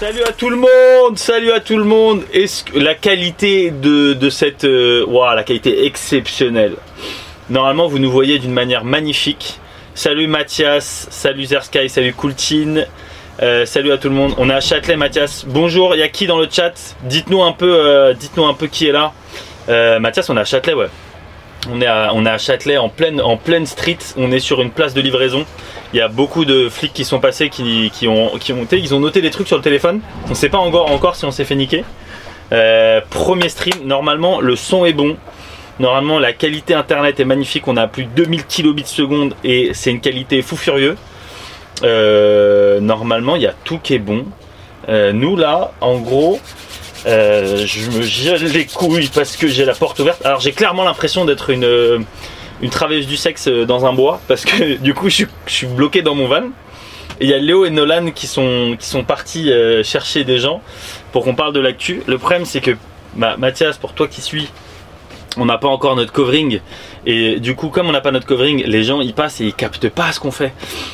Salut à tout le monde, salut à tout le monde. Est-ce la qualité de, cette, euh, waouh, la qualité exceptionnelle. Normalement, vous nous voyez d'une manière magnifique. Salut Mathias, salut Zersky, salut Coultine. Euh, salut à tout le monde. On est à Châtelet, Mathias. Bonjour, il y a qui dans le chat? Dites-nous un peu, euh, dites-nous un peu qui est là. Euh, Mathias, on est à Châtelet, ouais. On est à, Châtelet en pleine, street. On est sur une place de livraison. Il y a beaucoup de flics qui sont passés, qui, ont, qui ils ont noté des trucs sur le téléphone. On sait pas encore, encore si on s'est fait niquer. Euh, premier stream. Normalement, le son est bon. Normalement, la qualité internet est magnifique. On a plus de 2000 kilobits seconde et c'est une qualité fou furieux. Euh, normalement, il y a tout qui est bon. Euh, nous là, en gros, euh, je me gèle les couilles parce que j'ai la porte ouverte. Alors j'ai clairement l'impression d'être une, euh, une travailleuse du sexe euh, dans un bois parce que du coup je suis, bloqué dans mon van. Il y a Léo et Nolan qui sont, qui sont partis chercher des gens pour qu'on parle de l'actu. Le problème c'est que bah, Mathias, pour toi qui suis, on n'a pas encore notre covering. Et du coup, comme on n'a pas notre covering, les gens ils passent et ils captent pas ce qu'on fait.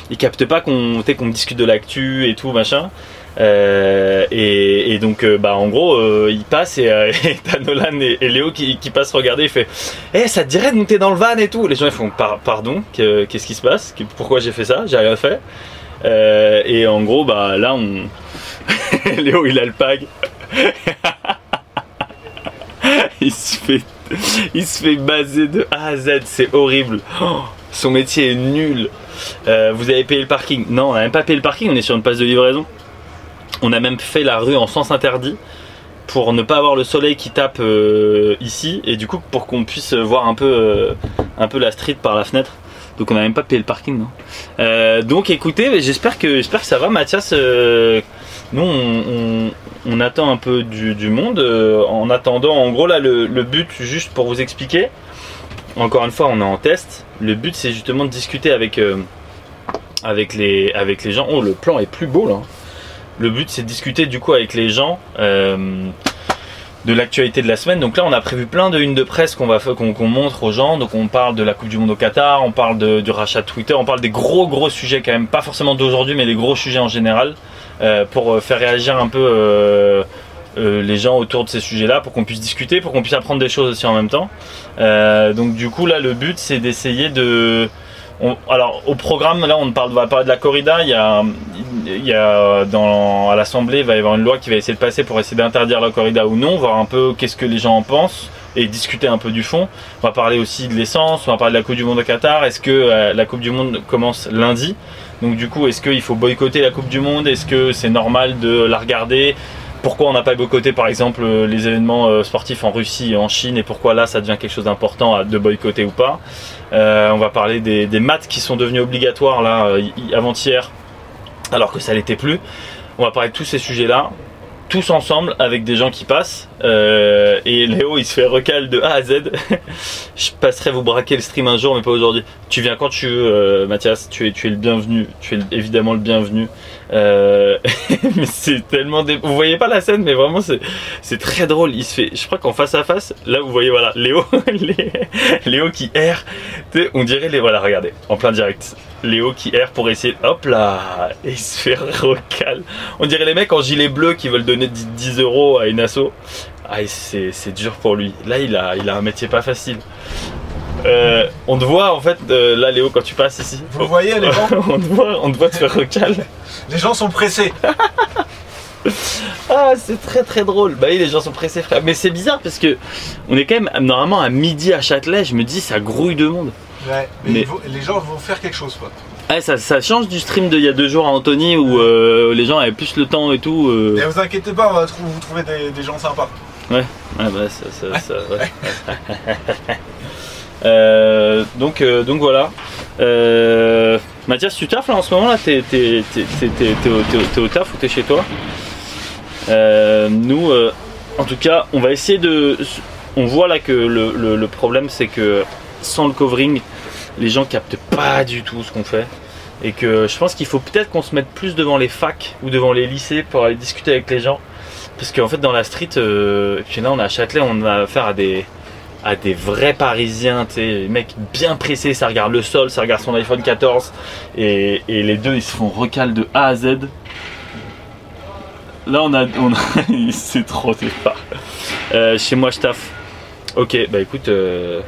Ils captent pas qu'on qu'on discute de l'actu et tout machin. Euh, et, donc, euh, bah, en gros, euh, ils passent et et Nolan et, Léo qui, passent regarder. Il fait Eh, ça te dirait de monter dans le van et tout? Les gens ils font Par- Pardon, que- qu'est-ce qui se passe? Pourquoi j'ai fait ça? J'ai rien fait? Et en gros, bah là, on. Léo il a le pag. il se fait il se fait baser de A à Z, c'est horrible. Oh, son métier est nul. Vous avez payé le parking? Non, on n'a même pas payé le parking, on est sur une passe de livraison. On a même fait la rue en sens interdit pour ne pas avoir le soleil qui tape euh, ici et du coup pour qu'on puisse voir un peu, euh, la street par la fenêtre. Donc on n'a même pas payé le parking, non Euh, Donc écoutez, j'espère que, j'espère que ça va, Mathias. nous, on, attend un peu du, monde. en attendant, en gros, là, le, but, juste pour vous expliquer, encore une fois, on est en test. Le but, c'est justement de discuter avec, avec, les, avec les gens. Oh, le plan est plus beau là. Le but, c'est de discuter du coup avec les gens euh, de l'actualité de la semaine. Donc là, on a prévu plein de unes de presse qu'on va qu'on montre aux gens. Donc on parle de la Coupe du Monde au Qatar, on parle de- du rachat de Twitter, on parle des gros gros sujets quand même, pas forcément d'aujourd'hui, mais des gros sujets en général, euh, pour euh, faire réagir un peu les gens autour de ces sujets-là, pour qu'on puisse discuter, pour qu'on puisse apprendre des choses aussi en même temps. Donc du coup là, le but, c'est d'essayer de alors au programme là on parle, va parler de la corrida. Il y a, à l'Assemblée il va y avoir une loi qui va essayer de passer pour essayer d'interdire la corrida ou non, voir un peu qu'est-ce que les gens en pensent et discuter un peu du fond. On va parler aussi de l'essence, on va parler de la Coupe du Monde au Qatar. Est-ce que euh, la Coupe du Monde commence lundi? Donc du coup est-ce qu'il faut boycotter la Coupe du Monde? Est-ce que c'est normal de la regarder? Pourquoi on n'a pas boycotté par exemple euh, les événements euh, sportifs en Russie et en Chine et pourquoi là ça devient quelque chose d'important de boycotter ou pas. Euh, on va parler des, maths qui sont devenus obligatoires là avant-hier alors que ça l'était plus. On va parler de tous ces sujets-là, tous ensemble avec des gens qui passent. Et Léo il se fait recal de A à Z. Je passerai vous braquer le stream un jour mais pas aujourd'hui. Tu viens quand tu veux Mathias, tu es, tu es le bienvenu, tu es évidemment le bienvenu. Euh, c'est tellement dé- vous voyez pas la scène mais vraiment c'est très drôle. Il se fait je crois qu'en face à face là vous voyez voilà Léo Lé- Léo qui erre. On dirait les voilà regardez en plein direct. Léo qui erre pour essayer hop là et il se fait recal. On dirait les mecs en gilet bleu qui veulent donner 10 10 euros à une asso. Ah c'est c'est dur pour lui. Là il a un métier pas facile Euh, on te voit en fait euh, là Léo quand tu passes ici Vous voyez les gens on te voit on te voit te faire recal Les gens sont pressés. Ah, c'est très très drôle. Bah oui, les gens sont pressés, frère. Mais c'est bizarre parce que on est quand même normalement à midi à Châtelet. Je me dis, ça grouille de monde. Ouais, mais, les gens vont faire quelque chose, quoi. Ah, ça, ça change du stream d'il y a deux jours à Anthony où euh, les gens avaient plus le temps et tout. euh. Et vous inquiétez pas, on va vous trouver des, des gens sympas. Ouais, bah ça, ça, ça, ouais. Euh, donc, euh, donc voilà. Euh, Mathias, tu taffes là en ce moment là? T'es au, taf ou t'es chez toi? Nous, en tout cas, on va essayer de. On voit là que le, problème c'est que sans le covering, les gens captent pas du tout ce qu'on fait. Et que je pense qu'il faut peut-être qu'on se mette plus devant les facs ou devant les lycées pour aller discuter avec les gens. Parce qu'en fait, dans la street, et puis là, on est à Châtelet, on a affaire à des, à des vrais parisiens, tu mecs bien pressés, ça regarde le sol, ça regarde son iPhone 14, et, les deux, ils se font recal de A à Z. là on a, on a- c'est trop départ. Euh, chez moi je taffe. Ok, bah écoute, euh,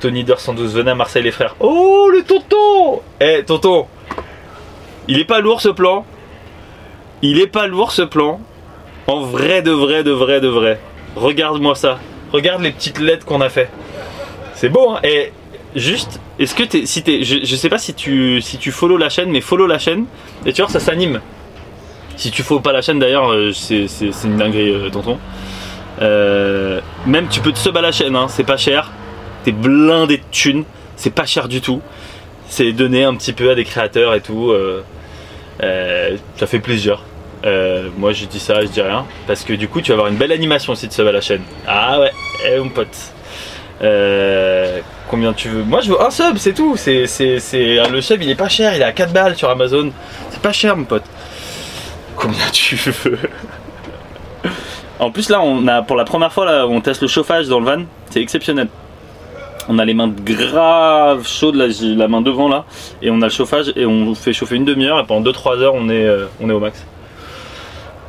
Tony 112 venez à Marseille les frères. Oh le tonton Eh tonton, il est pas lourd ce plan? Il est pas lourd ce plan? En vrai de vrai de vrai de vrai. Regarde-moi ça. Regarde les petites lettres qu'on a fait. C'est beau hein. Et juste, est-ce que t'es, si t'es, je, sais pas si tu, si tu follow la chaîne, mais follow la chaîne et tu vois ça s'anime. Si tu follow pas la chaîne d'ailleurs, euh, c'est, c'est- une dinguerie euh, tonton. Euh, même tu peux te sub à la chaîne, hein, c'est pas cher. T'es blindé de thunes, c'est pas cher du tout. C'est donné un petit peu à des créateurs et tout. ça fait plaisir. Euh, moi je dis ça, je dis rien. Parce que du coup tu vas avoir une belle animation aussi de sub à la chaîne. Ah ouais, eh mon pote. Euh, combien tu veux? Moi je veux un sub, c'est tout. C'est, c'est, c'est- Le sub il est pas cher, il est à 4 balles sur Amazon. C'est pas cher mon pote. Combien tu veux? En plus là on a pour la première fois là on teste le chauffage dans le van, c'est exceptionnel. On a les mains grave chaudes, là j'ai la main devant là, et on a le chauffage et on fait chauffer une demi-heure et pendant 2-3 heures on est, euh, on est au max.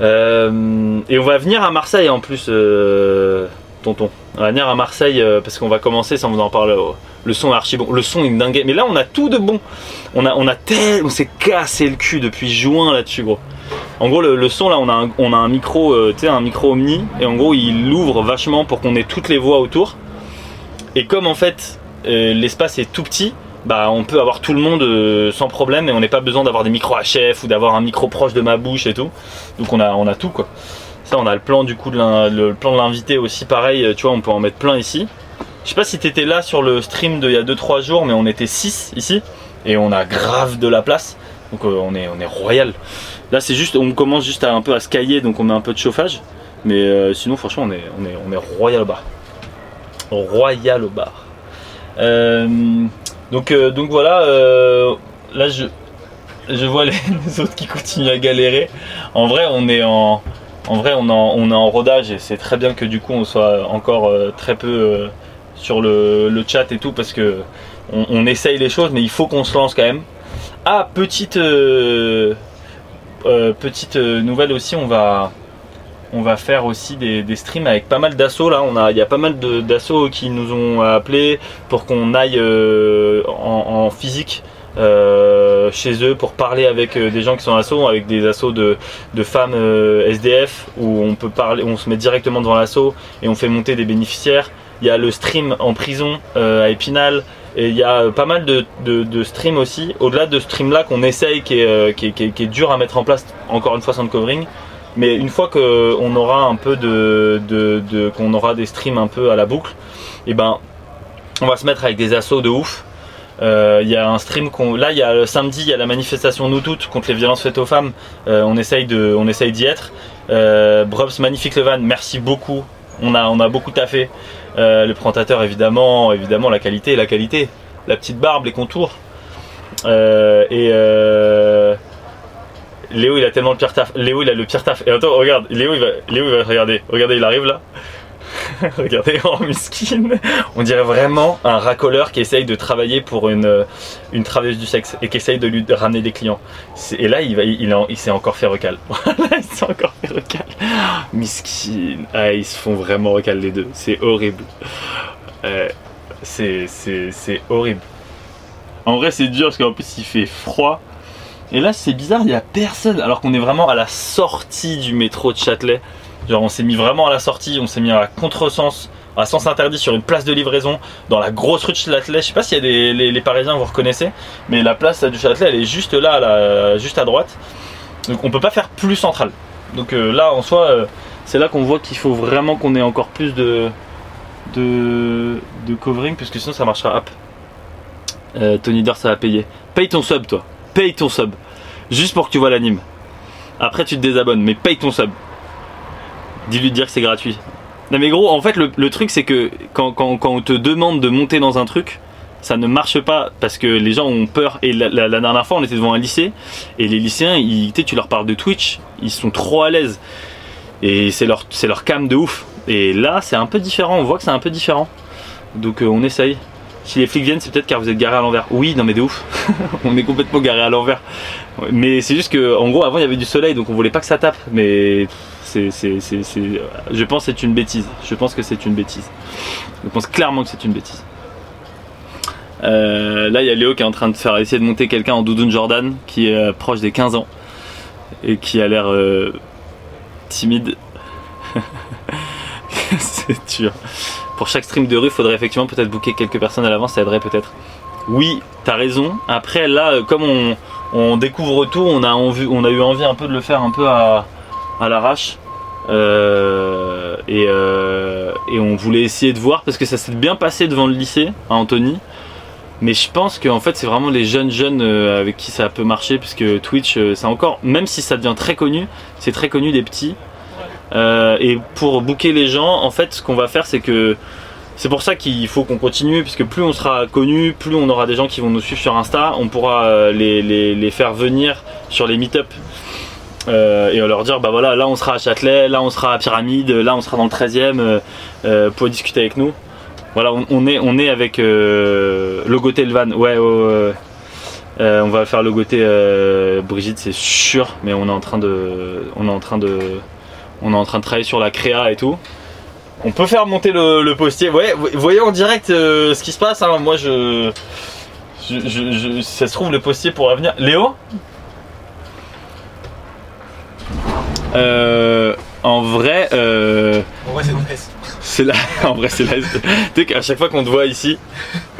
Euh, et on va venir à Marseille en plus, euh, tonton. On va venir à Marseille euh, parce qu'on va commencer, on vous en parle. euh, le son est archi bon, le son est dingue. Mais là on a tout de bon. On a, on a on s'est cassé le cul depuis juin là-dessus gros. En gros le, son là on a un, on a un micro, tu sais un micro omni et en gros il l'ouvre vachement pour qu'on ait toutes les voix autour. Et comme en fait l'espace est tout petit, bah on peut avoir tout le monde euh, sans problème et on n'a pas besoin d'avoir des micros HF ou d'avoir un micro proche de ma bouche et tout. Donc on a, tout quoi. Ça on a le plan du coup de le plan de l'invité aussi pareil, euh, tu vois on peut en mettre plein ici. Je sais pas si t'étais là sur le stream d'il y a 2-3 jours mais on était 6 ici et on a grave de la place. Donc euh, on est, on royal. Là c'est juste, on commence juste à un peu à se cailler donc on met un peu de chauffage. Mais sinon franchement on est, on on est royal au bar. Royal au bar. Donc, euh, donc voilà, euh, là je, vois les, autres qui continuent à galérer. En vrai, on est en, rodage et c'est très bien que du coup on soit encore euh, très peu sur le, chat et tout parce que on, essaye les choses, mais il faut qu'on se lance quand même. Ah, petite, petite nouvelle aussi, on va, on va faire aussi des, streams avec pas mal d'assauts là. Il y a pas mal d'assauts qui nous ont appelés pour qu'on aille euh, en, physique euh, chez eux pour parler avec euh, des gens qui sont assos, avec des assos de, femmes SDF où on peut parler, on se met directement devant l'asso et on fait monter des bénéficiaires. Il y a le stream en prison à Épinal. Et il y a pas mal de, streams aussi, au-delà de ce stream là qu'on essaye, qui est, dur à mettre en place, encore une fois sans covering. Mais une fois qu'on aura un peu de, qu'on aura des streams un peu à la boucle, et ben on va se mettre avec des assauts de ouf. Euh, Il y a un stream qu'on, là il y a le samedi, il y a la manifestation nous toutes contre les violences faites aux femmes. Euh, on essaye de, on essaye d'y être. Euh, Brubs magnifique le van, merci beaucoup. On a, on a beaucoup taffé. Euh, le présentateur évidemment, évidemment la qualité, la qualité, la petite barbe, les contours. Et Léo il a tellement le pire taf. Léo il a le pire taf. Et attends, regarde, Léo il va, Léo il va regarder. Regardez, il arrive là. Regardez, en miskin. On dirait vraiment un racoleur qui essaye de travailler pour une, euh, une travailleuse du sexe et qui essaye de lui ramener des clients. Et là, il, va, il, s'est encore fait recal. Voilà, il s'est encore fait recal. Miskin. Ah, ils se font vraiment recal les deux. C'est horrible. Euh, c'est- c'est c'est horrible. En vrai, c'est dur parce qu'en plus, il fait froid. Et là, c'est bizarre, il n'y a personne. Alors qu'on est vraiment à la sortie du métro de Châtelet. Genre, on s'est mis vraiment à la sortie, on s'est mis à contresens, à sens interdit sur une place de livraison, dans la grosse rue de Châtelet. Je sais pas s'il y a des les, Parisiens, vous reconnaissez, mais la place du Châtelet, elle est juste là, à la- juste à droite. Donc, on peut pas faire plus central. Donc euh, là, en soi, euh, c'est là qu'on voit qu'il faut vraiment qu'on ait encore plus de, de, covering, parce que sinon ça marchera up. Euh, Tony Dor, ça va payer. Paye ton sub, toi. Paye ton sub. Juste pour que tu vois l'anime. Après, tu te désabonnes, mais paye ton sub. Dis-lui de dire que c'est gratuit. Non, mais gros, en fait, le, truc, c'est que quand, on te demande de monter dans un truc, ça ne marche pas parce que les gens ont peur. Et la, dernière fois, on était devant un lycée, et les lycéens, tu leur parles de Twitch, ils sont trop à l'aise. Et c'est leur, leur cam de ouf. Et là, c'est un peu différent, on voit que c'est un peu différent. Donc, euh, on essaye. Si les flics viennent, c'est peut-être car vous êtes garé à l'envers. Oui, non mais de ouf. on est complètement garé à l'envers. Mais c'est juste que, en gros, avant il y avait du soleil, donc on voulait pas que ça tape. Mais c'est, je pense que c'est une bêtise. Je pense que c'est une bêtise. Je pense clairement que c'est une bêtise. Euh, là, il y a Léo qui est en train de faire essayer de monter quelqu'un en doudoune Jordan, qui est euh, proche des 15 ans et qui a l'air euh, timide. c'est dur. Pour chaque stream de rue, il faudrait effectivement peut-être booker quelques personnes à l'avance, ça aiderait peut-être. Oui, t'as raison. Après, là, euh, comme on, découvre tout, on a, eu envie un peu de le faire un peu à, l'arrache. Euh, et, euh, et on voulait essayer de voir parce que ça s'est bien passé devant le lycée à Anthony. Mais je pense qu'en fait c'est vraiment les jeunes jeunes avec qui ça peut marcher puisque Twitch c'est encore même si ça devient très connu, c'est très connu des petits. Euh, et pour booker les gens, en fait ce qu'on va faire c'est que c'est pour ça qu'il faut qu'on continue puisque plus on sera connu, plus on aura des gens qui vont nous suivre sur Insta, on pourra euh, les, les- faire venir sur les meet-up. Euh, et leur dire bah voilà là on sera à Châtelet, là on sera à Pyramide, là on sera dans le 13e euh, euh, pour discuter avec nous. Voilà on, on est on est avec euh, Logoté le van. Ouais, ouais, ouais. On va faire Logoté Brigitte c'est sûr mais on est en train de on est en train de on est en train de travailler sur la créa et tout. On peut faire monter le, postier. Vous voyez en direct euh, ce qui se passe. hein. Moi je, ça se trouve le postier pourra venir. Léo Euh, en vrai, euh, En vrai, c'est. C'est là. En vrai, c'est là. Tu sais qu'à chaque fois qu'on te voit ici,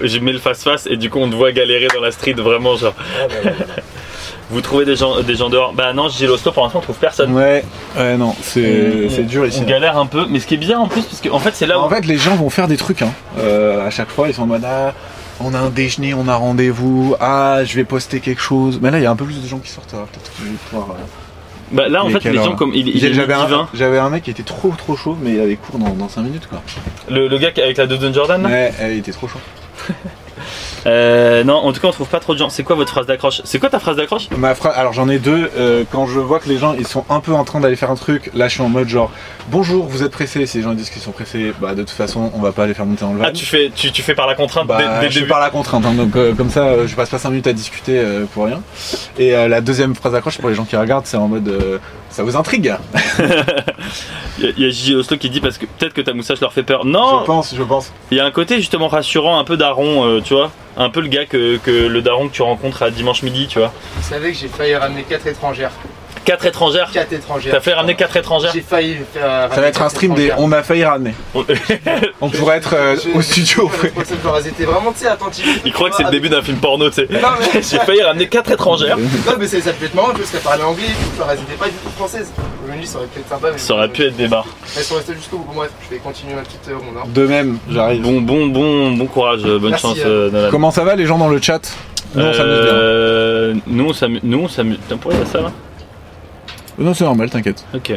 je mets le face-face et du coup on te voit galérer dans la street vraiment genre. Vous trouvez des gens, des gens dehors? Bah non, j'ai l'hosto pour l'instant on trouve personne. Ouais, ouais, non, c'est dur ici. On galère un peu, mais ce qui est bien en plus, parce qu'en fait c'est là où. En fait, les gens vont faire des trucs. Hein. Euh, à chaque fois, ils sont en mode ah, on a un déjeuner, on a rendez-vous. Ah, je vais poster quelque chose. Mais là, il y a un peu plus de gens qui sortent. alors Peut-être que je vais pouvoir. euh, bah là en fait les gens comme il, il J'avais un, 20. j'avais un mec qui était trop trop chaud, mais il avait cours dans, dans 5 minutes quoi. Le, le gars avec la Dodon Jordan là? Ouais, ouais, il était trop chaud. Euh, Non, en tout cas on trouve pas trop de gens. C'est quoi votre phrase d'accroche? C'est quoi ta phrase d'accroche? Ma phrase, alors j'en ai deux. euh, quand je vois que les gens ils sont un peu en train d'aller faire un truc, là je suis en mode genre bonjour, vous êtes pressés. Si les gens disent qu'ils sont pressés, bah de toute façon on va pas les faire monter dans le van. Ah tu fais, tu, tu fais par la contrainte Bah, dès, dès le je suis début. par la contrainte, hein, donc euh, comme ça euh, je passe pas 5 minutes à discuter pour rien. Et la deuxième phrase d'accroche pour les gens qui regardent, c'est en mode euh, ça vous intrigue Il y a- Gigi Oslo qui dit parce que peut-être que ta moustache leur fait peur. Non, Je pense, je pense. il y a un côté justement rassurant, un peu daron, euh, tu vois. Un peu le gars que, que le daron que tu rencontres à dimanche midi, tu vois. Vous savez que j'ai failli ramener 4 étrangères. Quatre étrangères. 4 étrangères. T'as fait ramener quatre étrangères. J'ai failli faire. Ça va être un stream des on m'a failli ramener. On pourrait être euh, au studio. Étaient vraiment, attentives. Il croit que c'est le début d'un film porno, tu sais. J'ai failli ramener quatre étrangères. Non, mais ça peut être marrant parce qu'elles parlaient anglais et tout. Pas du tout françaises. Au menu, ça aurait pu être sympa. Mais Ça aurait pu être des barres. Elles sont restées jusqu'au bout. Bon, bref, je vais continuer ma petite euh, ronde. hein. De même, j'arrive. Bon, bon, bon, bon courage, euh, bonne Merci, chance, euh. Comment ça va les gens dans le chat? Nous on s'amuse bien. Euh, Nous, on s'amuse. Nous, on s'amuse. Putain, pourquoi il y a ça là? Non c'est normal, t'inquiète. Ok.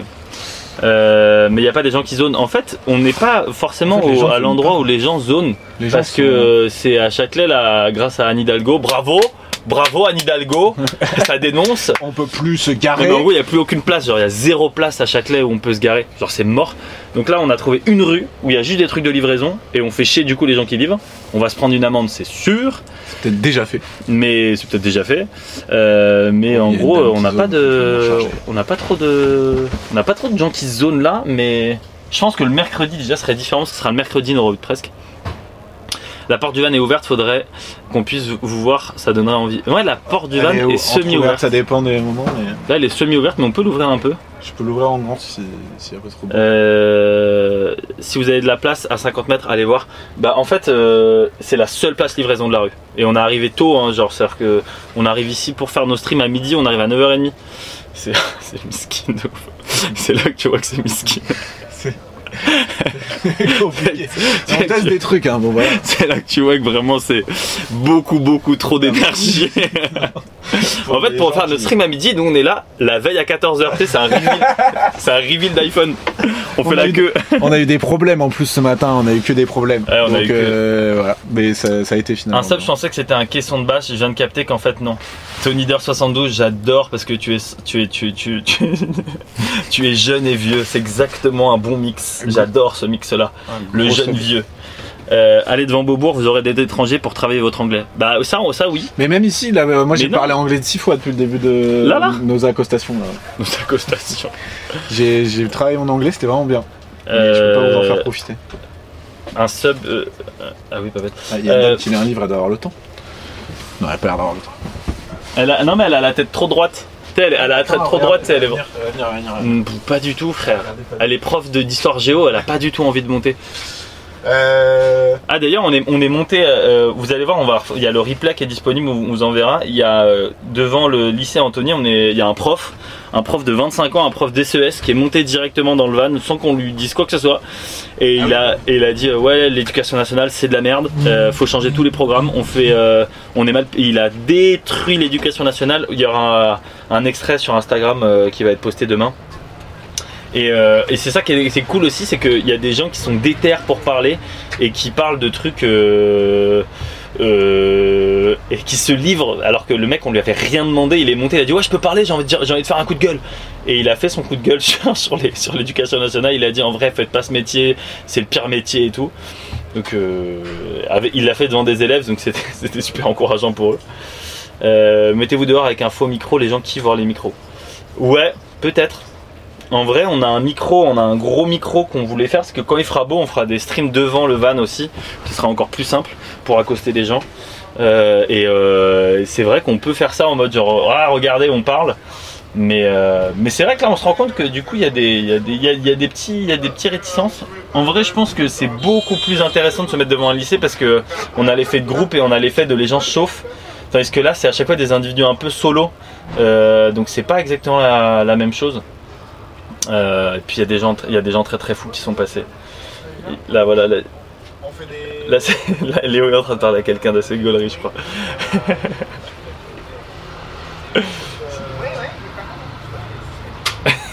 Euh, mais il n'y a pas des gens qui zonent. En fait, on n'est pas forcément En fait, les au- gens à l'endroit où les gens zonent. Les gens Parce que sont- euh, c'est à Châtelet, là, grâce à Anne Hidalgo. Bravo Bravo Anne Hidalgo Ça dénonce on peut plus se mais garer. en gros, il n'y a plus aucune place. Genre, il y a zéro place à Châtelet où on peut se garer. Genre, c'est mort. Donc là, on a trouvé une rue où il y a juste des trucs de livraison et on fait chier du coup les gens qui livrent. On va se prendre une amende, c'est sûr, C'est peut-être déjà fait. mais c'est peut-être déjà fait. Euh, mais en une gros, dame on n'a pas de, on n'a pas trop de, on n'a pas trop de gens qui zonent là, mais je pense que le mercredi déjà serait différent parce que ce sera le mercredi Noroid presque. La porte du van est ouverte, faudrait qu'on puisse vous voir, ça donnerait envie. Ouais, la porte du van Elle est, semi-ouverte. Ça dépend des moments, mais Là, elle est semi-ouverte, mais on peut l'ouvrir un peu. je peux l'ouvrir en grand si s'il y a pas trop de Euh, si vous avez de la place à 50 mètres, allez voir. Bah en fait, euh, c'est la seule place livraison de la rue. Et on est arrivé tôt, hein, genre c'est-à-dire que on arrive ici pour faire nos streams à midi, on arrive à 9h30. C'est c'est miskin de ouf. C'est là que tu vois que c'est miskin. compliqué. On teste des trucs, hein, bon voilà. C'est là que tu vois que vraiment c'est beaucoup beaucoup trop d'énergie. en fait, pour faire notre stream à midi, nous on est là la veille à 14h. Tu sais, c'est un reveal, c'est un reveal d'iPhone. On, On fait a la eu- queue. On a eu des problèmes en plus ce matin, on a eu que des problèmes. Ouais, on a Donc eu que- euh, voilà, mais ça, ça a été finalement. Un sub, je pensais que c'était un caisson de basse, je viens de capter qu'en fait non. Tony 72, j'adore parce que tu es, tu es, tu, tu, tu, tu es jeune et vieux. C'est exactement un bon mix. J'adore ce mix-là. Le jeune vieux. Euh, allez devant Beaubourg, vous aurez des étrangers pour travailler votre anglais. Bah ça, ça oui. Mais même ici, là, euh, moi j'ai parlé anglais de six fois depuis le début de Là, là nos accostations. là. Nos accostations. J'ai j'ai travaillé mon anglais, c'était vraiment bien. Mais je peux pas vous en Euh, faire profiter. Un sub. euh, Ah oui, pas bête. Ah, Il y a euh, qui lit un livre, elle doit avoir le temps. Non, elle a pas l'air d'avoir le temps. Elle a- Non mais elle a la tête trop droite. Elle, elle a la tête trop droite, tu sais, elle est. Mm, Pas du tout, frère. Elle est prof de- d'histoire géo, elle a pas du tout envie de monter. Euh. Ah d'ailleurs on est, on est monté, euh, vous allez voir, on va, il y a le replay qui est disponible, on vous enverra. Il y a euh, devant le lycée Anthony, on est, il y a un prof, un prof de 25 ans, un prof d'SES qui est monté directement dans le van sans qu'on lui dise quoi que ce soit. Et il a, et il a dit ouais l'éducation nationale c'est de la merde, faut changer tous les programmes. On fait, euh, on est mal, il a détruit l'éducation nationale. Il y aura un, un extrait sur Instagram qui va être posté demain. Et, euh, et c'est ça qui est, cool aussi, c'est qu'il y a des gens qui sont déter pour parler et qui parlent de trucs euh, euh, et qui se livrent alors que le mec on lui a fait rien demander, il est monté, il a dit ouais je peux parler, j'ai envie de faire un coup de gueule. Et il a fait son coup de gueule sur, l'éducation nationale, il a dit en vrai faites pas ce métier, c'est le pire métier et tout. Donc il l'a fait devant des élèves, donc c'était super encourageant pour eux. Mettez-vous dehors avec un faux micro, les gens kiffent voir les micros. Ouais, peut-être. En vrai, on a un micro, on a un gros micro qu'on voulait faire, parce que quand il fera beau, on fera des streams devant le van aussi, qui sera encore plus simple pour accoster des gens. Euh, et euh, c'est vrai qu'on peut faire ça en mode genre, ah regardez, on parle. Mais, euh, mais c'est vrai que là, on se rend compte que du coup, il y, a des- y, a des- y a- y a des petits, y a des petits réticences. En vrai, je pense que c'est beaucoup plus intéressant de se mettre devant un lycée parce que on a l'effet de groupe et on a l'effet de les gens chauffent. Tandis que là, c'est à chaque fois des individus un peu solo. Donc c'est pas exactement la même chose. Euh, et puis il y a des gens, il y a des gens très très fous qui sont passés. Là voilà, là, là, Léo est en train de parler à quelqu'un d'assez gaulerie, je crois.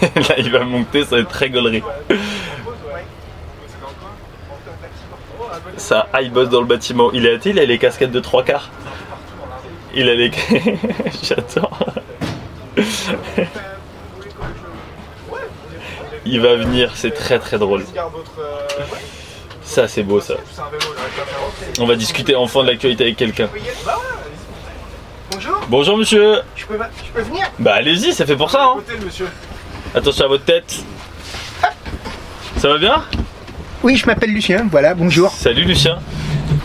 là il va monter, ça va être très gaulerie. Ça, ah il bosse dans le bâtiment. Il a, tu sais, il a les casquettes de trois quarts. Il a les. J'adore. Il va venir, c'est très très drôle. Ça c'est beau ça. On va discuter enfin de l'actualité avec quelqu'un. Bonjour, Bonjour monsieur je peux, je peux venir Bah allez-y, ça fait pour ça hein. Attention à votre tête. Ça va bien? Oui, je m'appelle Lucien, voilà, bonjour. Salut Lucien.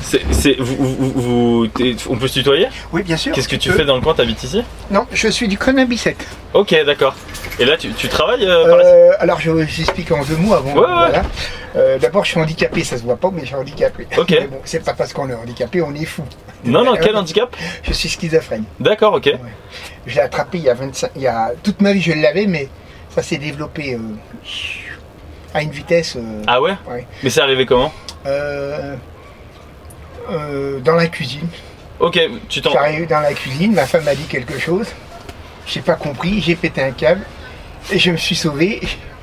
C'est, c'est- vous, on peut se tutoyer? Oui, bien sûr. Qu'est-ce que tu fais dans le coin? T'habites ici? Non, je suis du Crenin Bicêtre. Ok, d'accord. Et là, tu, tu travailles euh, par là Euh, alors, je j'explique en deux mots avant. Ouais, ouais. voilà. Euh, D'abord, je suis handicapé, ça se voit pas, mais je suis handicapé. Ok. Mais bon, c'est pas parce qu'on est handicapé, on est fou. Non, non, quel handicap? Je suis schizophrène. D'accord, ok. Je l'ai attrapé il y a 25... Il y a... Toute ma vie, je l'avais, mais ça s'est développé à une vitesse... Ah ouais? Ouais. Mais c'est arrivé comment? Euh, dans la cuisine. Ok, tu t'en. J'arrive dans la cuisine, ma femme m'a dit quelque chose. J'ai pas compris, j'ai pété un câble et je me suis sauvé.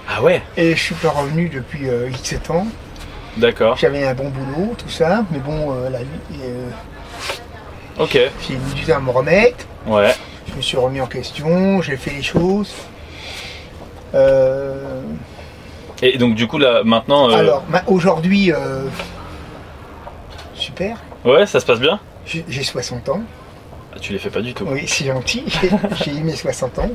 Ah ouais Et je suis pas revenu depuis euh, X ans. D'accord. J'avais un bon boulot, tout ça, mais bon, euh, la vie, euh, Ok. j'ai mis du temps à me remettre. Ouais. Je me suis remis en question, j'ai fait les choses. Euh, Et donc du coup là, maintenant. Alors, aujourd'hui, Ouais, ça se passe bien j'ai j'ai 60 ans. Ah, Tu les fais pas du tout. Oui, c'est gentil, j'ai- eu mes 60 ans.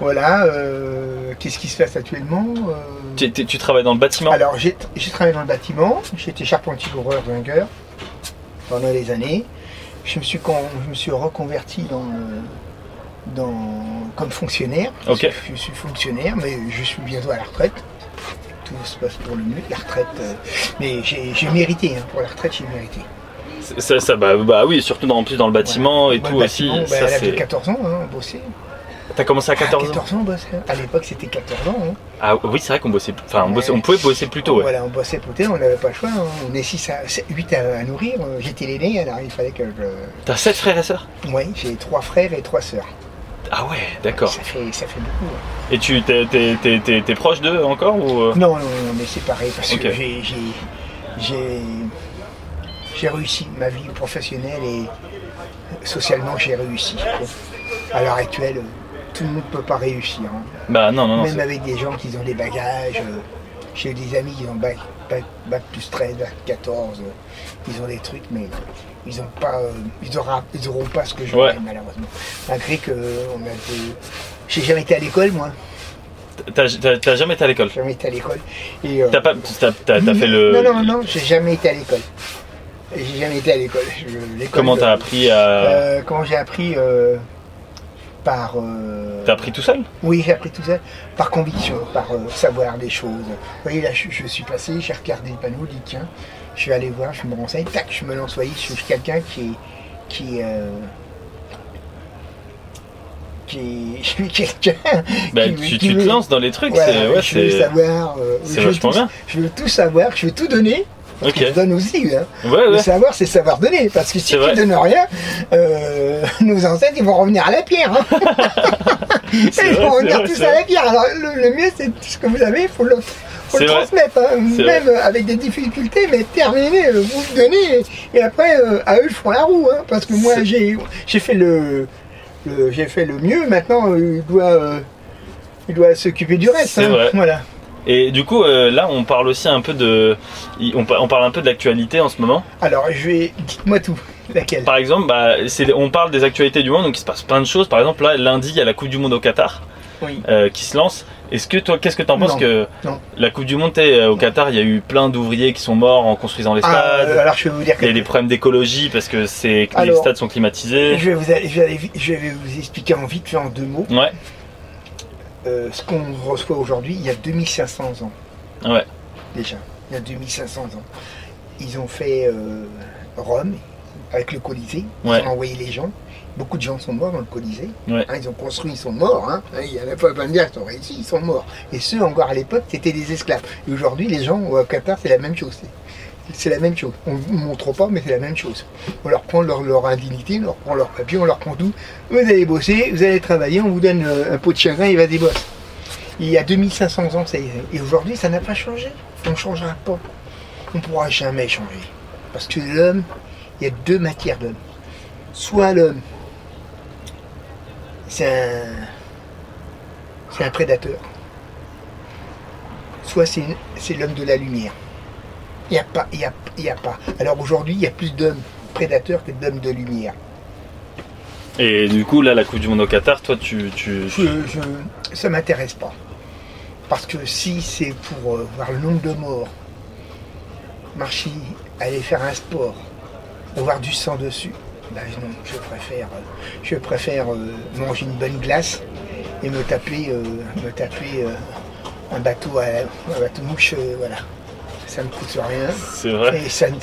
Voilà, euh, qu'est-ce qui se passe actuellement Euh, Tu, tu- tu travailles dans le bâtiment? Alors, j'ai travaillé dans le bâtiment, j'étais charpentier-couvreur Wenger pendant des années. Je me suis, con- je me suis reconverti dans, dans, comme fonctionnaire. Je suis fonctionnaire, mais je suis bientôt à la retraite. Tout se passe pour le mieux, la retraite. euh, mais j'ai mérité, hein, pour la retraite, j'ai mérité. Ça, ça, bah, bah oui, surtout dans, en plus dans le bâtiment et Moi, tout aussi. bah, ça, de c'est- 14 ans, hein, on bossait. T'as commencé à 14 à ans? 14 ans, on bossait. À l'époque, c'était 14 ans. hein. Ah oui, c'est vrai qu'on bossait. Enfin, on, bossait- on pouvait bosser plus tôt, ouais. Voilà, on bossait peut-être, on n'avait pas le choix. hein. On est 6 à 8 à, à nourrir. J'étais l'aîné, alors il fallait que je. T'as 7 frères et sœurs? Oui, j'ai trois frères et trois sœurs. Ah ouais, d'accord. Ça fait, ça fait beaucoup. hein. Et tu t'es, t'es- t'es- t'es- t'es proche d'eux encore ou euh? Non, non, non, on est séparés parce que j'ai, j'ai, j'ai, j'ai réussi ma vie professionnelle et socialement j'ai réussi. À l'heure actuelle, tout le monde ne peut pas réussir. hein. Bah non, non. Même avec des gens qui ont des bagages. euh, J'ai des amis qui ont, bac, bac plus 13, bac 14, euh, ils ont des trucs, mais ils ont pas, euh, ils, aura- ils auront pas ce que j'aurais Ouais. malheureusement. Malgré que euh, on a j'ai jamais été à l'école moi, T'as t'as- t'as jamais été à l'école? Jamais été à l'école. Et, euh, T'as pas, t'as, t'as- t'as fait le. Non non non, j'ai jamais été à l'école. J'ai jamais été à l'école. Je- l'école, Comment t'as appris à. euh, Comment j'ai appris euh, par. euh, T'as appris tout seul? Oui, j'ai appris tout ça par conviction, par euh, savoir des choses. Vous voyez, là, je, je suis passé, j'ai regardé le panneau, dit tiens, je vais aller voir, je me renseigne, tac, je me lance. Vous voyez, je suis quelqu'un qui est. Qui, euh, qui, je suis quelqu'un. Bah, qui- tu, qui tu te lances dans les trucs, Voilà, c'est. Ouais, je veux savoir. c'est je veux vachement tout- bien. Je veux tout savoir, je veux tout donner. Parce Ok. que je donne aussi. Hein. Ouais, Le savoir, c'est savoir donner. Parce que si tu vrai. donnes rien, euh, nos ancêtres, ils vont revenir à la pierre. hein. Ils vont revenir tous à la pierre. Alors, le, le mieux, c'est tout ce que vous avez, il faut le, faut transmettre. hein. Même avec des difficultés, mais terminer, euh, vous le donnez. Et, et après, euh, à eux, ils font la roue. hein. parce que moi, j'ai fait le, le- j'ai fait le mieux. Maintenant, il doit, euh, il doit s'occuper du reste. Hein. Voilà. Et du coup, euh, là, on parle aussi un peu de. On, pa- on parle un peu de l'actualité en ce moment. Alors, je vais. Dites-moi tout. Laquelle? Par exemple, bah, on parle des actualités du monde, donc il se passe plein de choses. Par exemple, là, lundi, il y a la Coupe du Monde au Qatar Oui. euh, qui se lance. Est-ce que toi, qu'est-ce que t'en penses Non. que Non. la Coupe du Monde, euh, au Qatar, il y a eu plein d'ouvriers qui sont morts en construisant les Ah, stades. alors, je vais vous dire Il y a que des problèmes d'écologie parce que c'est que les stades sont climatisés. Je vais, vous, je, vais je vous expliquer en vite en deux mots. Ouais, Euh, ce qu'on reçoit aujourd'hui, il y a 2500 ans ouais, déjà. Il y a 2500 ans. Ils ont fait euh, Rome avec le Colisée. Ils Ouais. ont envoyé les gens. Beaucoup de gens sont morts dans le Colisée. Ouais. Hein, ils ont construit, ils sont morts. Hein. Il y a pas pas me dire qu'ils ont réussi, ils sont morts. Et ceux encore à l'époque, c'était des esclaves. Et aujourd'hui, les gens au Qatar, c'est la même chose. C'est- la même chose. On ne montre pas, mais c'est la même chose. On leur prend leur, leur indignité, on leur prend leur papier, on leur prend tout. Vous allez bosser, vous allez travailler, on vous donne euh, un pot de chagrin, il va des bosses. Il y a 2500 ans, ça y est. Et aujourd'hui, ça n'a pas changé. On ne changera pas. On ne pourra jamais changer. Parce que l'homme, il y a deux matières d'homme. Soit l'homme, c'est un, c'est un prédateur. Soit c'est l'homme de la lumière. Il n'y a pas, il y a, il y a pas. Alors aujourd'hui, il y a plus d'hommes prédateurs que d'hommes de lumière. Et du coup, là, la Coupe du Monde au Qatar, toi, tu. tu, Je, je- ça m'intéresse pas. Parce que si c'est pour euh, voir le nombre de morts, marcher, aller faire un sport, voir du sang dessus, ben non, je préfère, euh, je préfère euh, manger une bonne glace et me taper, me taper un bateau à un bateau mouche, voilà. Ça me coûte rien. C'est vrai. Et ça, ne-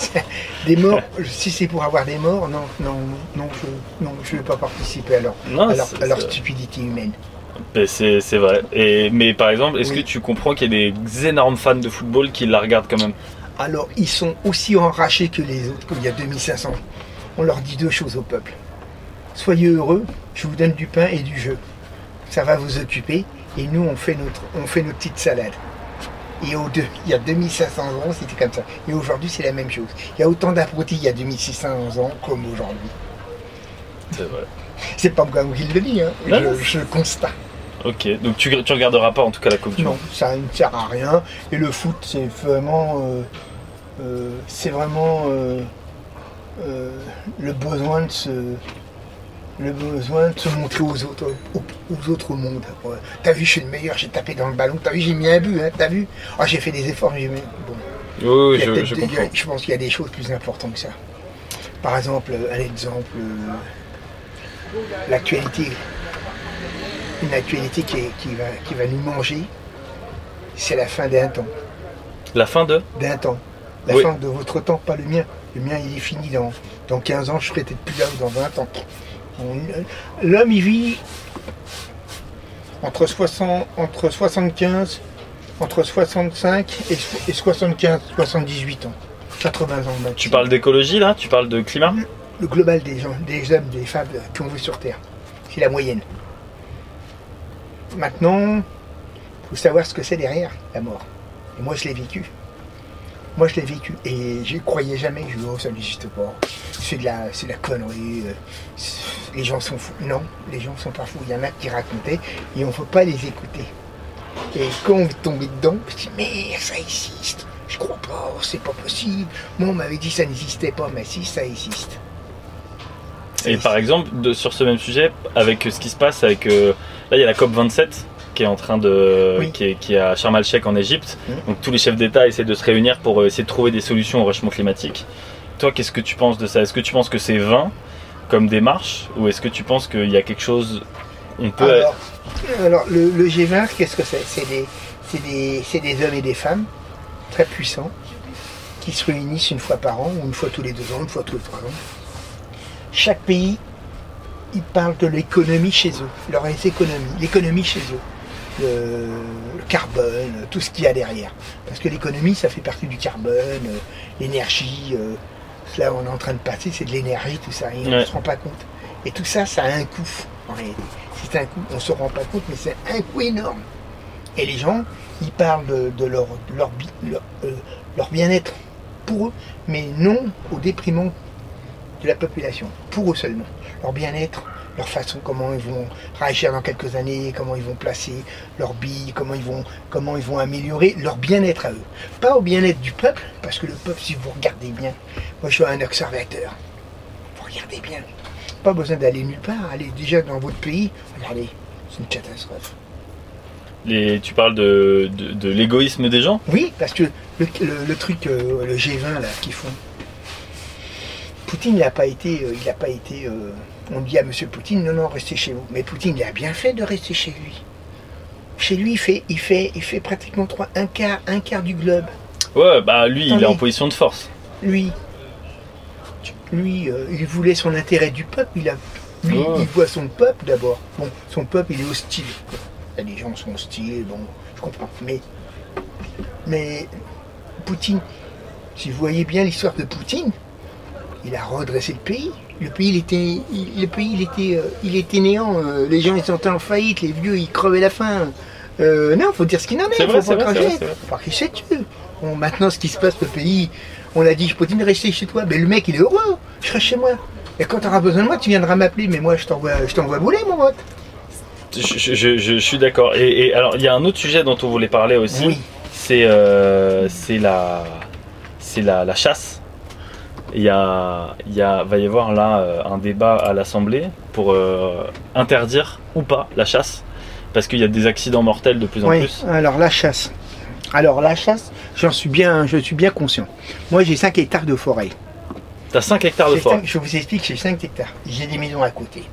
des morts, si c'est pour avoir des morts, non, non, non, je non, je ne veux pas participer à leur, Non, à leur, à stupidité humaine. Ben, c'est c'est vrai. Et, mais par exemple, est-ce Oui. que tu comprends qu'il y a des énormes fans de football qui la regardent quand même? Alors, ils sont aussi enrachés que les autres, comme il y a 2500. On leur dit deux choses au peuple. Soyez heureux, je vous donne du pain et du jeu. Ça va vous occuper. Et nous, on fait notre, on fait notre petite salade. Et au deux, il y a 2500 ans, c'était comme ça. Et aujourd'hui, c'est la même chose. Il y a autant d'apprentis il y a 2600 ans comme aujourd'hui. C'est vrai. C'est pas moi qui le dis, hein. Je, je constate. Ok, donc tu, tu regarderas pas en tout cas la Coupe du Non, ça ne sert à rien. Et le foot, c'est vraiment, euh, euh, c'est vraiment euh, le besoin de se, le besoin de se montrer aux autres, aux, aux autres au monde. Ouais. T'as vu, je suis le meilleur, j'ai tapé dans le ballon. T'as vu, j'ai mis un but. Hein, T'as vu? Ah, j'ai fait des efforts. J'ai mis... bon. Oui, oui, je, je des- comprends. je pense qu'il y a des choses plus importantes que ça. Par exemple, un exemple, euh, l'actualité. Une actualité qui, est- qui va, qui va nous manger, c'est la fin d'un temps. La fin de? D'un temps. La Oui. fin de votre temps, pas le mien. Le mien, il est fini dans, dans 15 ans, je serai peut-être plus là ou dans 20 ans. L'homme, il vit entre, 60, entre 75, entre 65 et, so- et 75, 78 ans. 80 ans maximum. Tu parles d'écologie là? Tu parles de climat? Le global des gens, des hommes, des femmes qu'on veut sur Terre. C'est la moyenne. Maintenant, il faut savoir ce que c'est derrière la mort. Et moi, je l'ai vécu. Moi, je l'ai vécu. Et je croyais jamais. Je dis, oh, ça n'existe pas. C'est de la, c'est de la connerie. euh, Les gens sont fous. Non, les gens sont pas fous. Il y en a qui racontaient et on ne faut pas les écouter. Et quand on est tombé dedans, je dis, mais ça existe. Je crois pas, c'est pas possible. Moi, on m'avait dit que ça n'existait pas, mais si, ça existe. Et par exemple, sur ce même sujet, avec ce qui se passe avec. euh, là, il y a la COP27 qui est en train de. Oui. qui, est, qui est à Sharm el-Sheikh en Égypte. Mhm. Donc tous les chefs d'État essaient de se réunir pour euh, essayer de trouver des solutions au réchauffement climatique. Toi, qu'est-ce que tu penses de ça? Est-ce que tu penses que c'est vain comme démarche? Ou est-ce que tu penses qu'il y a quelque chose. On peut. Alors, alors, le, le G20, qu'est-ce que c'est? C'est des, c'est des, c'est des hommes et des femmes très puissants qui se réunissent une fois par an, ou une fois tous les deux ans, une fois tous les trois ans. Chaque pays, ils parlent de l'économie chez eux, leurs économies, l'économie chez eux, le, le carbone, tout ce qu'il y a derrière. Parce que l'économie, ça fait partie du carbone, euh, l'énergie. euh, là, on est en train de passer, c'est de l'énergie, tout ça, et on ne se rend pas compte. Et tout ça, ça a un coût, en réalité. C'est un coût, on ne se rend pas compte, mais c'est un coût énorme. Et les gens, ils parlent de, de leur, de leur, euh, leur bien-être pour eux, mais non au déprimant de la population, pour eux seulement. Leur bien-être, leur façon, comment ils vont réagir dans quelques années, comment ils vont placer leurs billes, comment ils vont, comment ils vont améliorer leur bien-être à eux. Pas au bien-être du peuple, parce que le peuple, si vous regardez bien, moi je suis un observateur, vous regardez bien, pas besoin d'aller nulle part, allez déjà dans votre pays, regardez, c'est une catastrophe. Les, tu parles de, de, de l'égoïsme des gens? Oui, parce que le, le- le truc, euh, le G20 là, qu'ils font, Poutine n'a pas été, il n'a pas été. euh, on dit à Monsieur Poutine, non, non, restez chez vous. Mais Poutine, il a bien fait de rester chez lui. Chez lui, il fait, il fait, il fait pratiquement trois, un quart, un quart du globe. Ouais, bah lui, il est en position de force. Lui, lui, euh, il voulait son intérêt du peuple. Il a, lui, il voit son peuple d'abord. Bon, son peuple, il est hostile. Des gens sont hostiles, bon, je comprends. Mais, mais Poutine, si vous voyez bien l'histoire de Poutine, il a redressé le pays. Le pays, il était, il- le pays, il était, euh, il était néant. euh, les gens, ils sont en faillite. Les vieux, ils crevaient la faim. Euh, non, faut dire ce qu'il en est. C'est faut vrai, pas cracher. Faut pas cracher dessus. Bon, maintenant, ce qui se passe, le pays, on a dit, Poutine, restez chez toi. Mais le mec, il est heureux. Je reste chez moi. Et quand tu auras besoin de moi, tu viendras m'appeler. Mais moi, je t'envoie, je t'envoie bouler, mon pote. Je, je- je- je suis d'accord. Et, et alors, il y a un autre sujet dont on voulait parler aussi. Oui. C'est euh, c'est la, c'est la, la chasse. Il y a, il y a, va y avoir là euh, un débat à l'Assemblée pour euh, interdire ou pas la chasse. Parce qu'il y a des accidents mortels de plus en Oui, plus. alors la chasse. Alors la chasse, j'en suis bien, je suis bien conscient. Moi j'ai 5 hectares de forêt. T'as 5 hectares de forêt. je vous explique, j'ai 5 hectares. J'ai des maisons à côté.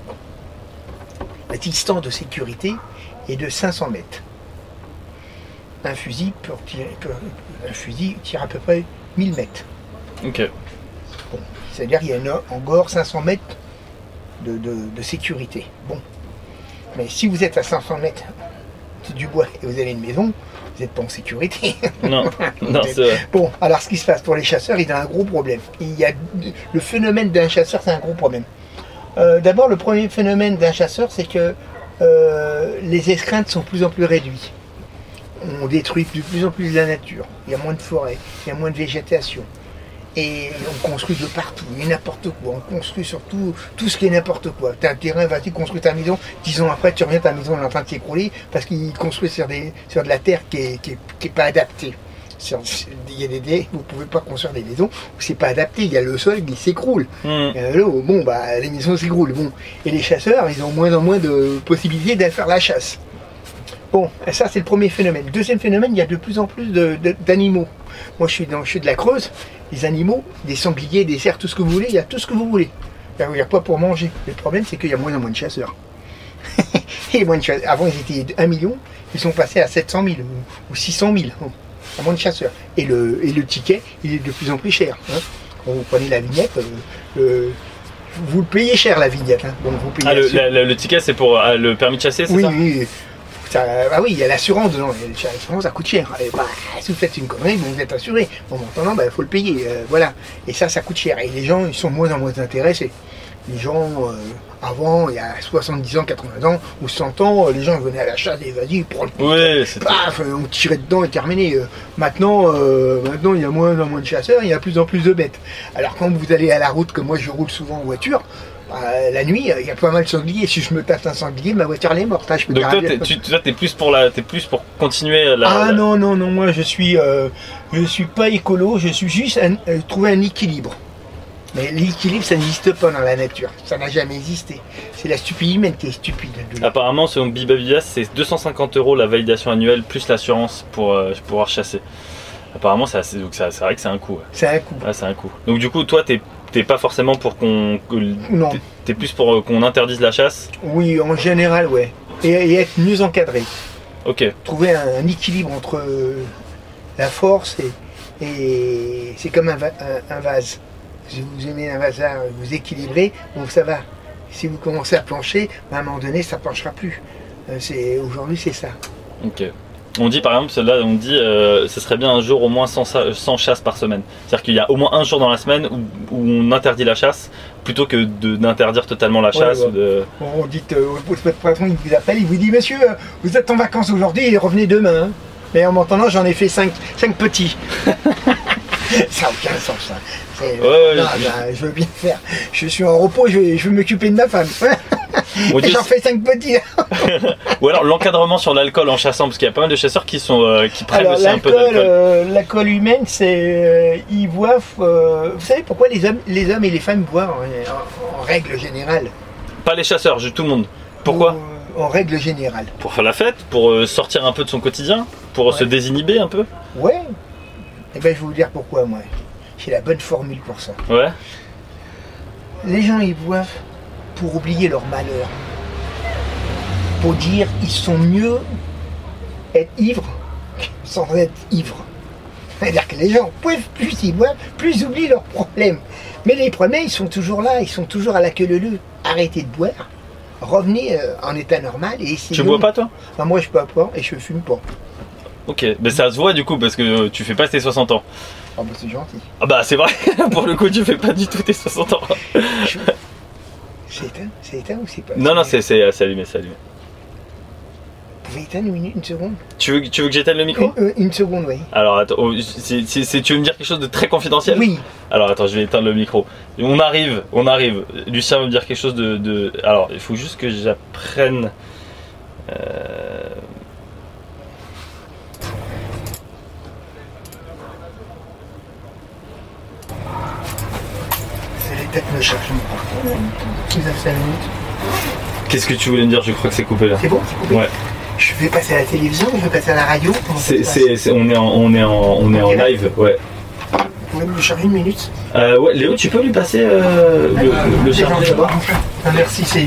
La distance de sécurité est de 500 mètres. Un fusil, peut tirer, un fusil tire à peu près 1000 mètres. Ok. C'est-à-dire qu'il y a une- encore 500 mètres de, de- de sécurité. Bon. Mais si vous êtes à 500 mètres du bois et vous avez une maison, vous n'êtes pas en sécurité. Non, non, c'est vrai. Bon, alors ce qui se passe pour les chasseurs, il y a un gros problème. Il y a le phénomène d'un chasseur, c'est un gros problème. Euh, D'abord, le premier phénomène d'un chasseur, c'est que euh, les escrintes sont de plus en plus réduites. On détruit de plus en plus la nature. Il y a moins de forêts, il y a moins de végétation. Et on construit de partout, n'importe quoi. On construit surtout tout ce qui est n'importe quoi. Tu as un terrain, vas-y, construis ta maison. Dix ans après, tu reviens, ta maison elle est en train de s'écrouler parce qu'ils construisent sur, des, sur de la terre qui n'est qui est- qui est pas adaptée. Il y a des, des- vous pouvez pas construire des maisons où c'est pas adapté. Il y a le sol qui s'écroule. Euh, l'eau, bon, bah, les maisons s'écroulent. Bon. Et les chasseurs, ils ont moins en moins de possibilités d'aller faire la chasse. Bon, ça, c'est le premier phénomène. Deuxième phénomène, il y a de plus en plus d'animaux. Moi, je suis, dans, je suis de la Creuse. Les animaux, des sangliers, des cerfs, tout ce que vous voulez, il y a tout ce que vous voulez. Il n'y a pas pour manger. Le problème, c'est qu'il y a moins en moins de chasseurs. Et moins de chasseurs. Avant, ils étaient 1 million. Ils sont passés à 700 000 ou, ou 600 000. Bon, il y a moins de chasseurs. Et le, et le ticket, il est de plus en plus cher. hein. Quand vous prenez la vignette, euh, vous le payez cher, la vignette. hein. Donc, vous payez Ah, le, la- ticket, c'est pour euh, le permis de chasser, c'est Oui, ça? oui. Ça- ah oui, il y a l'assurance dedans. Et L'assurance, ça coûte cher. Et bah, si vous faites une connerie, vous êtes assuré. Bon, maintenant, il faut le payer. euh, voilà. Et ça, ça coûte cher. Et les gens, ils sont moins en moins intéressés. Les gens, euh, avant, il y a 70 ans, 80 ans, ou 100 ans, euh, les gens venaient à la chasse et vas-y, prends le c'est paf, on tirait dedans et terminé. Euh, Maintenant, euh, maintenant, il y a moins en moins de chasseurs, il y a de plus en plus de bêtes. Alors quand vous allez à la route, comme moi je roule souvent en voiture, Bah, la nuit, il y a pas mal de sangliers. Si je me tape un sanglier, ma voiture elle est morte. hein, je peux Donc toi, t'es, tu, toi, t'es plus pour la, t'es plus pour continuer la. Ah la- non, non, non, moi je suis, euh, je suis pas écolo, je suis juste un- euh, trouver un équilibre. Mais l'équilibre, ça n'existe pas dans la nature. Ça n'a jamais existé. C'est la stupide humaine qui est stupide. de- Apparemment, selon Bibabias, c'est 250 euros la validation annuelle plus l'assurance pour euh, pouvoir chasser. Apparemment, c'est assez- donc ça- c'est vrai que c'est un coût. C'est un coup. Ouais, c'est un coût. Donc du coup, toi, t'es, t'es pas forcément pour qu'on, Non. t'es, plus pour euh, qu'on interdise la chasse? Oui, en général, ouais. Et, et être mieux encadré. Ok. Trouver un, un équilibre entre euh, la force et, et c'est comme un, va- un- un vase. Si vous aimez un vase, vous équilibrez, donc ça va. Si vous commencez à plancher, à un moment donné, ça planchera plus. Euh, aujourd'hui, c'est ça. Ok. On dit par exemple, là, on dit, euh, ce serait bien un jour au moins sans, sa- sans chasse par semaine. C'est-à-dire qu'il y a au moins un jour dans la semaine où, où on interdit la chasse plutôt que de, d'interdire totalement la chasse. ouais. ou de- On dit, euh, votre patron il vous appelle, il vous dit Monsieur, vous êtes en vacances aujourd'hui et revenez demain. hein. Mais en m'entendant, j'en ai fait 5 cinq, petits. ça n'a aucun sens. Ça. Ouais, non, je- bah, je veux bien faire. Je suis en repos, je vais, je vais m'occuper de ma femme. J'en fais 5 petits. Ou alors l'encadrement sur l'alcool en chassant, parce qu'il y a pas mal de chasseurs qui sont euh, qui prennent Alors, aussi un peu l'alcool, d'alcool. euh, l'alcool humaine, c'est. euh, ils boivent. vous savez pourquoi les hommes, les hommes et les femmes boivent en, en- en règle générale? Pas les chasseurs, tout le monde. Pourquoi? En, en règle générale. Pour faire la fête, pour sortir un peu de son quotidien, pour Ouais. se désinhiber un peu? Ouais. Eh ben, je vais vous dire pourquoi, moi. J'ai la bonne formule pour ça. Ouais. Les gens, ils boivent pour oublier leur malheur. Pour dire, ils sont mieux être ivres sans être ivres. C'est-à-dire que les gens, plus plus ils boivent, plus ils oublient leurs problèmes. Mais les problèmes, ils sont toujours là, ils sont toujours à la queue leu Arrêtez de boire, revenez euh, en état normal et essayez. Tu bois pas toi Non, Moi, je bois pas et je fume pas. Ok, mais ça se voit du coup parce que euh, tu fais pas tes 60 ans. Ah bah c'est gentil. Ah bah c'est vrai, pour le coup tu fais pas du tout tes 60 ans. C'est éteint C'est éteint ou c'est pas? Non non c'est c'est allumé, c'est allumé. Vous pouvez éteindre une, une seconde? Tu veux, tu veux que j'éteigne le micro? Euh, euh, Une seconde, oui. Alors attends, oh, si, si- si tu veux me dire quelque chose de très confidentiel? Oui. Alors attends, je vais éteindre le micro. On arrive, on arrive. Lucien va me dire quelque chose de... de- Alors il faut juste que j'apprenne... euh, Les têtes me cherchent. Vous avez 5 minutes. Qu'est-ce que tu voulais me dire? Je crois que c'est coupé là. C'est bon c'est coupé Ouais. Je vais passer à la télévision, je vais passer à la radio. C'est, c'est- c'est- on est en, on est en, on est en Ok. live, ouais. Vous pouvez me charger une minute Euh, ouais, Léo, tu peux lui passer euh, le, le C'est chargeur gentil. là-bas Ah, Merci, c'est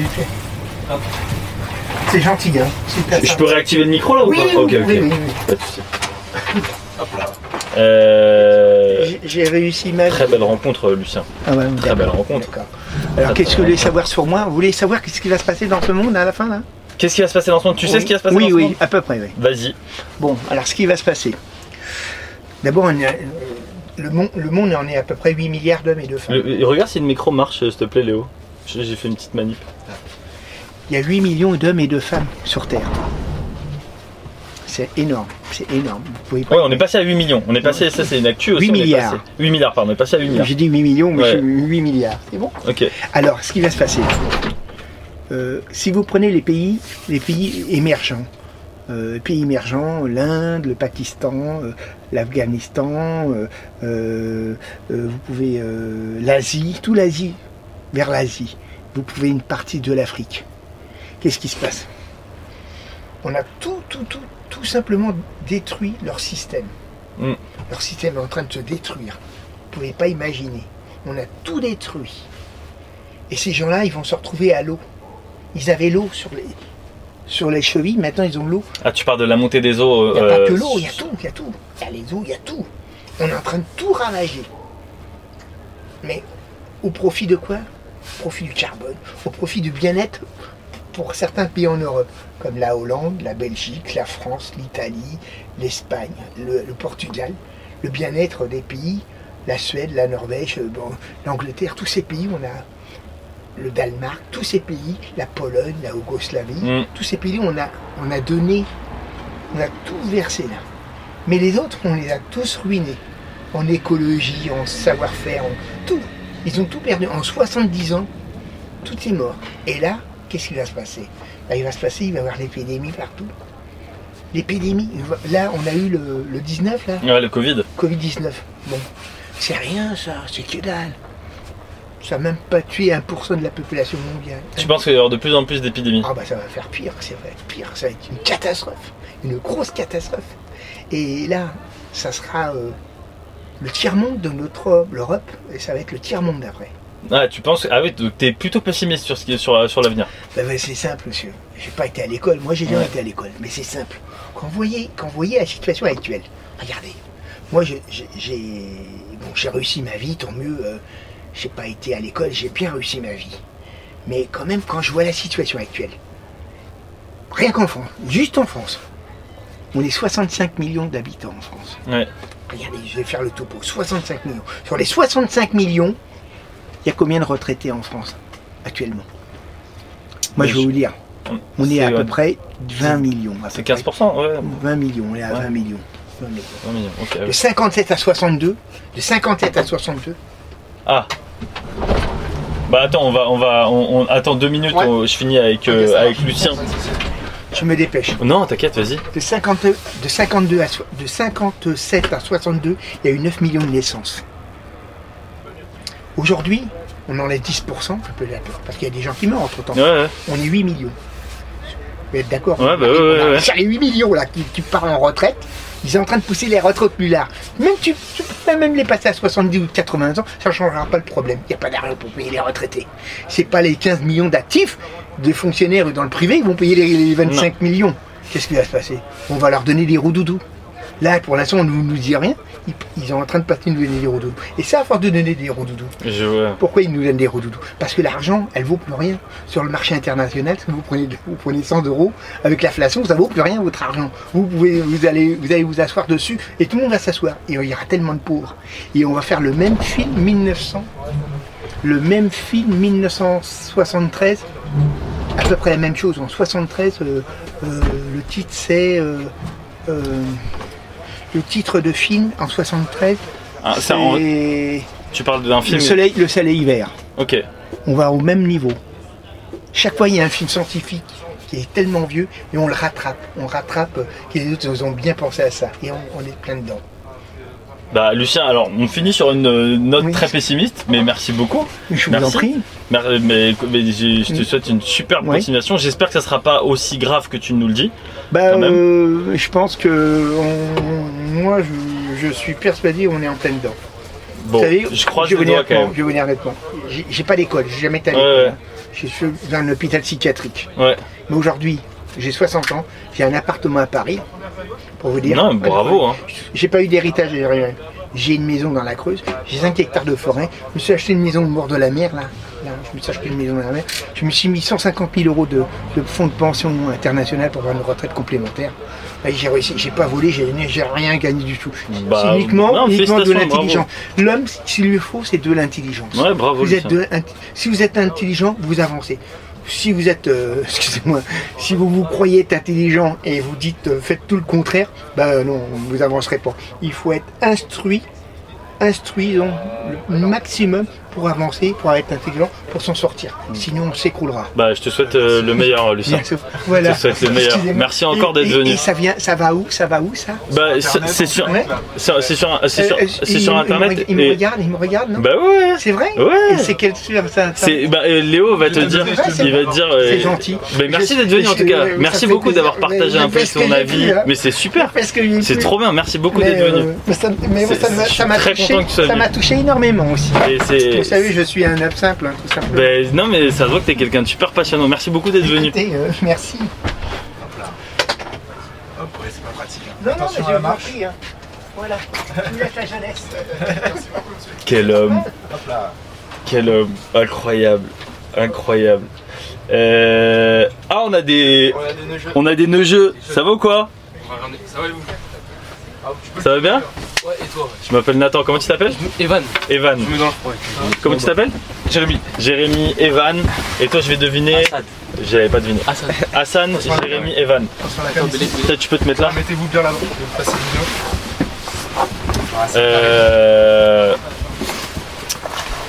C'est gentil, hein. Super Je peux réactiver le micro là ou Oui, pas? oui, Ok, oui, ok. oui, oui, oui. Pas de souci. Euh, J'ai- réussi ma très belle rencontre, Lucien. Ah ouais, Très belle rencontre. Alors, qu'est-ce que vous voulez savoir sur moi? Vous voulez savoir qu'est-ce qui va se passer dans ce monde à la fin, là? Qu'est-ce qui va se passer dans ce monde? Tu sais Oui. ce qui va se passer Oui, dans ce oui, monde? à peu près, oui. Vas-y. Bon, alors ce qui va se passer. D'abord, on euh, le, monde, le monde en est à peu près 8 milliards d'hommes et de femmes. Le- regarde si le micro marche, s'il te plaît, Léo. J'ai fait une petite manip. Il y a 8 millions d'hommes et de femmes sur Terre. C'est énorme, c'est énorme. Ouais, on est passé à 8 millions. On est passé, ça c'est une actu aussi. 8 on est milliards. passé- 8 milliards, pardon. On est passé à 8 milliards. J'ai dit 8 millions, mais Ouais. c'est 8 milliards. C'est bon Ok. Alors, ce qui va se passer, euh, si vous prenez les pays, les pays émergents, euh, pays émergents, l'Inde, le Pakistan, euh, l'Afghanistan, euh, vous pouvez l'Asie, tout l'Asie, vers l'Asie. Vous pouvez une partie de l'Afrique. Qu'est-ce qui se passe? On a tout, tout, tout, tout simplement détruit leur système. Mm. Leur système est en train de se détruire. Vous pouvez pas imaginer. On a tout détruit. Et ces gens-là, ils vont se retrouver à l'eau. Ils avaient l'eau sur les, sur les chevilles, maintenant ils ont l'eau. Ah, tu parles de la montée des eaux. Il n'y a euh, pas que l'eau, il y a tout, il y a tout. Il y a les eaux, il y a tout. On est en train de tout ravager. Mais au profit de quoi? Au profit du carbone, au profit du bien-être pour certains pays en Europe, comme la Hollande, la Belgique, la France, l'Italie, l'Espagne, le, le Portugal, le bien-être des pays, la Suède, la Norvège, euh, bon, l'Angleterre, tous ces pays, on a le Danemark, tous ces pays, la Pologne, la Yougoslavie, Mm. tous ces pays, on a, on a donné, on a tout versé là. Mais les autres, on les a tous ruinés. En écologie, en savoir-faire, en tout. Ils ont tout perdu. En 70 ans, tout est mort. Et là, qu'est-ce qui va se passer? Bah, Il va se passer, il va y avoir l'épidémie partout. L'épidémie, là on a eu le, le 19 là, Ouais, le Covid. Covid-19. Bon, c'est rien ça, c'est que dalle. Ça n'a même pas tué 1% de la population mondiale. Tu penses qu'il va y avoir de plus en plus d'épidémies? Ah bah ça va faire pire, ça va être pire, ça va être une catastrophe, une grosse catastrophe. Et là, ça sera euh, le tiers-monde de notre l'Europe, et ça va être le tiers-monde d'après. Ah, tu penses Ah oui, donc t'es plutôt pessimiste sur, ce qui est sur, sur l'avenir. Bah, bah, c'est simple, monsieur. J'ai pas été à l'école, moi j'ai jamais été à l'école, mais c'est simple. Quand vous voyez, quand vous voyez la situation actuelle, regardez. Moi j'ai bon, j'ai réussi ma vie, tant mieux. euh, j'ai pas été à l'école, j'ai bien réussi ma vie. Mais quand même, quand je vois la situation actuelle, rien qu'en France, juste en France, on est 65 millions d'habitants en France. Ouais. Regardez, je vais faire le topo. 65 millions. Sur les 65 millions, il y a combien de retraités en France actuellement? Moi, je vais vous dire. On est à peu près 20 millions. C'est près. 15%, ouais. 20 millions, on est à Ouais. 20 millions. 20 millions. 20 millions, ok. De ouais. 57 à 62, de 57 à 62, Ah Bah attends, on va, on va, on, on- attends deux minutes, Ouais. on- je finis avec, euh, avec. Lucien. je me dépêche. Non, t'inquiète, vas-y. De, 50 de, 52 à, so- de 57 à 62, il y a eu 9 millions de naissances. Aujourd'hui, on enlève 10%, un peu la peur, parce qu'il y a des gens qui meurent entre temps. Ouais, ouais. On est 8 millions. Vous êtes d'accord Ouais, bah On ouais, a- ouais, ouais. Sur les 8 millions là qui, qui partent en retraite, ils sont en train de pousser les retraites plus larges. Même tu, tu peux même les passer à 70 ou 80 ans, ça ne changera pas le problème. Il n'y a pas d'argent pour payer les retraités. C'est pas les 15 millions d'actifs des fonctionnaires dans le privé qui vont payer les, les 25 millions. Qu'est-ce qui va se passer? On va leur donner des roues doudous. Là, pour l'instant, on ne nous dit rien. Ils, ils sont en train de passer nous donner des roues doudous. Et c'est à force de donner des roues doudous. Je vois. Pourquoi ils nous donnent des roues doudous Parce que l'argent, elle vaut plus rien. Sur le marché international, si vous prenez, vous prenez 100 euros, avec l'inflation, ça vaut plus rien votre argent. Vous pouvez, vous allez, vous allez vous asseoir dessus et tout le monde va s'asseoir. Et il y aura tellement de pauvres. Et on va faire le même film 1900, le même film 1973, à peu près la même chose. En 73, euh, euh, le titre c'est euh, le titre de film en 73. Ah, ça, en- c'est tu parles d'un film le soleil, le soleil hiver Ok. on va au même niveau. Chaque fois, il y a un film scientifique qui est tellement vieux, et on le rattrape. On rattrape euh, que les autres ils ont bien pensé à ça. Et on, on est plein dedans. Bah Lucien, alors on finit sur une euh, note Oui. très pessimiste, mais merci beaucoup. Je vous Merci. en prie. Mais, mais je, je te souhaite une superbe Oui. continuation. J'espère que ça sera pas aussi grave que tu nous le dis. Bah, euh, je pense que on- moi, je, je suis persuadé qu'on est en plein dedans. Bon, Vous savez, je je vais honnêtement, même. Je vais vous dire honnêtement. J'ai- pas d'école, j'ai jamais été à Ouais, l'école. ouais. Je suis dans un hôpital psychiatrique. Ouais. Mais aujourd'hui, j'ai 60 ans, j'ai un appartement à Paris. Pour vous dire. Non, bravo. Hein. J'ai pas eu d'héritage, j'ai rien. J'ai une maison dans la Creuse, j'ai 5 hectares de forêt. Je me suis acheté une maison au bord de la mer, là. là je me suis acheté une maison dans la mer. Je me suis mis 150 000 euros de, de fonds de pension international pour avoir une retraite complémentaire. J'ai réussi, j'ai pas volé, j'ai rien gagné du tout. Bah, c'est uniquement, non, uniquement de l'intelligence. L'homme, s'il lui faut, c'est de l'intelligence. Ouais, bravo. Vous êtes Lucien. de- int- si vous êtes intelligent, vous avancez. Si vous êtes, euh, excusez-moi, si vous vous croyez être intelligent et vous dites euh, faites tout le contraire, bah non, vous avancerez pas. Il faut être instruit, instruit donc, le maximum pour avancer, pour être intelligent, pour s'en sortir. Sinon, on s'écroulera. Bah, je te souhaite euh, le meilleur, Lucien. Voilà. Je te souhaite le meilleur. Merci encore d'être venu. Et ça vient, ça va où Ça va où ça? Bah, c'est c'est sur, Ouais. c'est sur, c'est sur, Euh, c'est il- me internet. reg- Il me et- regarde, il me regarde, non? Bah ouais. C'est vrai? Ouais. C'est quel ça, ça, ça- C'est bah, euh, Léo va te dire, il va te dire. C'est euh, gentil. Mais merci d'être venu en tout cas. Merci beaucoup d'avoir partagé un peu j'ai avis. hein. Mais c'est super. Parce que j'ai C'est trop bien. Merci beaucoup d'être venu. euh, mais ça- m'a- je suis ça m'a très touché, content que tu sois ça m'a touché énormément aussi. Vous savez, je suis un homme simple, hein, tout simplement. Ben, non mais ça se voit que t'es quelqu'un de super passionnant. Merci beaucoup d'être venu. Écoutez, euh, merci. Hop, ouais, c'est pas pratique. hein. Non, non, Attention mais marche. prie. Hein. Voilà, je vous laisse la jeunesse. Quel homme, Hop là. quel homme, incroyable, incroyable. Euh, Ah on a des, On a des nœuds jeux. des jeux. Ça va ou quoi Ça va et vous? tu Ça va bien Ouais, et toi Je m'appelle Nathan. Comment tu t'appelles Evan. Evan. Je me mets dans le froid. Comment tu t'appelles Jérémy. Jérémy, Evan. Et toi je vais deviner. Assad. J'avais pas deviné. Assad. Hassan, Jérémy, Evan. Peut-être tu peux te mettre là. Mettez-vous bien là-bas. Je vais vous passer le vidéo. Ah, c'est Euh...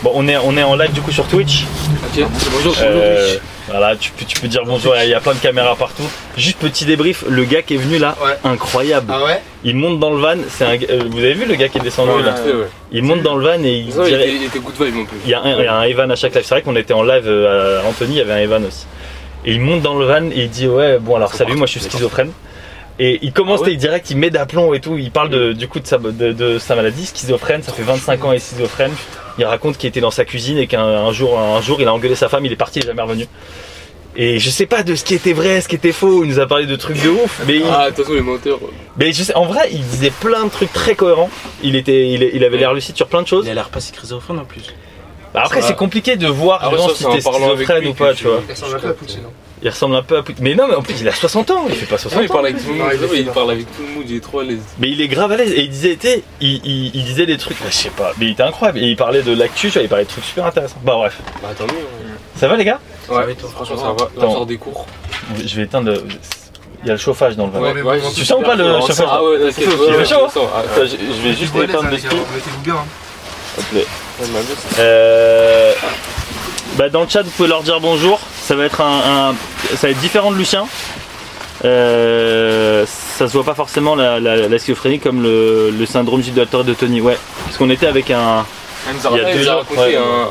Bon, on est, on est en live du coup sur Twitch. Ok, bonjour, Euh, bonjour. voilà, tu peux, tu peux dire bonjour, il y a plein de caméras partout. Juste petit débrief, le gars qui est venu là, Ouais. incroyable. Ah ouais Il monte dans le van, c'est un, euh, vous avez vu le gars qui est descendu Ouais, là ouais. Il monte dans le van et il il était- il était good vibe peu. Il y, a un, il y a un Evan à chaque live. C'est vrai qu'on était en live euh, à Anthony, il y avait un Evan aussi. Et il monte dans le van et il dit Ouais, bon, alors salut, moi je suis schizophrène. Et il commence Ah ouais et direct, il met d'aplomb et tout. Il parle de, du coup de sa, de, de sa maladie, schizophrène. Ça fait 25 ans, il est schizophrène. Il raconte qu'il était dans sa cuisine et qu'un un jour, un jour, il a engueulé sa femme, il est parti, il est jamais revenu. Et je sais pas de ce qui était vrai, ce qui était faux. Il nous a parlé de trucs de ouf. Mais, il- Ah, attention les menteurs. mais je sais, en vrai, il disait plein de trucs très cohérents. Il, était, il, il avait l'air lucide sur plein de choses. Il a l'air pas schizophrène en plus. Bah après, c'est compliqué de voir Ah vraiment ça, si t'es schizophrène ou pas, tu vois. Il ressemble un peu à Poutine. Mais non, mais en plus, il a 60 ans, il fait pas 60 Non, il ans. parle avec tout le monde, Ouais, il parle avec tout le monde, il est trop à l'aise. Mais il est grave à l'aise. Et il disait, il, il- il disait des trucs, je sais pas, mais il était incroyable. Et il parlait de l'actu, tu vois, il parlait de trucs super intéressants. Bah bref. Bah, tant mieux. hein. Ça va les gars? Ouais, va et toi? franchement, ça va. Là, Attends. on sort des cours. Je vais éteindre le... Il y a le chauffage dans le van. Ouais, Tu sens pas le chauffage Ah ouais, ouais, chaud, je sens. Ah, vais juste éteindre le ski. Mettez-vous bien. hein. s'il te plaît. Euh, bah dans le chat, vous pouvez leur dire bonjour. Ça va être un, un- ça va être différent de Lucien. Euh, ça se voit pas forcément la, la- la schizophrénie comme le, le syndrome gidulatoire de Tony. Ouais, parce qu'on était avec un, il y a deux jours, ouais. un- un-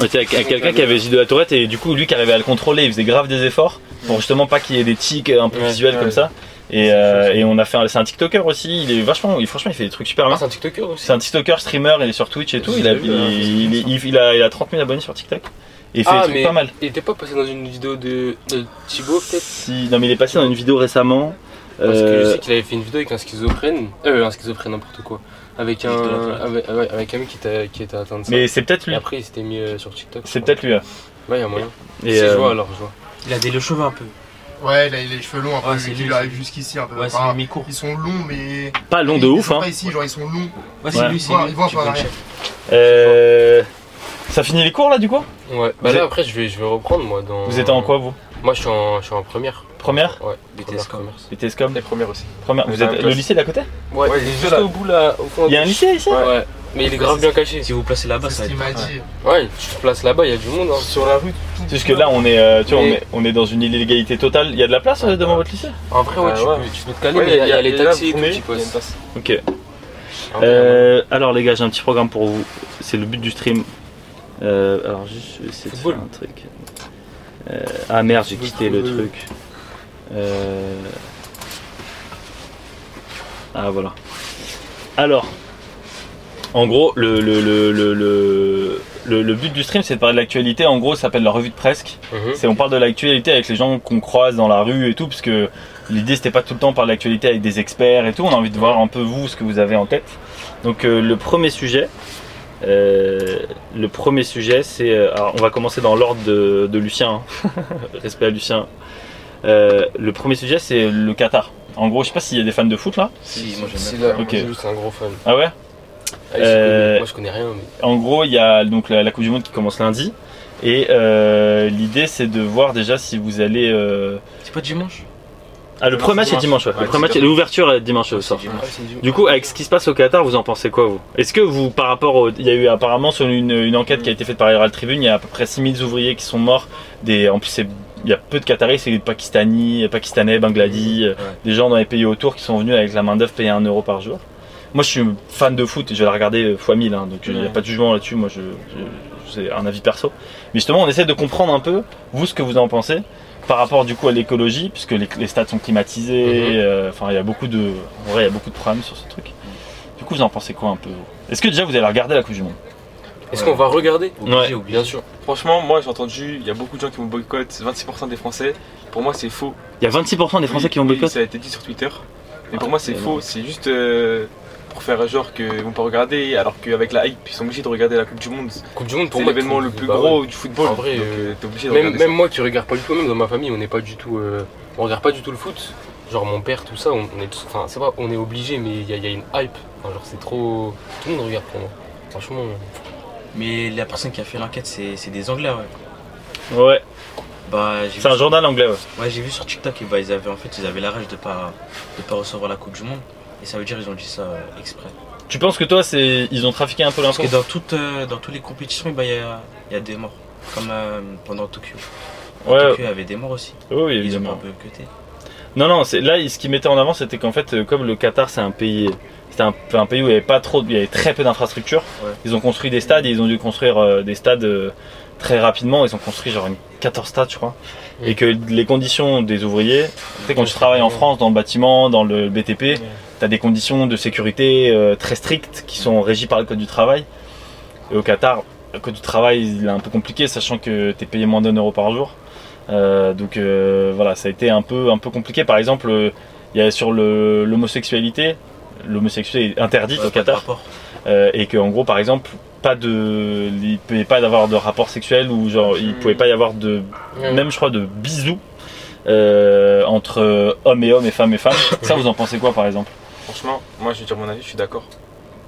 on était avec, avec quelqu'un qui avait Gilles de la Tourette et du coup lui qui arrivait à le contrôler, il faisait grave des efforts pour justement pas qu'il y ait des tics un peu Ouais, visuels ouais. comme ça. Et, euh, et on a fait, un- c'est un TikToker aussi. Il est vachement, il, franchement, il fait des trucs super Ah, bien. c'est un TikToker aussi. C'est un TikToker streamer, il est sur Twitch et tout. Il a, hein, il, il- il- il a, il a 30 000 abonnés sur TikTok. Et il fait Ah, des trucs mais pas mal. il était pas passé dans une vidéo de, de Thibaut peut-être Si, non mais il est passé dans une vidéo récemment. Parce que je Euh, sais qu'il avait fait une vidéo avec un schizophrène. Euh, un schizophrène, n'importe quoi. Avec un, avec, un mec qui, était- qui était atteint de ça. mais c'est peut-être Et lui. après, il s'était mis euh, sur TikTok. C'est peut-être lui. hein. Ouais, il y a moyen. Et, si, je euh, vois alors, je vois. Il a des le cheveux un peu. Ouais, il a les cheveux longs un peu. Ouais, c'est il lui, lui arrive c'est jusqu'ici un peu. Ouais, c'est Enfin, mi-court. Ils sont longs, mais. pas long de ils ouf. sont Hein. Pas ici, genre ils sont longs. Ouais, c'est Ouais. lui, c'est ils vont l'arrière. check. Euh, ça finit les cours là du coup Ouais, Vous bah là êtes- après, je vais, je vais reprendre moi. Dans... Vous êtes en quoi vous Moi, je suis en, je suis en première. Première Ouais, BTS com. commerce. BTScom Les premières aussi. Première. Vous êtes le classe. lycée d'à côté Ouais, Ouais, juste juste là. au bout là. Au fond, à Il y a un lycée ici Ouais. mais il est grave bien caché. Si vous placez là-bas, C'est ça ce va qu'il être. m'a dit. Ouais, tu te places là-bas, il y a du monde. Hein. Sur la rue. C'est juste que là on est, euh, tu vois, on, est, on est dans une illégalité totale. Il y a de la place euh, devant votre lycée? En vrai, ouais, Ah, tu, ouais. Peux, tu peux te caler, Ouais, mais il y, a les taxis et tout tournez, qui il y a une passent. place. Ok. Vrai, Euh, alors les gars, j'ai un petit programme pour vous. C'est le but du stream. Euh, alors juste, je vais essayer de faire un truc. Euh, ah merde, j'ai quitté le truc. Euh, Ah voilà. Alors, en gros, le, le, le, le, le, le- le but du stream, c'est de parler de l'actualité. En gros, ça s'appelle la revue de presque. Mhm. C'est on parle de l'actualité avec les gens qu'on croise dans la rue et tout, parce que l'idée c'était pas tout le temps de parler de l'actualité avec des experts et tout. On a envie de voir un peu vous ce que vous avez en tête. Donc euh, le premier sujet, euh, le premier sujet, c'est, euh, alors, on va commencer dans l'ordre de, de Lucien. hein. Respect à Lucien. Euh, le premier sujet, c'est le Qatar. En gros, je sais pas s'il y a des fans de foot là. Si, moi j'aime Si, bien. là, Ok. lui, c'est un gros fan. Ah ouais? Ah, Euh. Moi, je connais rien. Mais... En gros, il y a donc la, la Coupe du Monde qui commence lundi. Et euh, l'idée, c'est de voir déjà si vous allez. euh, C'est pas dimanche? Ah, le premier match est dimanche. Ouais. Le Ouais, premier match, l'ouverture est dimanche au soir. Du coup, avec ce qui se passe au Qatar, vous en pensez quoi, vous? Est-ce que vous, par rapport au. Il y a eu apparemment sur une, une enquête qui a été faite par Herald Tribune, il y a à peu près 6000 ouvriers qui sont morts. Des, en plus, c'est- il y a peu de Qataris, c'est des Pakistanis, Pakistanais, Bangladis, euh, des gens dans les pays autour qui sont venus avec la main-d'œuvre payer 1 euro par jour. Moi, je suis fan de foot et je vais la regarder euh, fois 1000, hein, donc il n'y a Ouais. pas de jugement là-dessus. Moi, je, je- c'est un avis perso. Mais justement, on essaie de comprendre un peu, vous, ce que vous en pensez par rapport du coup à l'écologie, puisque les, les stades sont climatisés, Mhm. euh, enfin il y a beaucoup de, en vrai il y a beaucoup de problèmes sur ce truc. Du coup vous en pensez quoi un peu Est-ce que déjà vous allez regarder la Coupe du Monde? Est-ce qu'on va regarder? Ouais. Obligé, obligé. Bien sûr. Franchement, moi j'ai entendu, il y a beaucoup de gens qui vont boycott, 26% des Français. Pour moi, c'est faux. Il y a 26% des Français Oui, qui vont oui, boycott. Ça a été dit sur Twitter. Mais pour Ah, moi, c'est c'est faux. C'est juste euh, pour faire genre qu'ils vont pas regarder, alors qu'avec la hype, ils sont obligés de regarder la Coupe du Monde. Coupe du Monde pour C'est l'événement le plus bah gros ouais. du football. En vrai, donc euh, euh, t'es obligé de Même, regarder. même moi qui regarde pas du tout, même dans ma famille, on n'est pas du tout. euh, on regarde pas du tout le foot. Genre mon père, tout ça, on, on est tous- Enfin, c'est pas, on est obligé, mais il y, a- il y a une hype. Enfin, genre, c'est trop. Tout le monde regarde pour moi. Franchement. Mais la personne qui a fait l'enquête, c'est c'est des Anglais, ouais. Ouais, Bah, j'ai c'est vu, un journal anglais. Ouais. ouais, j'ai vu sur TikTok, et bah, ils avaient, en fait, ils avaient la rage de pas, de pas recevoir la Coupe du Monde. Et ça veut dire ils ont dit ça euh, exprès. Tu penses que toi, c'est ils ont trafiqué un peu Parce l'info que dans toutes, euh, dans toutes les compétitions, bah, il y, a, il y a des morts. Comme euh, pendant Tokyo. Ouais, Tokyo, il y avait des morts aussi. oui, Ils ont un peu cuté. Non, non, c'est là, ce qu'ils mettaient en avant, c'était qu'en fait, comme le Qatar, c'est un pays, c'était un, un pays où il y avait pas trop, il y avait très peu d'infrastructures. Ouais. Ils ont construit des stades et ils ont dû construire euh, des stades euh, très rapidement. Ils ont construit genre une 14 stades, je crois. Et que les conditions des ouvriers, tu sais, quand tu travailles en France, dans le bâtiment, dans le BTP, tu as des conditions de sécurité euh, très strictes qui sont régies par le code du travail. Et au Qatar, le code du travail, il est un peu compliqué, sachant que tu es payé moins d'un euro par jour. Euh, donc euh, voilà, ça a été un peu, un peu compliqué. Par exemple, euh, il y a sur l'homosexualité, l'homosexualité est interdite Ouais, au Qatar. Euh, et que en gros par exemple pas de il pouvait pas d'avoir de rapport sexuel ou genre il pouvait pas y avoir de même je crois de bisous euh, entre hommes et hommes et femmes et femmes ça vous en pensez quoi par exemple? Franchement, moi je vais dire mon avis, je suis d'accord.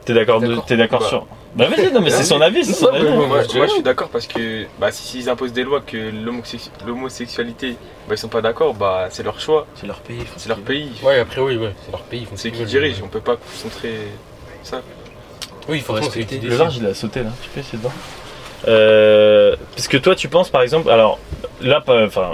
t'es d'accord t'es d'accord Bah. sur bah vas-y non mais c'est son avis c'est son Non, avis Moi, moi, je dirais moi, je suis d'accord parce que bah, si s'ils imposent des lois que l'homosexu- l'homosexualité, bah, ils sont pas d'accord, bah, c'est leur choix, C'est leur pays. c'est ce leur pays. Ouais, après, oui, ouais, c'est leur pays. C'est qui dirigent, on peut pas concentrer ça. Oui, eux qui respecter. le large il a sauté là tu peux essayer de voir euh, parce que toi tu penses par exemple alors là pas- enfin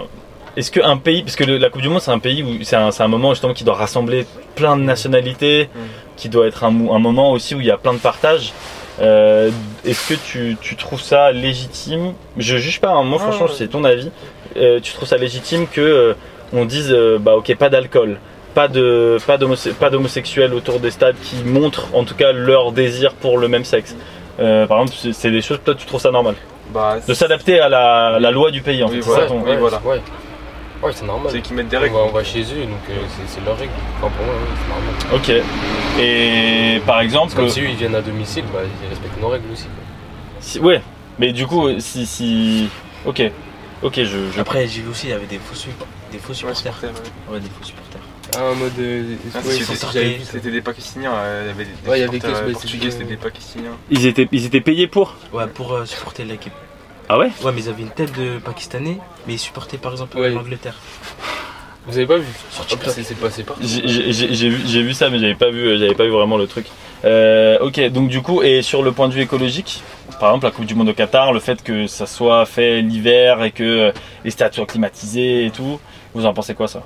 est-ce qu'un pays, parce que le- la Coupe du Monde c'est un pays où c'est un, moment justement qui doit rassembler plein de nationalités, Mm. qui doit être un, moment aussi où il y a plein de partage. Euh, Est-ce que tu, tu trouves ça légitime? Je juge pas, hein, moi Ah, franchement ouais. c'est ton avis. Euh, tu trouves ça légitime que euh, on dise euh, bah ok pas d'alcool, pas de pas d'homose- pas d'homosexuels autour des stades qui montrent en tout cas leur désir pour le même sexe? Euh, par exemple c'est- des choses toi tu trouves ça normal? Bah, de s'adapter à la, la loi du pays en Oui, fait. voilà. ça ton- Oui, voilà. Ouais, ouais c'est normal. c'est qu'ils mettent des On règles. va, on va chez eux, donc euh, c'est- c'est leur règle. Enfin, pour moi, ouais, c'est normal. Ok. Et par exemple, comme si eux, ils viennent à domicile, bah, ils respectent nos règles aussi. quoi. si- ouais, mais du coup, si, si, ok, ok, je, je Après, j'ai vu aussi, il y avait des faux, sup- des faux Ouais, supporters. supporters, ouais. Ouais, des faux supporters. Ah, en mode. euh, Ah, ouais, c'était- des Pakistaniens, euh, il y avait des, Ouais, y avait euh, ouais, portugais, c'était- des Pakistaniens. ils étaient, ils étaient payés pour? Ouais, pour euh, supporter l'équipe. Ah ouais Ouais, mais ils avaient une tête de Pakistanais, mais ils supportaient par exemple Ouais. l'Angleterre. Vous avez pas vu. C'est passé par. J'ai vu, j'ai vu ça, mais j'avais pas vu, j'avais pas vu vraiment le truc. Euh, ok, donc du coup, et sur le point de vue écologique, par exemple la Coupe du Monde au Qatar, le fait que ça soit fait l'hiver et que euh, les stades soient climatisés et tout, vous en pensez quoi ça?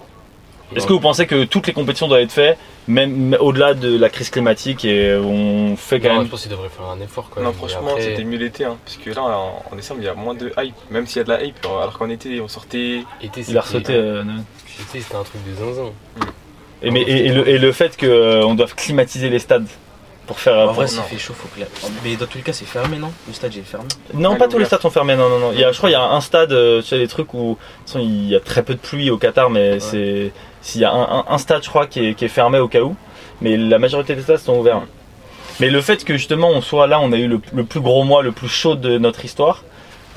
Est-ce que vous pensez que toutes les compétitions doivent être faites, même au-delà de la crise climatique, et on fait quand Non, même je pense qu'ils devraient faire un effort quand Non, même. franchement, Et après- c'était mieux l'été, hein, parce que là, en, en décembre, il y a moins de hype. Même s'il y a de la hype, alors qu'en été, on sortait. Été, Il a c'était- ressauté. euh, non. Été, c'était un truc de zinzin. Et, mais, et, et le, et le fait qu'on doive climatiser les stades pour faire. En vrai, s'il non. fait chaud, faut que la... Mais dans tous les cas, c'est fermé, non? Le stade, il est fermé. non, Ah, pas tous les stades sont fermés. Non, non, non. Il y a, je crois qu'il y a un stade, euh, tu sais, les trucs où de toute façon, il y a très peu de pluie au Qatar, mais c'est s'il y a un, un- un stade, je crois, qui est, qui est fermé au cas où. Mais la majorité des stades sont ouverts. Mm. Mais le fait que justement on soit là, on a eu le, le plus gros mois, le plus chaud de notre histoire.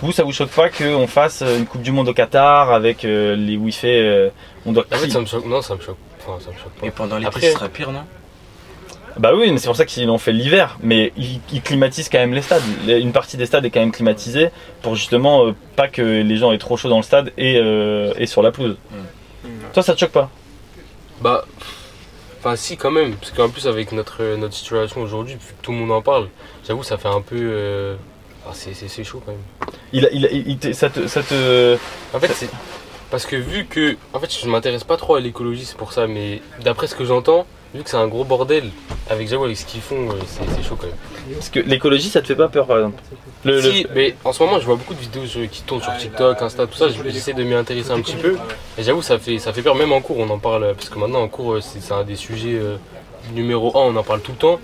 Vous, ça vous choque pas qu'on fasse euh, une Coupe du Monde au Qatar avec euh, les où il fait, euh, on doit. En fait, ça me choque. Non, ça me choque. Enfin, ça me choque pas. Mais pendant l'été, Après- ce sera pire, non? Bah oui, mais c'est pour ça qu'ils l'ont fait l'hiver. Mais ils, ils climatisent quand même les stades. Une partie des stades est quand même climatisée pour justement euh, pas que les gens aient trop chaud dans le stade et, euh, et sur la pelouse. Toi, ça te choque pas Bah. Enfin, si, quand même. Parce qu'en plus, avec notre, notre situation aujourd'hui, vu que tout le monde en parle, j'avoue, ça fait un peu. euh, ah, c'est- c'est c'est chaud quand même. il, a- il, a- il te- ça, te, ça te. En fait, c'est. Parce que vu que. En fait, je m'intéresse pas trop à l'écologie, c'est pour ça, mais d'après ce que j'entends, vu que c'est un gros bordel, avec avec ce qu'ils font, euh, c'est c'est chaud quand même. Parce que l'écologie, ça te fait pas peur, par exemple le, le- Si, mais en ce moment, je vois beaucoup de vidéos sur- qui tournent sur TikTok, Insta, tout ça. J'essaie de m'y intéresser un petit peu. Et j'avoue, ça fait, ça fait peur. Même en cours, on en parle. Parce que maintenant, en cours, euh, c'est c'est un des sujets euh, numéro un, on en parle tout le temps.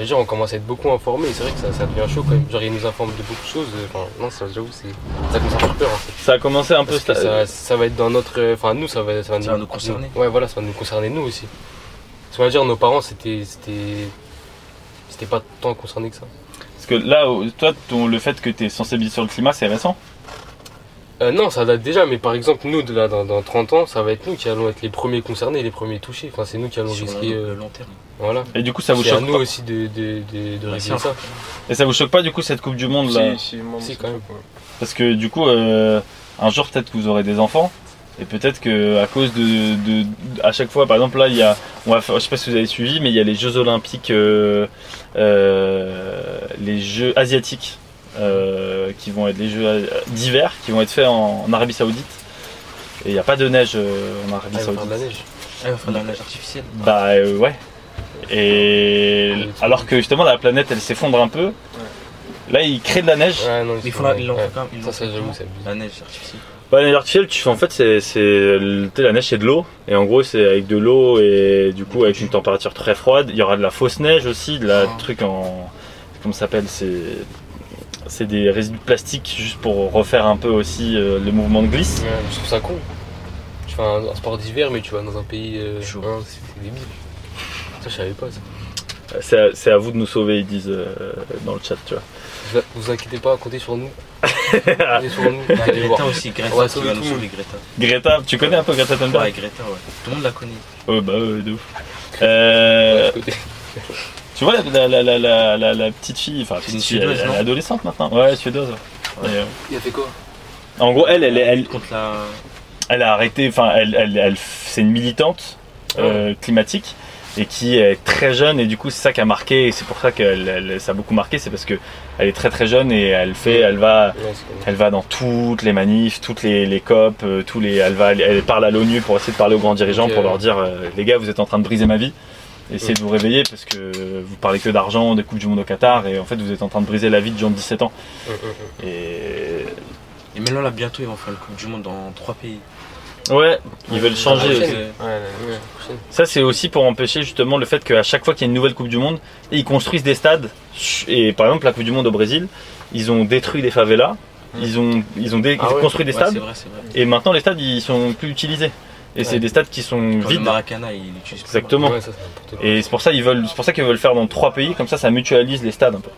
Et genre, on commence à être beaucoup informés. Et c'est vrai que ça, ça devient chaud quand même. Genre, ils nous informent de beaucoup de choses. euh, Enfin, non, ça, j'avoue, c'est- ça commence à faire peur en fait. Ça a commencé un peu. Parce que ça- ça, ça va être dans notre. euh, Enfin, nous, ça va, ça va, Ça va nous concerner. Ouais, voilà, ça va nous concerner nous aussi. Parce qu'on va dire, nos parents, c'était. C'était c'était pas tant concerné que ça. Parce que là, toi, ton- le fait que tu es sensibilisé sur le climat, c'est récent. Euh, non, ça date déjà, mais par exemple, nous, de là, dans, dans 30 ans, ça va être nous qui allons être les premiers concernés, les premiers touchés. Enfin, c'est nous qui allons Sur risquer. le, euh, long terme. voilà. Et du coup, ça vous à choque nous pas. aussi de, de, de, de Bah, ça. Et ça vous choque pas, du coup, cette Coupe du Monde là Si, si, moi, Si, quand même. Parce que du coup, euh, un jour, peut-être que vous aurez des enfants. Et peut-être que à cause de, de- à chaque fois, par exemple là, il y a, on va faire- je sais pas si vous avez suivi, mais il y a les Jeux Olympiques, euh, euh, les Jeux asiatiques, euh, qui vont être les Jeux d'hiver, qui vont être faits en, en Arabie Saoudite. Et il n'y a pas de neige euh, en Arabie Ah, il va faire Saoudite. de la neige. Ah, il va faire de la neige artificielle. Bah euh, ouais. Et alors que justement la planète elle s'effondre un peu, là ils créent de la neige. Ouais, non, Il ils la, ils l'ont ouais. fait quand même. ils Ça, ça. La neige artificielle. Bah, la neige artificielle, tu fais en fait, c'est, la neige, c'est de l'eau, et en gros, c'est avec de l'eau et du coup, avec une température très froide. Il y aura de la fausse neige aussi, de la Ah. truc en, comment ça s'appelle, c'est, c'est des résidus de plastique juste pour refaire un peu aussi euh, le mouvement de glisse. Ouais, je trouve ça con. Tu fais un, un sport d'hiver, mais tu vas dans un pays euh, Chaud. hein, c'est c'est débile. Ça, je savais pas ça. C'est, à, c'est à vous de nous sauver, ils disent euh, dans le chat, tu vois. Vous, vous inquiétez pas, comptez sur nous. comptez sur nous. Il y a Allez voir. Greta aussi, Greta Ouais, qui va nous sauver, Greta. Greta, tu connais un peu Greta Thunberg Ouais, Greta, ouais. Tout le monde la connaît. Ouais, bah ouais, de ouf. Euh, Ouais, Tu vois la, la, la, la, la, la petite fille, enfin petite une fille, elle, Suédoise, elle non est adolescente maintenant. Ouais, suédoise. ouais. Et, euh, Il a fait quoi? en gros, elle, elle, elle, Contre la. elle a arrêté, enfin, elle, elle, elle- c'est une militante euh, climatique et qui est très jeune et du coup c'est ça qui a marqué et c'est pour ça que ça a beaucoup marqué, c'est parce que elle est très très jeune et elle fait, elle va, elle va dans toutes les manifs, toutes les, les COP, euh, tous les, elle va, elle parle à l'ONU pour essayer de parler aux grands dirigeants pour leur dire, euh, les gars, vous êtes en train de briser ma vie. Essayez de vous réveiller parce que vous parlez que d'argent, des coupes du monde au Qatar et en fait vous êtes en train de briser la vie de gens de 17 ans. Hum, hum. Et Et maintenant, là, bientôt, ils vont faire une Coupe du Monde dans trois pays. Ouais, ils veulent changer. Aussi. Ça, c'est aussi pour empêcher justement le fait qu'à chaque fois qu'il y a une nouvelle Coupe du Monde, ils construisent des stades. Et par exemple, la Coupe du Monde au Brésil, ils ont détruit des favelas, ils ont, ils ont dé- Ah ouais construit des stades, vrai, et maintenant les stades ils sont plus utilisés. Et c'est des stades qui sont Quand le vides. Maracana, il utilise plus. Exactement. Ça, c'est. Et c'est pour ça ils veulent, c'est pour ça qu'ils veulent faire dans trois pays, comme ça, ça mutualise les stades un peu.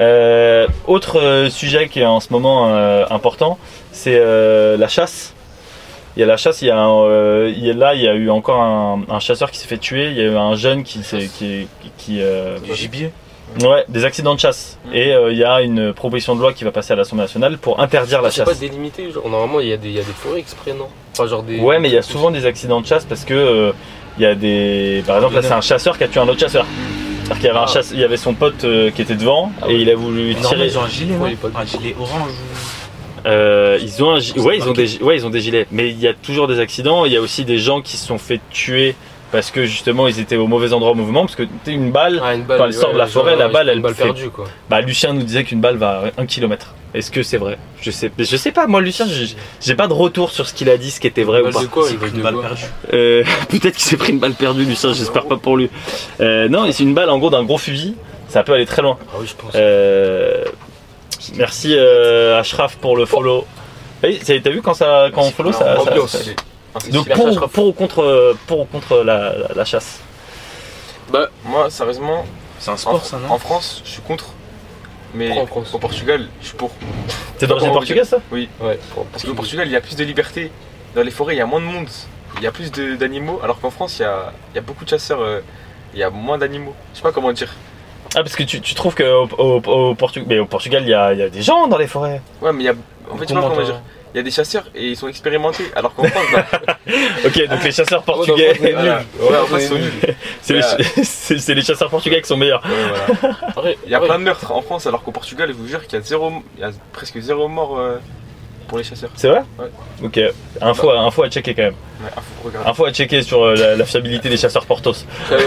Euh, autre euh, sujet qui est en ce moment euh, important, c'est euh, la chasse. Il y a la chasse, il y a, un, euh, il y a- là il y a eu encore un, un chasseur qui s'est fait tuer, il y a eu un jeune qui s'est qui, qui, euh, Du gibier. ouais des accidents de chasse et euh, il y a une proposition de loi qui va passer à l'Assemblée nationale pour interdire la C'est pas chasse. délimité, genre, normalement il y, a des- il y a des forêts exprès, non? Enfin, genre des. Ouais mais il y a souvent des accidents de chasse parce que euh, il y a des par exemple là c'est un chasseur qui a tué un autre chasseur. C'est-à-dire qu'il y avait un Ah. chasse, il y avait son pote euh, qui était devant Ah et il a voulu Normalement, tirer. ils ont un gilet, Ouais, non? Un gilet orange ou. Euh, ils ont un, gi- C'est ouais, ils ont des, ouais, ils ont des gilets. Mais il y a toujours des accidents. Il y a aussi des gens qui se sont fait tuer parce que justement ils étaient au mauvais endroit au mouvement. Parce que tu sais, une balle, Ah, une balle, Quand elle sort de la forêt, la balle, une elle balle fait- perdue quoi. bah Lucien nous disait qu'une balle va à 1 km. Est-ce que c'est vrai? Je sais, mais je sais pas. Moi, Lucien, j'ai j'ai pas de retour sur ce qu'il a dit, ce qui était vrai Une ou pas. quoi? C'est Une balle perdue. Euh, Peut-être qu'il s'est pris une balle perdue, Lucien. J'espère pas pour lui. Euh, non, c'est une balle en gros d'un gros fusil. Ça peut aller très loin. Ah oui, je pense. Euh, merci euh, Ashraf pour le follow. Eh, T'as vu quand ça, quand on follow ça, ça- Allez. Donc Merci, pour, Ashraf. pour ou contre, pour ou contre la, la- la chasse. Bah, moi, sérieusement, C'est un en, sport, ça, non en France, je suis contre. Mais Pourquoi en France au Portugal, je suis pour. T'es d'origine portugaise ça Oui. Ouais. Parce qu'au Portugal, il y a plus de liberté. Dans les forêts, il y a moins de monde. Il y a plus d'animaux. Alors qu'en France, il y a, il y a beaucoup de chasseurs. euh, il y a moins d'animaux. Je sais pas comment dire. Ah parce que tu, tu trouves qu'au au, au Portu- mais au Portugal il y a, il y a des gens dans les forêts. Ouais, mais il y a. En fait, je sais pas Comment comment t'as- dire. Il y a des chasseurs et ils sont expérimentés. Alors qu'en France, bah, Ok donc les chasseurs portugais, voilà. Ouais, en fait, ils sont nuls. c'est les, c'est- c'est les chasseurs portugais qui sont meilleurs. Ouais, voilà. Après, Il y a plein de meurtres en France, alors qu'au Portugal, je vous jure qu'il y a zéro, il y a presque zéro mort euh, pour les chasseurs. C'est vrai Ouais. Ok. Info, à- info à checker quand même. Ouais, ah, faut regarder. Info à checker sur euh, la, la fiabilité des chasseurs portos. Même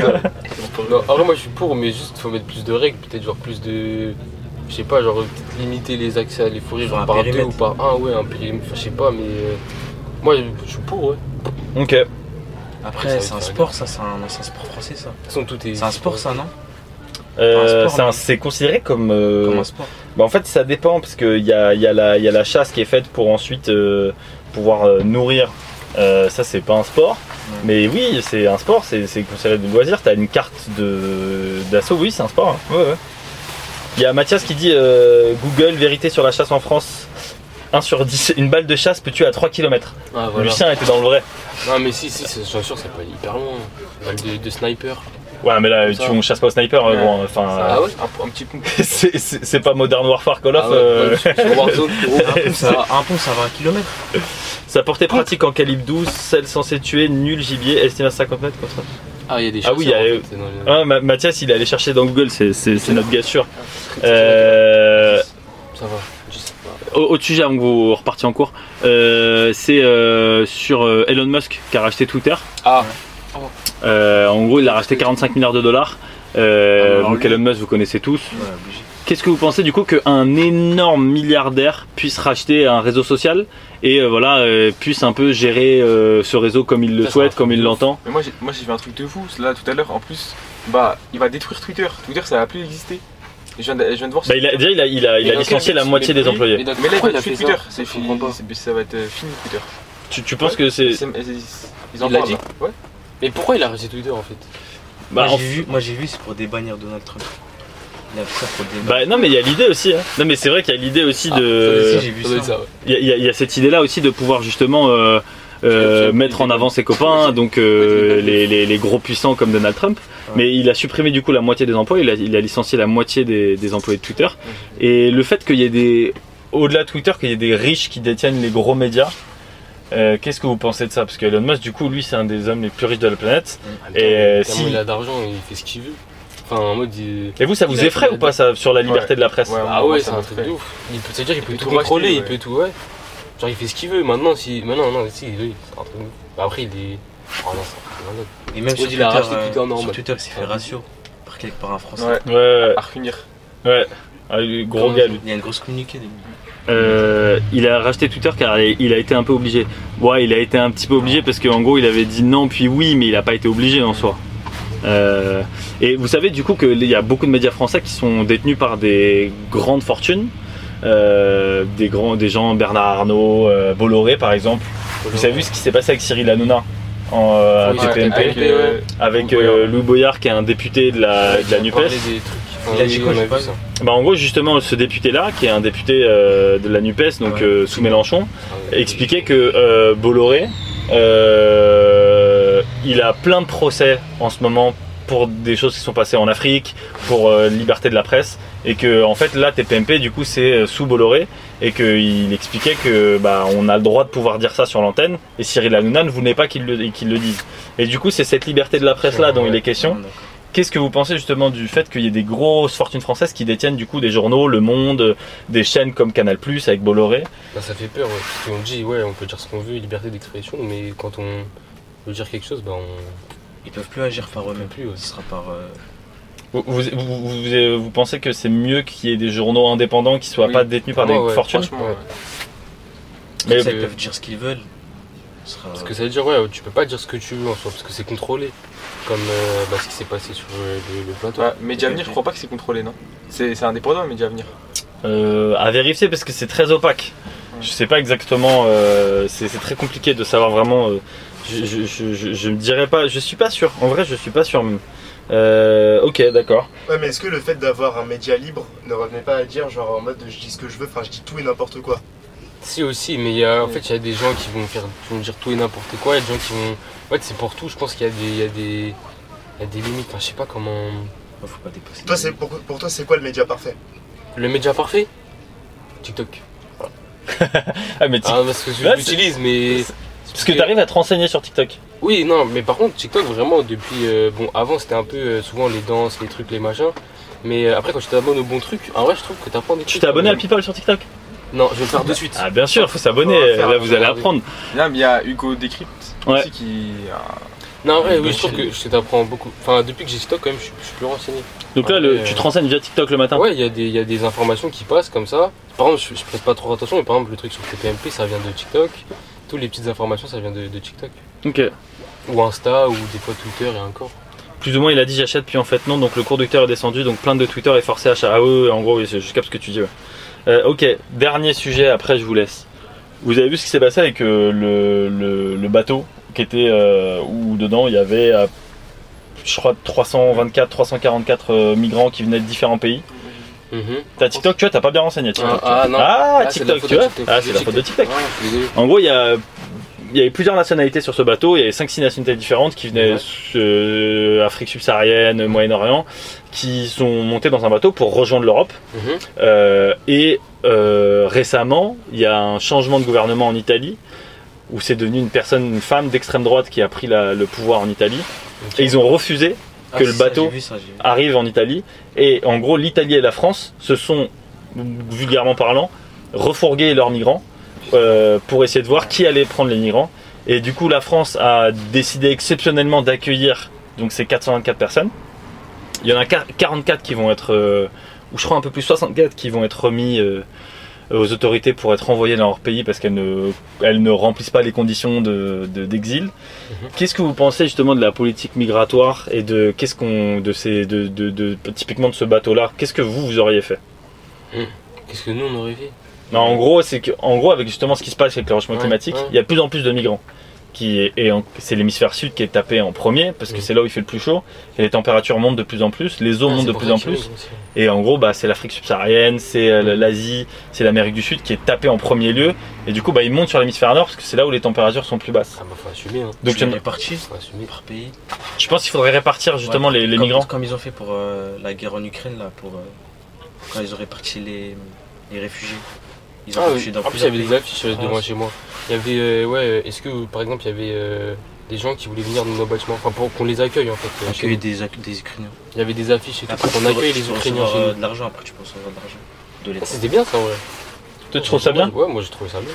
pas. Non, en vrai, moi je suis pour, mais juste faut mettre plus de règles, peut-être genre plus de. Je sais pas, genre peut-être limiter les accès à les forêts, Genre genre un par deux périmètre. ou par un, ouais, un périmètre, enfin, je sais pas, mais. euh, Moi je suis pour, ouais. De Ok. Après, Ça, c'est un ça sport, ça, c'est un, c'est un sport français, ça. toute façon, tout est. C'est un sport, ça, non? Euh, c'est considéré comme. euh, Comme un sport. Bah, en fait, ça dépend parce qu'il y a, il y, a la- il y a la chasse qui est faite pour ensuite euh, pouvoir nourrir. Ça, c'est pas un sport. Mais oui, c'est un sport, c'est c'est considéré de loisir. T'as une carte de- d'assaut, oui, c'est un sport. hein. Ouais, ouais. Il y a Mathias qui dit Google, vérité sur la chasse en France. 1 sur 10, une balle de chasse peut tuer à 3 km. Ah, voilà. Lucien était dans le vrai. Non, mais si, si, c'est- j'en suis sûr, ça peut aller hyper loin. Balle de, de sniper. Ouais, mais là, Comme tu, on chasse pas au sniper, euh, Ouais. bon, enfin. Ah ouais Un, un petit pont. c'est- pas Modern Warfare Call of. Ah ouais, euh, ouais, sur- Warzone, gros. Un pont, ça, un pont, ça va un kilomètre. Sa portée pratique en calibre 12, celle censée tuer nul gibier, estimée à 50 mètres comme ça. Ah, il y a des Ah oui, il y a- en fait, Ah, Ma- Mathias, il est allé chercher dans Google, c'est- notre gars sûr. Euh, Ça va, je sais pas. au- Autre sujet avant que vous repartiez en cours, euh, c'est euh, sur euh, Elon Musk qui a racheté Twitter. Ah, Euh, en gros, il a racheté 45 milliards de dollars. Euh, Alors donc lui- Elon Musk, vous connaissez tous. Ouais. Qu'est-ce que vous pensez du coup qu'un énorme milliardaire puisse racheter un réseau social et euh, voilà euh, puisse un peu gérer euh, ce réseau comme il le Ça, souhaite, comme il l'entend? Mais moi j'ai, moi j'ai vu un truc de fou là tout à l'heure. En plus, bah il va détruire Twitter. Twitter ça va plus exister. Je viens de, je viens de voir. bah, il a, Déjà, il a, il a, il a Mais dans licencié la moitié des employés. Mais, là il va a fait tuer Twitter. C'est fini. Ça va être euh, fini Twitter. Tu, tu penses que c'est. C'est- Ils en Il l'a parlent. dit. Ouais. Mais pourquoi il a racheté Twitter en fait? Bah, moi, j'ai vu, moi j'ai vu, c'est pour débannir Donald Trump. Il a fait ça pour le débannir. bah, non, mais il y a l'idée aussi. hein. Non, mais c'est vrai qu'il y a l'idée aussi Ah, de. j'ai vu Ça ouais. Il y, a- il y a- il y a cette idée-là aussi de pouvoir justement euh, euh, mettre en avant ses copains, donc euh, les, les- les gros puissants comme Donald Trump. Mais il a supprimé du coup la moitié des emplois, il a, il a licencié la moitié des, des employés de Twitter. Et le fait qu'il y ait des, au-delà de Twitter, qu'il y ait des riches qui détiennent les gros médias, euh, qu'est-ce que vous pensez de ça? Parce que Elon Musk, du coup, lui, c'est un des hommes les plus riches de la planète. Et Et, euh, si il a d'argent, il fait ce qu'il veut. Enfin, en mode. Il... Et vous, ça Il vous effraie ou pas ça sur la liberté Ouais. de la presse? Ouais. Ah ouais, c'est un truc de ouf. Il peut, c'est-à-dire, il peut peut tout tout contrôler, racheter, il peut tout, ouais. Genre, il fait ce qu'il veut. Maintenant, si. Maintenant, non, si, oui, c'est un truc de ouf. Bah, Après, il est. Oh non, c'est un truc. Et même sur il a Twitter, euh, Twitter normal. sur Twitter, il s'est fait ratio par, par un Français. Ouais. Ouais, À ouais. Ah, lui, gros gars, lui. Il y a une grosse communiqué. Euh, il a racheté Twitter car il a été un peu obligé. Ouais, il a été un petit peu obligé parce qu'en gros, il avait dit non puis oui, mais il n'a pas été obligé en soi. Euh, et vous savez du coup qu'il y a beaucoup de médias français qui sont détenus par des grandes fortunes, Euh, des grands, des gens Bernard Arnault, Bolloré par exemple. Vous avez vu ce qui s'est passé avec Cyril Hanouna en Oui, à TPMP avec, avec Louis Boyard. Qui est un député de la, de la Nupes. Parlé des trucs. Enfin, Il a oui, dit quoi, on a j'ai vu pas ça. Bah, en gros justement ce député là qui est un député euh, de la Nupes donc Ouais. euh, sous Mélenchon Ah ouais. expliquait que euh, Bolloré, euh, il a plein de procès en ce moment pour des choses qui sont passées en Afrique, pour euh, liberté de la presse, et que en fait là TPMP du coup c'est euh, sous Bolloré, et qu'il expliquait que bah on a le droit de pouvoir dire ça sur l'antenne, et Cyril Hanouna ne voulait pas qu'il le, qu'il le dise. Et du coup c'est cette liberté de la presse là dont il est question. Qu'est-ce que vous pensez justement du fait qu'il y ait des grosses fortunes françaises qui détiennent du coup des journaux, Le Monde, des chaînes comme Canal+, avec Bolloré? Bah, ça fait peur, ouais. Parce qu'on dit, ouais, on peut dire ce qu'on veut, liberté d'expression, mais quand on veut dire quelque chose, bah, on. Ils peuvent plus agir par eux-mêmes. plus, ouais. Ce sera par. euh, Vous, vous, vous- vous- vous pensez que c'est mieux qu'il y ait des journaux indépendants qui soient Oui. pas détenus par Ouais, des ouais, fortunes? Franchement, Ouais. Mais ça, ils peuvent dire ce qu'ils veulent. Sera- Parce que ça veut dire, ouais, tu peux pas dire ce que tu veux en soi, parce que c'est contrôlé. Comme euh, bah, ce qui s'est passé sur le, le plateau. Ouais, Média Avenir, je crois pas que c'est contrôlé, non? C'est indépendant, Média Avenir. euh, à vérifier parce que c'est très opaque. Je sais pas exactement, euh, c'est très compliqué de savoir vraiment. euh, je, je, je, je- je me dirais pas, je suis pas sûr. En vrai, je suis pas sûr même. Euh, ok, d'accord. Ouais, mais est-ce que le fait d'avoir un média libre ne revenait pas à dire, genre en mode je dis ce que je veux, enfin je dis tout et n'importe quoi? Si aussi, mais il y a, en fait, il y a des gens qui vont faire, qui vont dire tout et n'importe quoi. Il y a des gens qui vont. En fait, c'est pour tout. Je pense qu'il y a des, il y a des, il y a des limites. Enfin, je sais pas comment. Faut pas dépasser. Toi, c'est pour, pour toi, c'est quoi le média parfait? Le média parfait? TikTok. Ah, mais Ah, parce que je Là, l'utilise, mais. parce que t'arrives à te renseigner sur TikTok. Oui, non, mais par contre, TikTok, vraiment, depuis. euh, bon, avant, c'était un peu euh, souvent les danses, les trucs, les machins. Mais euh, après, quand tu t'abonnes au bon truc, en vrai, je trouve que t'apprends des Tu t'es abonné à. People sur TikTok? Non, je vais le faire de suite. Ah, bien sûr, faut s'abonner. Là, vous allez apprendre. Là, mais il y a Hugo Ouais. aussi qui. Non, Bah, oui, je trouve que je t'apprends beaucoup. Enfin, depuis que j'ai TikTok, quand même, je suis, je suis plus renseigné. Donc là, le- Ouais, tu euh, te renseignes via TikTok le matin. Ouais, il y, a des- il y a des informations qui passent comme ça. Par exemple, je, je prête pas trop attention, mais par exemple, le truc sur TPMP, ça vient de TikTok. Toutes les petites informations, ça vient de, de TikTok. Ok. Ou Insta, ou des fois Twitter et encore. Plus ou moins, il a dit j'achète, puis en fait non. Donc le conducteur est descendu, donc plein de Twitter est forcé à acheter. Ah oui, oui, en gros, oui, c'est- je capte ce que tu dis. ouais. Euh, ok, dernier sujet, après je vous laisse. Vous avez vu ce qui s'est passé avec euh, le, le- le bateau qui était euh, où dedans il y avait, je crois, 324, 344 euh, migrants qui venaient de différents pays. Mhm. T'as TikTok, tu vois, t'as pas bien renseigné TikTok. Ah, ah, non. Ah, Ah, TikTok, tu vois. Ah, c'est la faute de TikTok. En gros, il y a. Il y avait plusieurs nationalités sur ce bateau, il y avait 5-6 nationalités différentes qui venaient Ouais. euh, Afrique subsaharienne, Moyen-Orient, qui sont montées dans un bateau pour rejoindre l'Europe. Mhm. Euh, et euh, récemment, il y a un changement de gouvernement en Italie, où c'est devenu une personne, une femme d'extrême droite qui a pris la- le pouvoir en Italie. Et ils ont refusé Ah, que le ça, bateau- vu ça, arrive en Italie. Et en gros, l'Italie et la France se sont, vulgairement parlant, refourgués leurs migrants euh, pour essayer de voir qui allait prendre les migrants. Et du coup, la France a décidé exceptionnellement d'accueillir donc ces 424 personnes. Il y en a quar- 44 qui vont être, euh, ou je crois un peu plus 64 qui vont être remis euh, aux autorités pour être envoyés dans leur pays parce qu'elles ne, elles ne remplissent pas les conditions de- de- d'exil. Qu'est-ce que vous pensez justement de la politique migratoire et de qu'est-ce qu'on de ces de, de- de- typiquement de ce bateau-là Qu'est-ce que vous vous auriez fait? Qu'est-ce que nous on aurait fait? Non, en gros, c'est que en gros avec justement ce qui se passe avec le réchauffement Ouais, climatique, ouais. il y a de plus en plus de migrants. Qui est, et en- c'est l'hémisphère sud qui est tapé en premier parce que Mm. c'est là où il fait le plus chaud et les températures montent de plus en plus, les eaux Ah, montent de plus en plus et en gros bah c'est l'Afrique subsaharienne, c'est euh, Mm. l'Asie, c'est l'Amérique du Sud qui est tapé en premier lieu et du coup bah ils montent sur l'hémisphère nord parce que c'est là où les températures sont plus basses. Ah bah faut assumer hein. Donc Tu Faut assumer. par pays. je pense qu'il faudrait répartir justement Ouais, les, les comme- migrants. Comme ils ont fait pour euh, la guerre en Ukraine, là, pour, euh, quand ils ont réparti les, les réfugiés. Ils ont Ah, dans en plus, il y avait des affiches euh, devant France. chez moi. Il y avait, euh, ouais, euh, est-ce que par exemple, il y avait euh, des gens qui voulaient venir dans nos bâtiments, enfin pour qu'on les accueille en fait. Accueillir nous. des, des Ukrainiens. Il y avait des affiches et tout Après, pour tu qu'on peux- accueille les Ukrainiens recevoir, chez euh, nous. de l'argent, après tu peux recevoir de l'argent? De l'État? Ah, C'était bien ça, ouais. Toi tu trouves ça bien? Ouais, moi j'ai trouvé ça bien.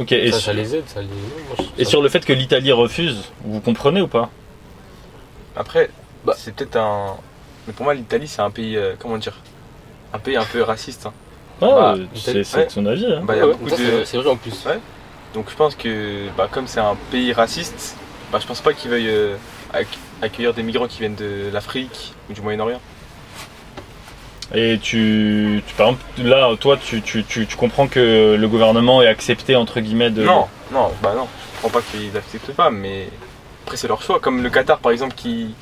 Ok. Et, ça, sur- ça les aide, ça les. moi, et ça sur le fait que l'Italie refuse, vous comprenez ou pas? Après, Bah. c'est peut-être un. Mais pour moi, l'Italie, c'est un pays. euh, comment dire? Un pays un peu raciste. hein. Ah, Bah, c'est l'Italie- c'est ouais. son avis. hein. Bah, Ouais, c'est de. vrai- c'est vrai en plus. Ouais. Donc je pense que, bah, comme c'est un pays raciste, bah, je pense pas qu'ils veuillent euh, acc- accueillir des migrants qui viennent de l'Afrique ou du Moyen-Orient. Et tu, tu- par exemple, là, toi, tu, tu, tu, tu comprends que le gouvernement est accepté entre guillemets de. Non, non, bah non. Je crois pas qu'ils acceptent pas, mais après c'est leur choix. Comme le Qatar par exemple qui.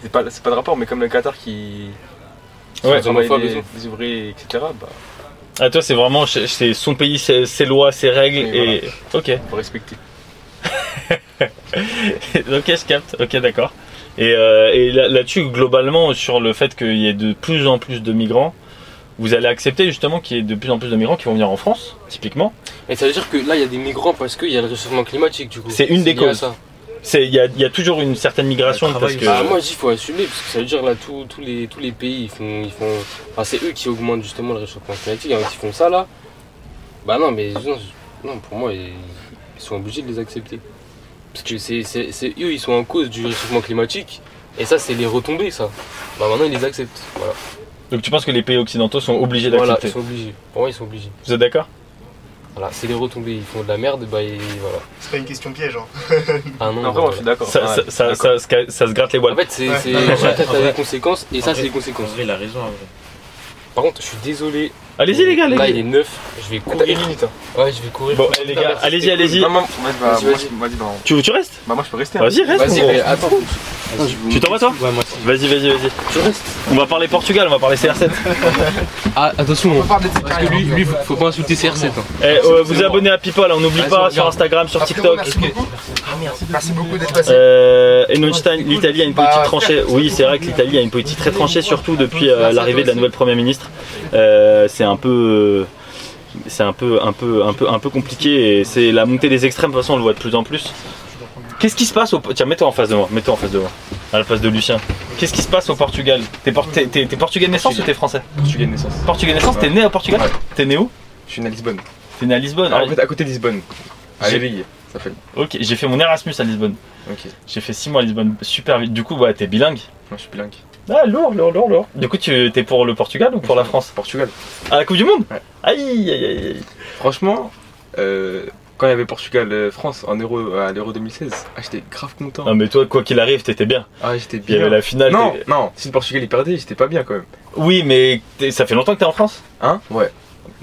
C'est pas, c'est pas de rapport, mais comme le Qatar qui. qui Ouais. les, les ouvriers, etc. Bah, Ah, toi, c'est vraiment, c'est son pays, ses, ses lois, ses règles Oui, et. Ok. faut respecter. ok, je capte. Ok, d'accord. Et, euh, et là- là-dessus, globalement, sur le fait qu'il y ait de plus en plus de migrants, vous allez accepter justement qu'il y ait de plus en plus de migrants qui vont venir en France, typiquement? Et ça veut dire que là il y a des migrants parce qu'il y a le réchauffement climatique du coup. C'est une des causes. Il y a, il y a toujours une certaine migration parce que. Bah, moi je dis faut assumer parce que ça veut dire là tous tous les, tous les pays ils font. Ils font enfin, c'est eux qui augmentent justement le réchauffement climatique. Alors s'ils font ça là, bah non mais non, non, pour moi ils, ils sont obligés de les accepter. Parce que c'est eux ils sont en cause du réchauffement climatique et ça c'est les retombées ça. Bah maintenant ils les acceptent. Voilà, Donc tu penses que les pays occidentaux sont obligés voilà d'accepter ils sont obligés. Pour moi ils sont obligés. Vous êtes d'accord? Voilà, c'est les retombées, ils font de la merde, bah et voilà. C'est pas une question piège. Hein. Ah non, Non, bah, vraiment, je suis d'accord. ça, Ouais, ça, ça, d'accord. ça, ça- ça se gratte les En voiles. fait, c'est Ouais. en a des conséquences et En ça, c'est les En conséquences. vrai, il a raison. en vrai. Par contre, je suis désolé. Allez-y les gars, Là, il est neuf, je vais T'as une courir. minute. hein. Ouais, je vais courir. Bon, les gars, allez-y, allez-y. Bah, moi, vas-y, bah, Tu, tu restes bah, moi je peux rester. hein. Vas-y, reste. Vas-y, mais attends. Tu t'en vas toi Ouais, moi aussi. Vas-y, vas-y, vas-y. Tu restes. On va parler Portugal, on va parler CR7. Ah, attention. On parle de Parce que lui, lui, faut, faut pas insulter CR7. Hein. Eh, euh, vous abonnez à People, on n'oublie pas sur Instagram, sur TikTok. Merci beaucoup d'être passé. Euh, et Neustein, l'Italie a une politique tranchée. Oui, c'est vrai que l'Italie a une politique très tranchée, surtout depuis euh, l'arrivée de la nouvelle première ministre. Euh, c'est un peu, euh, c'est un peu, un peu, un peu, un peu compliqué. Et c'est la montée des extrêmes. De toute façon, on le voit de plus en plus. Qu'est-ce qui se passe au Tiens, mets-toi en face de moi. Mets-toi en face de moi. À la place de Lucien. Qu'est-ce qui se passe au Portugal? T'es por- t'es- t'es- t'es portugais de naissance ou t'es français? Portugais de naissance. Portugais de naissance. T'es né au Portugal? Ouais. T'es né où? Je suis né à Lisbonne. T'es né à Lisbonne? Ah, Ah, en fait, à côté de Lisbonne. À ça. Ok, j'ai fait mon Erasmus à Lisbonne. Ok. J'ai fait 6 mois à Lisbonne, super vite. Du coup, ouais, t'es bilingue. Moi je suis bilingue. Ah, lourd, lourd, lourd, lourd. Du coup, tu t'es pour le Portugal ou pour la France? Portugal. À la Coupe du Monde? Ouais. Aïe, aïe, aïe, aïe. Franchement, euh, quand il y avait Portugal-France en Euro, à l'Euro 2016, ah, j'étais grave content. Non, mais toi, quoi qu'il arrive, t'étais bien. Ah, j'étais Il y avait bien. la finale. Non, non, si le Portugal il perdait, j'étais pas bien quand même. Oui, mais ça fait longtemps que t'es en France? Hein? Ouais.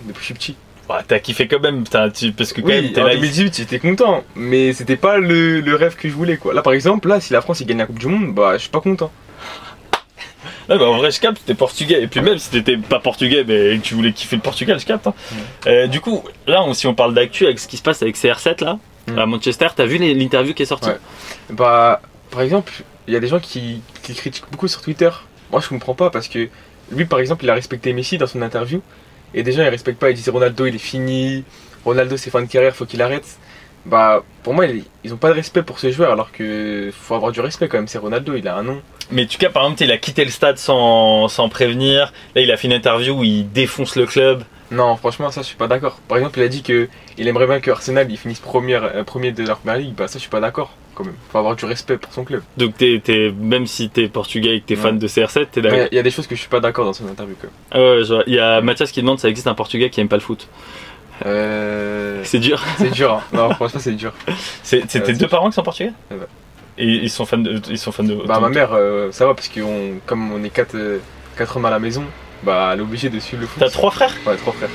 Depuis que je suis petit. Ouais, T'as kiffé quand même, tu- parce que quand même, t'es en là. 2018, j'étais content, mais c'était pas le, le rêve que je voulais quoi. Là par exemple, là si la France il gagne la Coupe du Monde, bah je suis pas content. Ouais, bah, en vrai, je capte, t'es portugais. Et puis même si t'étais pas portugais, mais que tu voulais kiffer le Portugal, je capte. hein. Euh, du coup, là, on- si on parle d'actu avec ce qui se passe avec CR7 là, Mm. à Manchester, t'as vu l'interview qui est sortie? Ouais. Bah, par exemple, il y a des gens qui, qui critiquent beaucoup sur Twitter. Moi, je comprends pas parce que lui, par exemple, il a respecté Messi dans son interview. Et des gens, ils respectent pas. Ils disent Ronaldo, il est fini. Ronaldo, c'est fin de carrière, faut qu'il arrête. Bah, pour moi, ils, ils ont pas de respect pour ce joueur alors que faut avoir du respect quand même. C'est Ronaldo, il a un nom. Mais tu cas, par exemple, il a quitté le stade sans, sans prévenir. Là, il a fait une interview où il défonce le club. Non, franchement, ça, je suis pas d'accord. Par exemple, il a dit que il aimerait bien que Arsenal il finisse première, euh, premier de la première ligue. Bah, ça, je suis pas d'accord quand même. Faut avoir du respect pour son club. Donc, t'es, t'es- même si t'es portugais et que t'es fan de CR7, t'es d'accord. Il y a des choses que je suis pas d'accord dans son interview. Ah ouais. Il y a Mathias qui demande ça existe un portugais qui aime pas le foot. Euh... C'est dur. C'est dur, hein. Non, franchement, c'est dur. C'est, tes c'est deux parents qui sont portugais? Ouais. Et ils sont fans de. Ils sont fans de Bah, ma mère, euh, ça va parce que on, comme on est 4 quatre hommes à la maison, bah, elle est obligée de suivre le foot. T'as trois frères Ouais, trois frères.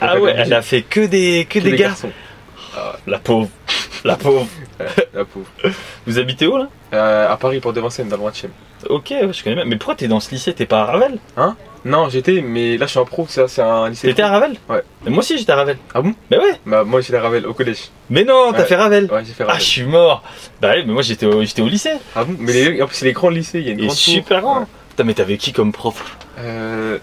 Ah Donc, ouais, obligée. elle a fait que des, que Que des des gars. garçons. Ah, la pauvre. La pauvre. La pauvre. Vous habitez où là? Euh, à Paris pour de Vincennes, dans le 20 Ok, ouais, je connais même. Mais pourquoi t'es dans ce lycée? T'es pas à Ravel? Non, j'étais, mais là, je suis en pro, ça, c'est un lycée. T'étais à Ravel Ouais. Mais moi aussi j'étais à Ravel. Ah bon? Mais ouais. Bah, moi, j'étais à Ravel, au collège. Mais non, t'as Ouais. fait Ravel. Ouais, j'ai fait Ah, Ravel. je suis mort. Bah ouais, mais moi j'étais au, au lycée. Ah bon? Mais les- en plus, c'est les grands lycées, il y a une Et grande super grand. Ouais. Putain, mais t'avais qui comme prof? Euh.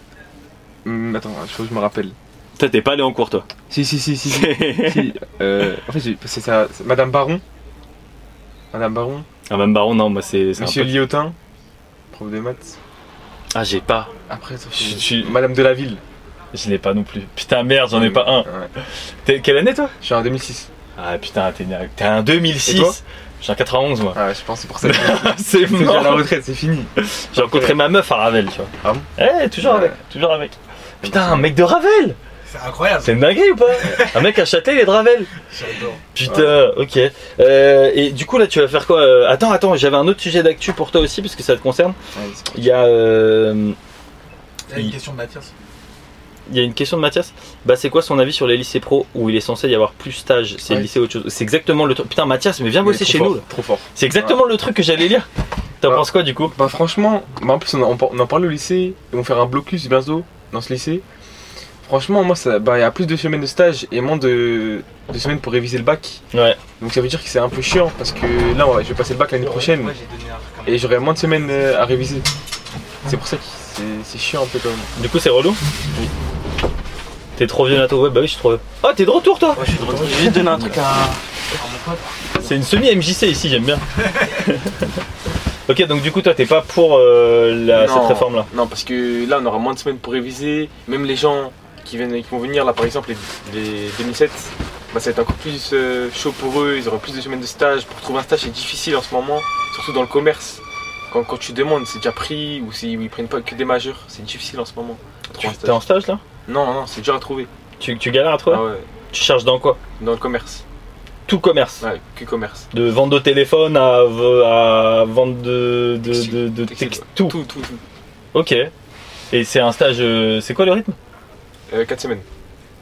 hum, attends, il faut que je me rappelle. Toi, t'es pas allé en cours, toi? Si, si, si, si. si. Si, euh, en fait, c'est ça. Madame Baron. Madame Baron. ah, même Baron, non, moi c'est. un Monsieur peu- Liotin. Prof de maths. Ah, j'ai pas. Après, ça Je suis- Madame de la Ville. Je l'ai pas non plus. Putain, merde, j'en ai pas un. Ouais. T'es quelle année, toi? Je suis en 2006. Ah, putain, t'es, t'es un 2006. Et toi? Je suis en 91, moi. Ah ouais, je pense que c'est pour ça que c'est je suis à la mort. retraite, c'est fini. J'ai rencontré ma meuf à Ravel, tu vois. Ah bon? Eh, toujours Ouais. avec. Toujours avec. Putain, un mec de Ravel C'est incroyable. C'est une dinguerie ou pas Un mec à Châtelet, il est de Ravel J'adore. Putain, ok. Euh, et du coup, là, tu vas faire quoi Euh, Attends, attends, j'avais un autre sujet d'actu pour toi aussi, parce que ça te concerne. Ouais. Il y a. euh, Là, une question de Mathias. Il y a une question de Mathias. Bah, c'est quoi son avis sur les lycées pro où il est censé y avoir plus stage C'est le Ouais. lycée autre chose. C'est exactement le truc. Putain, Mathias, mais viens Il bosser chez fort, nous. là. Trop fort. C'est exactement le truc que j'allais lire. T'en Ouais. penses quoi du coup? Bah franchement, bah en plus on en, on en parle au lycée, ils vont faire un blocus bientôt dans ce lycée. Franchement, moi, ça, bah, il y a plus de semaines de stage et moins de, de semaines pour réviser le bac. Ouais. Donc ça veut dire que c'est un peu chiant parce que là, ouais, je vais passer le bac l'année prochaine et j'aurai moins de semaines euh, à réviser. C'est pour ça que c'est- chiant un peu quand même. Du coup, c'est relou T'es trop vieux Nato Ouais, bah oui, je suis trop vieux. Oh, t'es de retour toi Moi, je suis de retour. J'ai juste donné un truc à, à mon pote. C'est une semi-MJC ici, j'aime bien. ok, donc du coup, toi, t'es pas pour euh, la- Non. cette réforme là Non, parce que là, on aura moins de semaines pour réviser. Même les gens qui, viennent, qui vont venir, là par exemple, les, les 2007, bah, ça va être encore plus euh, chaud pour eux. Ils auront plus de semaines de stage. Pour trouver un stage, c'est difficile en ce moment, surtout dans le commerce. Quand, quand tu demandes, c'est déjà pris ou s'ils ils prennent pas que des majeurs, c'est difficile en ce moment. de T'es stage. en stage là? Non, non, c'est dur à trouver. tu, tu galères à trouver? Ah ouais, Tu cherches dans quoi? Dans le commerce. Tout commerce. Ouais, que commerce. De vente au téléphone à, à vente de, de, de, de texte- tout. Tout, tout, tout. Ok. Et c'est un stage. euh, c'est quoi le rythme? Euh, 4 semaines.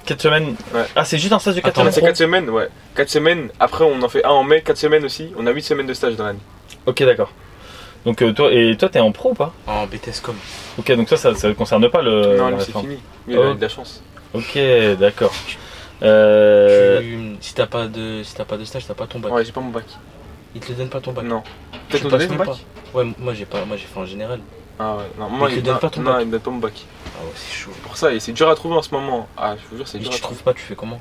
4 semaines Ouais. Ah, c'est juste un stage de 4 Attends, semaines c'est 4 semaines, ouais. 4 semaines. Après, on en fait un en mai, 4 semaines aussi. On a 8 semaines de stage dans l'année. Ok, d'accord. Donc, euh, toi, et toi, t'es en pro ou pas En BTS com. Ok, donc toi, ça ne concerne pas le. non, lui, c'est fini. Il a Oh. eu de la chance. Ok, d'accord. Euh, Tu- si t'as pas de, si t'as pas de stage, t'as pas ton bac. Ouais, j'ai pas mon bac. Ils te le donnent pas ton bac. Non. Tu Peut-être ton bac pas. Ouais, moi j'ai pas, moi j'ai fait en général. Ah ouais, non, moi, il pas ton non, bac. il me donne pas mon bac. Ah ouais, c'est chaud. Pour ça, et c'est dur à trouver en ce moment. Ah, je vous jure, c'est Et dur tu à trouver. trouves pas, tu fais comment?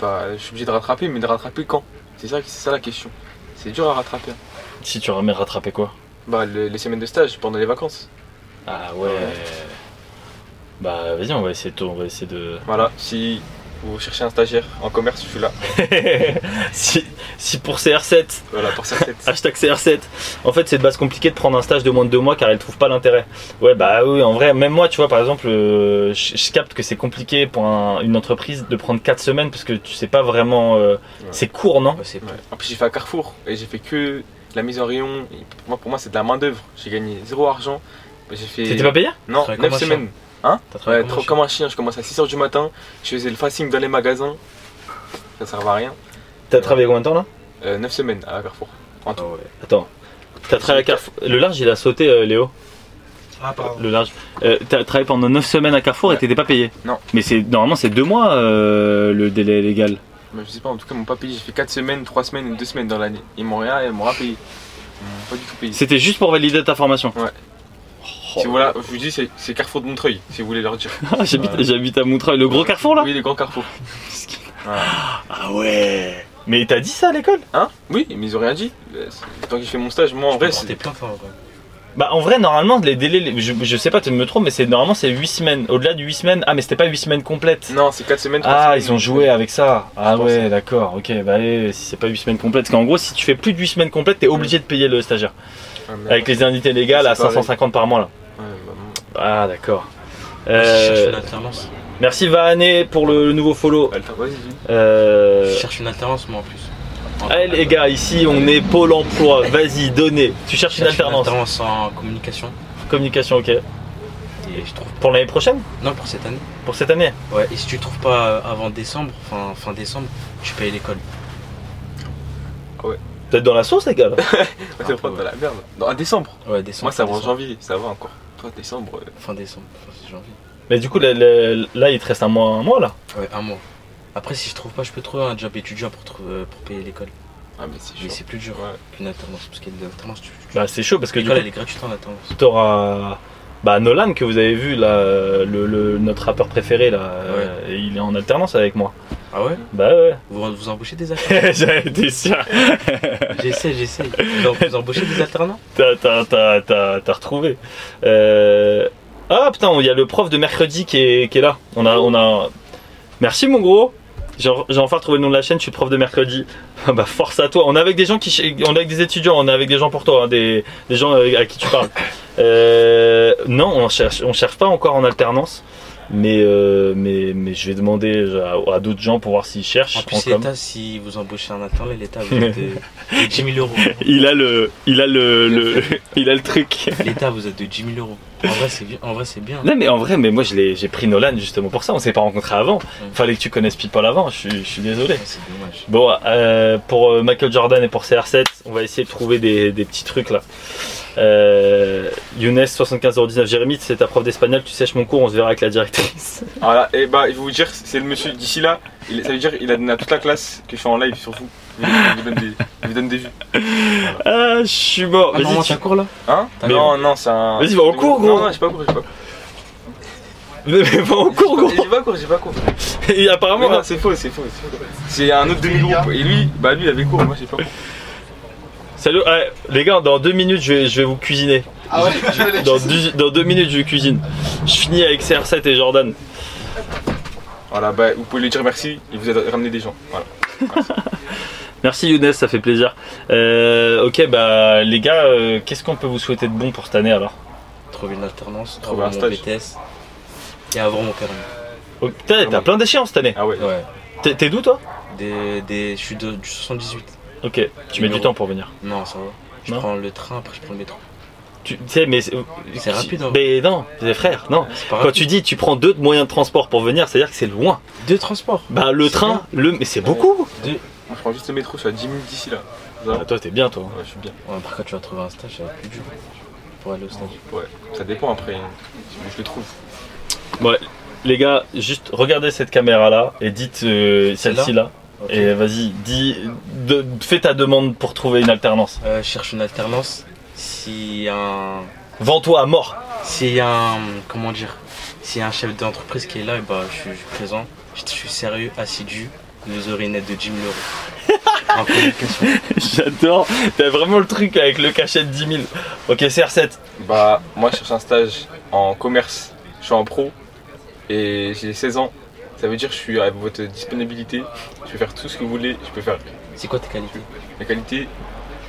Bah, je suis obligé de rattraper, mais de rattraper quand? C'est ça, c'est ça la question. C'est dur à rattraper. Si tu remets rattraper quoi? Bah, le- les semaines de stage pendant les vacances. Ah ouais. Bah vas-y, on va essayer de. On va essayer de... Voilà, si vous cherchez un stagiaire en commerce, je suis là. si, si pour CR7, Voilà, pour cette hashtag CR7, en fait c'est de base compliqué de prendre un stage de moins de deux mois car elle trouve pas l'intérêt. Ouais bah oui, en vrai, même moi tu vois par exemple, euh, je, je capte que c'est compliqué pour un- une entreprise de prendre 4 semaines parce que tu sais pas vraiment... euh, C'est court non? Ouais, c'est Ouais. En plus, j'ai fait à Carrefour et j'ai fait que la mise en rayon. Pour moi, pour moi c'est de la main-d'œuvre. J'ai gagné zéro argent. J'ai fait. T'étais pas payé? Non, Travaille 9 comme un semaines. T'as Ouais, trop comme un comme un chien. Je commence à 6h du matin. Je faisais le facing dans les magasins. Ça servait à rien. T'as travaillé combien de temps là 9 semaines à Carrefour. En tout. Ah ouais. Attends. T'as travaillé à Carrefour. Le large il a sauté euh, Léo. Ah, pardon. le large. Euh, T'as travaillé pendant 9 semaines à Carrefour et t'étais pas payé Non. Mais c'est normalement c'est 2 mois euh, le délai légal. Mais je sais pas, en tout cas, ils m'ont pas payé. J'ai fait 4 semaines, 3 semaines et 2 semaines dans l'année. Ils m'ont rien, ils m'ont rien payé. Ils m'ont pas du tout payé. C'était juste pour valider ta formation. Ouais. Si voilà, je vous dis, c'est Carrefour de Montreuil, si vous voulez leur dire. J'habite j'habite à Montreuil, le gros Carrefour là Oui, les grands Carrefour. Ah ouais Mais t'as dit ça à l'école Hein? Oui, mais ils ont rien dit. Tant que je fais mon stage, moi en vrai, C'était c'est. plein de fois, en vrai. Bah en vrai normalement les délais, les- je, je sais pas tu me trompes mais c'est normalement c'est 8 semaines. Au-delà de 8 semaines, ah mais c'était pas 8 semaines complètes. Non, c'est 4 semaines. Ah, semaines. ils ont joué avec ça. Ah ouais, d'accord. Ok, bah allez, si c'est pas 8 semaines complètes, parce qu'en gros, si tu fais plus de 8 semaines complètes, t'es obligé de payer le stagiaire. Ah. Avec les indemnités légales à C'est pareil. 550 par mois là. Ouais. Ah d'accord. Moi, Je cherche Euh, une alternance. merci Vahané pour le nouveau follow. Euh... Je cherche une alternance, moi, en plus. Allez les gars, ici on est Pôle emploi, vas-y, donnez. Tu cherches Je une cherche alternance. alternance en communication. Communication, ok. Et je trouve. Pour l'année prochaine? Non, pour cette année. Pour cette année? Ouais, et si tu trouves pas euh, avant décembre, fin, fin décembre, tu payes l'école. Peut-être dans la sauce les gars. Ouais, c'est ouais. dans la merde. Non, en décembre. Ouais, décembre. Moi, ça va en janvier, ça va encore. Toi, décembre. euh, Fin décembre, fin janvier. Mais du coup là, il te reste un mois, un mois là. Ouais, un mois. Après, si je trouve pas, je peux trouver un job étudiant pour, trou- euh, pour payer l'école. Ah, mais c'est Mais chaud. c'est plus dur Ouais. qu'une alternance. Parce qu'il y a de l'alternance, tu. tu- Bah c'est chaud parce que du L'école, coup elle est gratuite en alternance. t'auras bah Nolan que vous avez vu là, le, le- notre rappeur préféré là, euh, il est en alternance avec moi. Ah ouais? Bah ouais. Vous, vous embauchez des alternants? J'avais été sûr. J'essaie, j'essaie. Vous, vous embauchez des alternants? T'as retrouvé. Euh... Ah putain, il y a le prof de mercredi qui est, qui est là. On a, on a. Merci mon gros. J'ai enfin retrouvé le nom de la chaîne. Je suis prof de mercredi. Ah bah force à toi. On est avec des gens qui, on est avec des étudiants. On est avec des gens pour toi, hein, des, des gens euh, à qui tu parles. Euh, non, on cherche, on cherche pas encore en alternance. Mais, euh, mais, mais je vais demander à, à d'autres gens pour voir s'ils cherchent. En plus, l'État, si vous embauchez un alternant, l'État vous êtes de, de 10 000 euros. Il a le, il a le, le- il a le truc. L'État, vous êtes de 10 000 euros. En vrai, c'est bien. En vrai, c'est bien. Non mais en vrai, mais moi je l'ai, j'ai pris Nolan justement pour ça. On s'est pas rencontrés avant. Fallait que tu connaisses People avant. Je suis, je suis désolé. Ouais, c'est dommage. Bon, euh, pour euh, Michael Jordan et pour CR7, on va essayer de trouver des, des petits trucs là. Euh, Younes 75,19 Jérémy, c'est ta prof d'espagnol. Tu sèches mon cours. On se verra avec la directrice. Voilà, et bah, je vais vous dire, c'est le monsieur d'ici là. il- ça veut dire il a donné à toute la classe que je suis en live sur vous. Il vous donne des, il vous donne des vues. ah, je suis mort. Ah, Vas-y, normalement, tu- t'as cours là Hein T'as Non, non, c'est un. Vas-y, va au cours, gros. Non, non, j'ai pas cours, j'ai pas cours. Mais va en cours gros. J'ai pas cours, j'ai pas cours. Et apparemment, non, c'est faux, c'est faux. c'est faux. C'est un autre demi-groupe. Et lui, bah lui, il avait cours, moi j'ai pas cours. salut. ouais, les gars, dans deux minutes, je vais, je vais vous cuisiner. Ah ouais, les Dans, dix- dans deux minutes, je cuisine. Je finis avec CR7 et Jordan. Voilà, bah vous pouvez lui dire merci, il vous a ramené des gens. Voilà. Merci Younes, ça fait plaisir. Euh, ok, bah les gars, euh, qu'est-ce qu'on peut vous souhaiter de bon pour cette année alors Trouver une alternance, Trouver un stage. BTS et avoir mon permis. oh, Putain, t'as plein d'échéances cette année. Ah ouais. Ouais. T'es t'es d'où toi? Des, des, je suis de, du 78. Ok, tu mets du temps pour venir. Non, ça va. Je Non prends le train, après je prends le métro. Tu tu sais, mais c'est C'est rapide, hein. Mais non, c'est frère, non. C'est pas Quand grave. tu dis tu prends deux moyens de transport pour venir, c'est-à-dire que c'est loin. Deux transports. Bah le C'est train, le mais c'est beaucoup. Deux. Moi je prends juste le métro, je suis à 10 minutes d'ici là. Ah, toi t'es bien toi. Ouais, je suis bien. Ouais, après, quand tu vas trouver un stage, ça va être plus dur pour aller au stage. Ouais, ça dépend après. Je le trouve. Ouais, les gars, juste regardez cette caméra là et dites euh, celle-ci là. Et vas-y, dis, de- fais ta demande pour trouver une alternance. Euh, cherche une alternance. Si un. Vends-toi à mort. S'il y a un. Comment dire S'il y a un chef d'entreprise qui est là, et bah, je, suis, je suis présent. Je, je suis sérieux, assidu. Une aide de 10 000 euros. en communication. J'adore. T'as vraiment le truc avec le cachet de 10 000. Ok, CR7. Bah, moi je cherche un stage en commerce. Je suis en pro et j'ai 16 ans. Ça veut dire que je suis à votre disponibilité. Je peux faire tout ce que vous voulez. Je peux faire C'est quoi tes qualités? Mes qualités.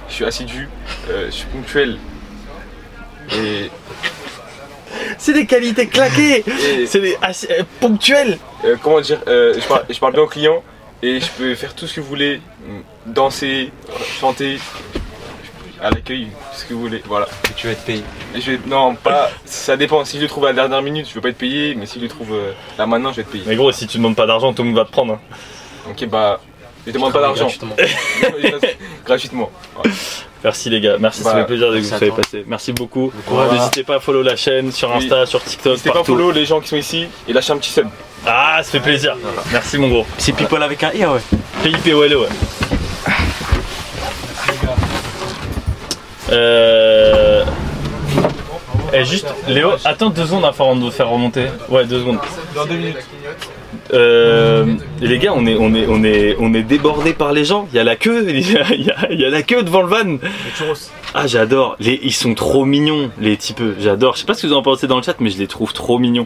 Je suis assidu, euh, je suis ponctuel. Et, C'est des qualités claquées. C'est des euh, ponctuels. euh, comment dire, euh, je, parle, je parle bien aux clients et je peux faire tout ce que vous voulez. Danser, chanter, à l'accueil, ce que vous voulez. Voilà. Et tu vas être payé. Et je vais- non, pas. Ça dépend. Si je le trouve à la dernière minute, je veux pas être payé. Mais si je le trouve euh, là maintenant, je vais être payé. Mais gros, si tu demandes pas d'argent, tout le monde va te prendre. hein. Ok, bah. Je demande pas d'argent. Gratuitement. gratuitement. Voilà. Merci les gars, merci, ça Bah, fait plaisir de que vous merci à soyez toi. passé. Merci beaucoup. Voilà. N'hésitez pas à follow la chaîne sur Insta, sur TikTok, N'hésitez pas à partout. follow les gens qui sont ici et lâchez un petit sub. Ah, ça fait plaisir. Merci mon gros. C'est people avec un i, ouais. PIPOLE, ouais. Euh... Et juste, Léo, attends deux secondes avant de faire remonter. Ouais, deux secondes. Dans deux minutes. Euh, les gars, on est, on est, on est, on est débordé par les gens. Il y a la queue, il y a, il y a- il y a la queue devant le van. Ah, j'adore. Les, ils sont trop mignons, les types. J'adore. Je sais pas ce que vous en pensez dans le chat, mais je les trouve trop mignons.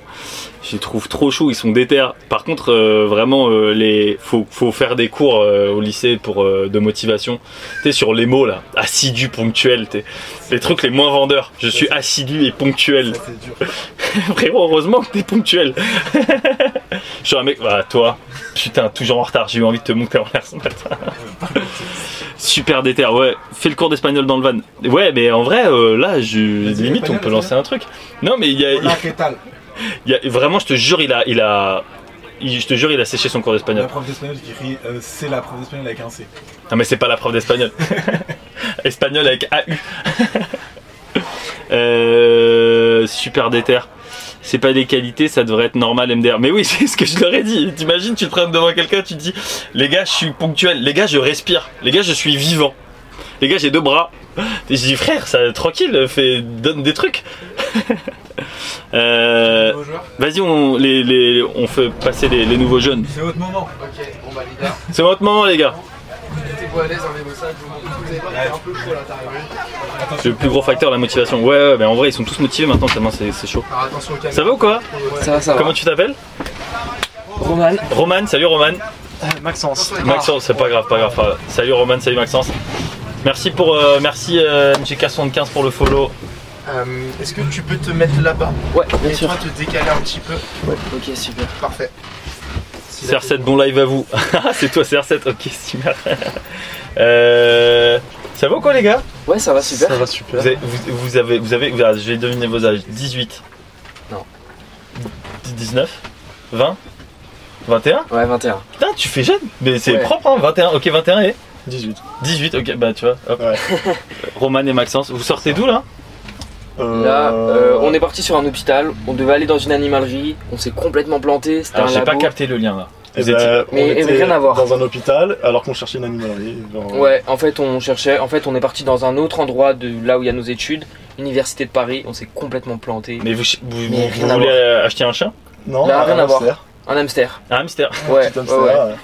Je les trouve trop chauds. Ils sont déter. Par contre, euh, vraiment, euh, les, faut, faut faire des cours euh, au lycée pour euh, de motivation. Tu sais, sur les mots là, assidu, ponctuel. t'es- Les trucs les moins vendeurs. Je suis assidu et ponctuel. Frérot, heureusement que t'es ponctuel. Je suis un mec, bah toi, putain, toujours en retard, j'ai eu envie de te monter en l'air ce matin. Super déter, ouais, fais le cours d'espagnol dans le van. Ouais, mais en vrai, euh, là, je, limite, on peut lancer un truc. Non, mais il y a, Hola, ¿qué tal? il y a- vraiment, je te jure, il a, il a, il- je te jure, il a séché son cours La d'espagnol. prof d'espagnol qui crie euh, c'est la prof d'espagnol avec un C. Non, mais c'est pas la prof d'espagnol. Espagnol avec AU. euh, super déter. C'est pas des qualités, ça devrait être normal MDR. Mais oui, c'est ce que je leur ai dit. T'imagines, tu te prends devant quelqu'un, tu te dis Les gars, je suis ponctuel. Les gars, je respire. Les gars, je suis vivant. Les gars, j'ai deux bras. Et je dis Frère, ça tranquille, fais, donne des trucs. Euh, Vas-y, on, les, les- on fait passer les, les nouveaux jeunes. C'est votre moment. Ok, bon bah les gars, C'est votre moment, les gars. mettez-vous à l'aise, enlevez ça, je vous montre. Vous avez pas fait un peu chaud là, t'arrives C'est le plus gros facteur, la motivation. Ouais, ouais, mais en vrai, ils sont tous motivés maintenant, tellement c'est c'est chaud. Alors attention au caméra. Ça va ou quoi Ça va, ça va. Comment tu t'appelles Roman, Roman, salut Roman. Maxence. Maxence, c'est pas grave, pas grave. pas grave. Salut Roman, salut Maxence. Merci pour, euh, merci euh, MJK75 pour le follow. Euh, Est-ce que tu peux te mettre là-bas Ouais, bien et sûr. toi te décaler un petit peu Ouais, ok, super. Parfait. Si la- CR7, bon live à vous. Ah, c'est toi CR7, ok, super. Euh, ça va ou quoi les gars? Ouais, ça va, super. va super. vous avez, vous, vous avez, vous avez, vais deviner vos âges. 18 Non. 19 20 21 Ouais, 21. Putain, tu fais jeune Mais c'est Ouais. propre, hein 21, ok, 21 et 18. 18, ok, bah tu vois. Hop. Ouais. Roman et Maxence, vous sortez d'où là? Là, euh, on est parti sur un hôpital, on devait aller dans une animalerie, on s'est complètement planté, c'était Alors un j'ai pas capté le lien là. Eh étiez- ben, on Mais- était mais rien à voir. dans un hôpital alors qu'on cherchait une animalerie. genre- Ouais, en fait, on cherchait, en fait, on est parti dans un autre endroit de là où il y a nos études, Université de Paris, on s'est complètement planté. Mais vous, vous, Mais voulez acheter un chien? Non, Là, rien un à voir. hamster. Un hamster. Un hamster Ouais, Petit ouais, hamster, ouais. ouais.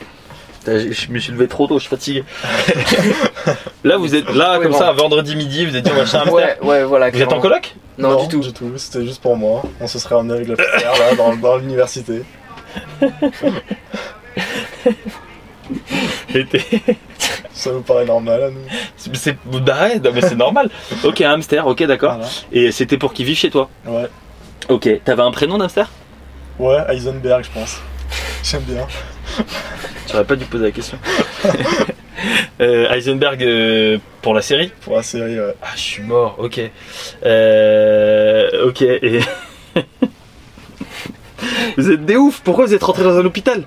Putain, Je me suis levé trop tôt, je suis fatigué. là vous êtes là Ouais, comme bon. ça un vendredi midi, vous êtes dit on va acheter un hamster. Ouais, ouais, voilà. Vous êtes en coloc? Non, du tout. Du tout, c'était juste pour moi. On se serait ramené avec la petite sœur, là dans, dans l'université. Et Ça nous paraît normal à nous. C'est bah ouais, non, mais c'est normal. Ok un hamster, ok d'accord. Voilà. Et c'était pour qu'il vive chez toi. Ouais. Ok. T'avais un prénom d'hamster? Ouais, Heisenberg, je pense. J'aime bien. J'aurais pas dû poser la question. Euh, Heisenberg euh, pour la série? Pour la série, ouais. Ah, je suis mort, ok. Euh, ok, et. vous êtes des ouf, pourquoi vous êtes rentré dans un hôpital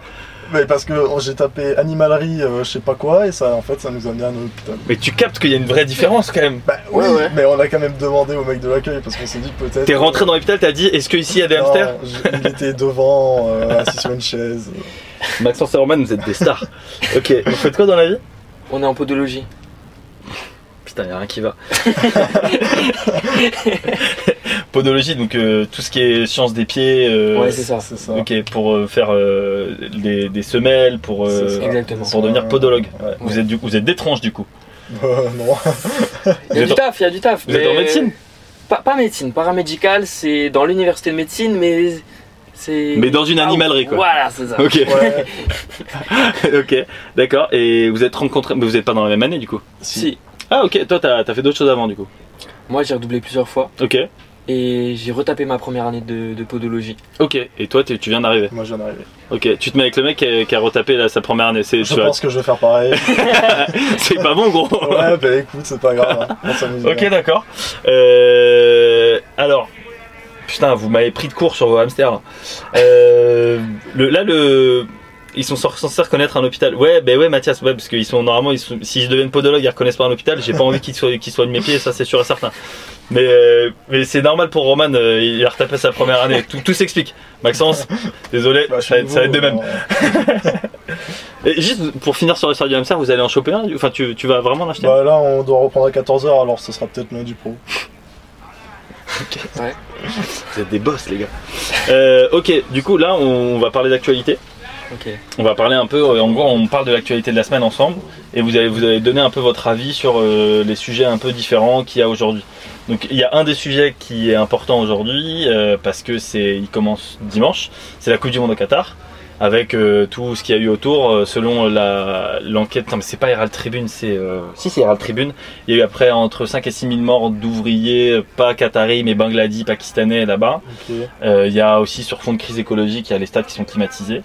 Mais parce que oh, j'ai tapé animalerie, euh, je sais pas quoi, et ça, en fait, ça nous a amené à un hôpital. Mais tu captes qu'il y a une vraie différence quand même. Bah oui, Ouais, ouais. mais on a quand même demandé au mec de l'accueil parce qu'on s'est dit que peut-être. T'es rentré dans l'hôpital, t'as dit est-ce qu'ici il y a des Non, hamsters Il était devant, euh, assis sur une chaise. Maxence et Roman, vous êtes des stars. ok, vous faites quoi dans la vie On est en podologie. Putain, y'a rien qui va. Podologie, donc euh, tout ce qui est science des pieds. euh, Ouais, c'est ça. C'est ça. Ok, pour euh, faire euh, des, des semelles, pour, euh. Exactement. pour devenir podologue. Ouais. Vous êtes, du, vous êtes des tranches du coup. Euh, non. Il y a du taf, il y a du taf. Vous êtes en médecine pas, pas médecine, paramédical, c'est dans l'université de médecine, mais c'est. Mais dans une Ah, animalerie, quoi. Voilà, c'est ça. Ok, Ouais. ok, d'accord. Et vous êtes rencontrés, mais vous êtes pas dans la même année du coup Si. Ah ok, toi t'as as fait d'autres choses avant du coup. Moi, j'ai redoublé plusieurs fois Ok, et j'ai retapé ma première année de, de podologie. ok. Et toi tu viens d'arriver. Moi, je viens d'arriver. Ok, tu te mets avec le mec qui a, qui a retapé là, sa première année. C'est Je tu vas- pense que je vais faire pareil. c'est pas bon gros. ouais, bah écoute, c'est pas grave. hein. On ok, d'accord. Euh, alors, putain, vous m'avez pris de court sur vos hamsters. là. Euh, le, là le ils sont censés reconnaître un hôpital. Ouais, ben ouais, Mathias, ouais, parce qu'ils sont normalement, s'ils deviennent podologues, ils reconnaissent pas un hôpital. J'ai pas envie qu'ils soient, qu'ils soient de mes pieds, ça c'est sûr et certain. Mais, euh, mais c'est normal pour Roman, euh, il a retapé sa première année. Tout, tout s'explique. Maxence, désolé, Bah, ça, va être- ça va être de même. Et juste pour finir sur l'histoire du hamster, vous allez en choper un Enfin, tu, tu vas vraiment l'acheter? Bah là, on doit reprendre à 14h, alors ce sera peut-être lundi pro. Vous êtes des boss, les gars. Euh, ok, du coup, là, on va parler d'actualité. On va parler un peu, euh, en gros, on parle de l'actualité de la semaine ensemble. Et vous allez, vous allez donner un peu votre avis sur euh, les sujets un peu différents qu'il y a aujourd'hui. Donc, il y a un des sujets qui est important aujourd'hui, euh, parce que c'est, il commence dimanche. C'est la Coupe du Monde au Qatar. Avec euh, tout ce qu'il y a eu autour, selon la, l'enquête. Non, mais c'est pas Herald Tribune, c'est. Si, c'est Herald Tribune. Il y a eu après entre 5 et 6 000 morts d'ouvriers, pas qataris, mais bangladis, pakistanais là-bas. Il y a aussi sur fond de crise écologique, il y a les stades qui sont climatisés.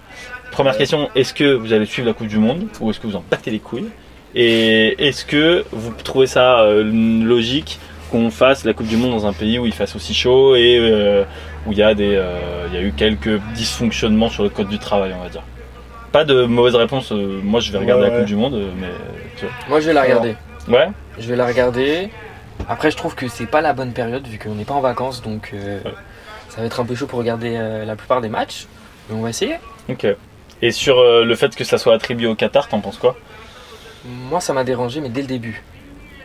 Première question, est-ce que vous allez suivre la Coupe du Monde ou est-ce que vous en battez les couilles Et est-ce que vous trouvez ça euh, logique qu'on fasse la Coupe du Monde dans un pays où il fasse aussi chaud et euh, où il y, a des, euh, il y a eu quelques dysfonctionnements sur le code du travail, on va dire? Pas de mauvaise réponse, moi je vais regarder Ouais, la ouais. Coupe du Monde, mais tu Moi, je vais la regarder. vois. Ouais? Je vais la regarder. Après, je trouve que c'est pas la bonne période vu qu'on n'est pas en vacances, donc euh, Ouais. ça va être un peu chaud pour regarder euh, la plupart des matchs. Mais on va essayer. Ok. Et sur euh, le fait que ça soit attribué au Qatar, t'en penses quoi? Moi, ça m'a dérangé, mais dès le début.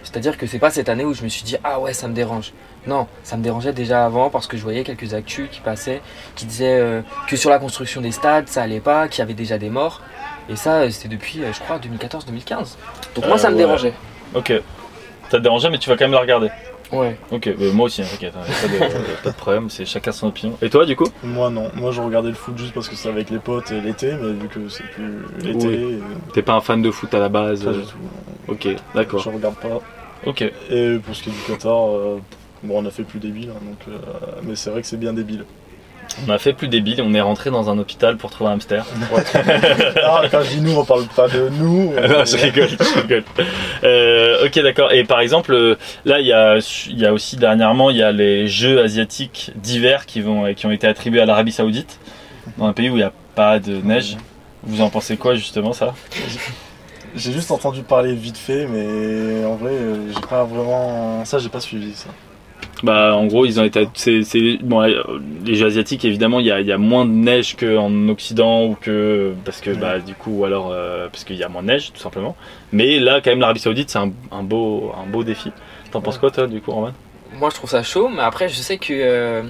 C'est-à-dire que c'est pas cette année où je me suis dit ah ouais, ça me dérange. Non, ça me dérangeait déjà avant parce que je voyais quelques actus qui passaient, qui disaient euh, que sur la construction des stades, ça allait pas, qu'il y avait déjà des morts. Et ça, euh, c'était depuis, je crois, 2014-2015. Donc moi, Euh, ça me ouais. dérangeait. Ok. Ça te dérangeait, mais tu vas quand même la regarder. Ouais. Ok, bah, moi aussi, hein, t'inquiète, hein, y a pas de, pas de problème, c'est chacun son opinion. Et toi, du coup? Moi non, moi je regardais le foot juste parce que c'est avec les potes et l'été, mais vu que c'est plus l'été, Oui. euh, T'es pas un fan de foot à la base pas euh, du tout. Ok, d'accord. Je regarde pas. Ok. Et pour ce qui est du Qatar, euh, bon on a fait plus débile, hein, donc, euh, mais c'est vrai que c'est bien débile. On a fait plus débile, on est rentré dans un hôpital pour trouver un hamster. Ah, quand je dis nous, on parle pas de nous. Non, je rigole, je rigole. Euh, ok, d'accord. Et par exemple, euh, là, il y a, y a aussi dernièrement, il y a les Jeux asiatiques d'hiver qui, vont, qui ont été attribués à l'Arabie Saoudite, dans un pays où il n'y a pas de neige. Vous en pensez quoi, justement, ça? J'ai juste entendu parler vite fait, mais en vrai, euh, j'ai pas vraiment. Ça, j'ai pas suivi ça. Bah, en gros, ils ont été. c'est- c'est- bon, euh, les Jeux asiatiques, évidemment, il y a, il y a moins de neige qu'en Occident ou que. Parce que, bah, du coup, ou alors. euh, parce qu'il y a moins de neige, tout simplement. Mais là, quand même, l'Arabie Saoudite, c'est un, un beau, un beau défi. T'en penses quoi, toi, du coup, Roman? Moi, je trouve ça chaud, mais après, je sais que. euh,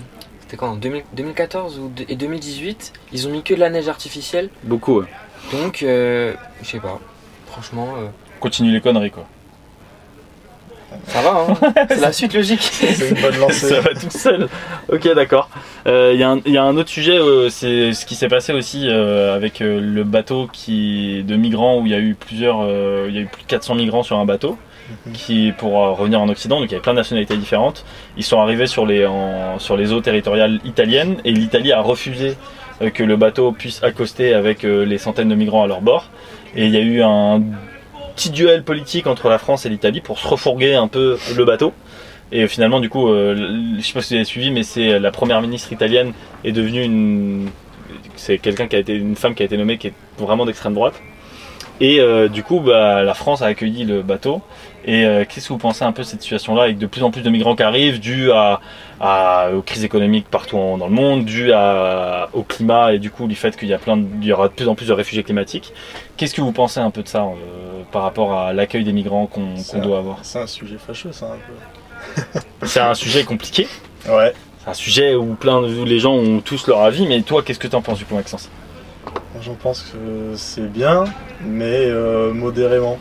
C'était quand en 2000 2014 ou et 2018, ils ont mis que de la neige artificielle. Beaucoup, ouais. Donc, euh, je sais pas. Franchement, euh, Continue les conneries, quoi. Ça va, hein C'est la suite logique. C'est une bonne lancée. Ça va tout seul. Ok, d'accord. Euh, Il y, a un- il y a un autre sujet, euh, c'est ce qui s'est passé aussi euh, avec euh, le bateau qui de migrants où il y a eu plusieurs, euh, il y a eu plus de 400 migrants sur un bateau Mhm. qui pour euh, revenir en Occident, donc il y avait plein de nationalités différentes. Ils sont arrivés sur les en- sur les eaux territoriales italiennes et l'Italie a refusé euh, que le bateau puisse accoster avec euh, les centaines de migrants à leur bord. Et il y a eu un petit duel politique entre la France et l'Italie pour se refourguer un peu le bateau. Et finalement, du coup, euh, je sais pas si vous avez suivi, mais c'est la première ministre italienne est devenue une. C'est quelqu'un qui a été une femme qui a été nommée qui est vraiment d'extrême droite. Et euh, du coup, bah, la France a accueilli le bateau. Et euh, qu'est-ce que vous pensez un peu de cette situation-là, avec de plus en plus de migrants qui arrivent, dû à, à- aux crises économiques partout en- dans le monde, dû à, au climat et du coup du fait qu'il y a plein, de- il y aura de plus en plus de réfugiés climatiques? Qu'est-ce que vous pensez un peu de ça euh, par rapport à l'accueil des migrants qu'on doit avoir? C'est un sujet fâcheux, ça, un C'est un sujet compliqué. peu. Ouais. C'est un sujet où plein de, où les gens ont tous leur avis, mais toi, qu'est-ce que tu en penses du coup, Maxence? J'en pense que c'est bien, mais euh, modérément.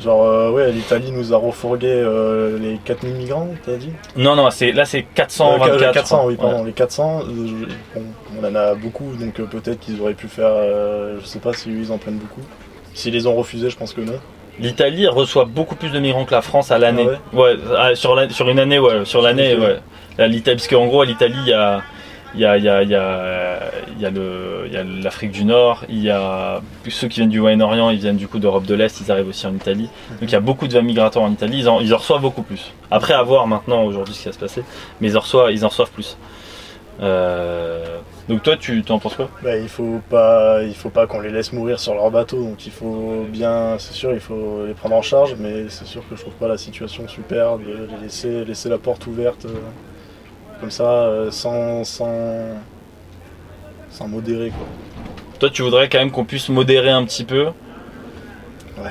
Genre, euh, ouais, l'Italie nous a refourgué euh, les 4000 migrants, t'as dit? Non, non, c'est là c'est 424. Euh, je 400, crois. oui, pardon, les 400. euh, bon, on en a beaucoup, donc euh, peut-être qu'ils auraient pu faire. je sais pas si ils en prennent beaucoup. S'ils les ont refusés, je pense que non. L'Italie reçoit beaucoup plus de migrants que la France à l'année. Ah ouais, ah, sur, la- sur une année, ouais, sur l'année, ouais. L'Italie, parce qu'en gros, à l'Italie, il y a, il y a, y a, il y a, il y a l'Afrique du Nord, il y a ceux qui viennent du Moyen-Orient, ils viennent du coup d'Europe de l'Est, ils arrivent aussi en Italie. Donc il y a beaucoup de vagues migratoires en Italie, ils en, ils en reçoivent beaucoup plus. Après, à voir maintenant aujourd'hui ce qui va se passer, mais ils en reçoivent, ils en reçoivent plus. Euh, donc toi, tu t'en penses quoi? Bah, il faut pas, il faut pas qu'on les laisse mourir sur leur bateau. Donc il faut bien, c'est sûr, il faut les prendre en charge, mais c'est sûr que je trouve pas la situation super de les laisser, laisser la porte ouverte euh, comme ça, euh, sans, sans, sans modérer quoi. Toi, tu voudrais quand même qu'on puisse modérer un petit peu Ouais.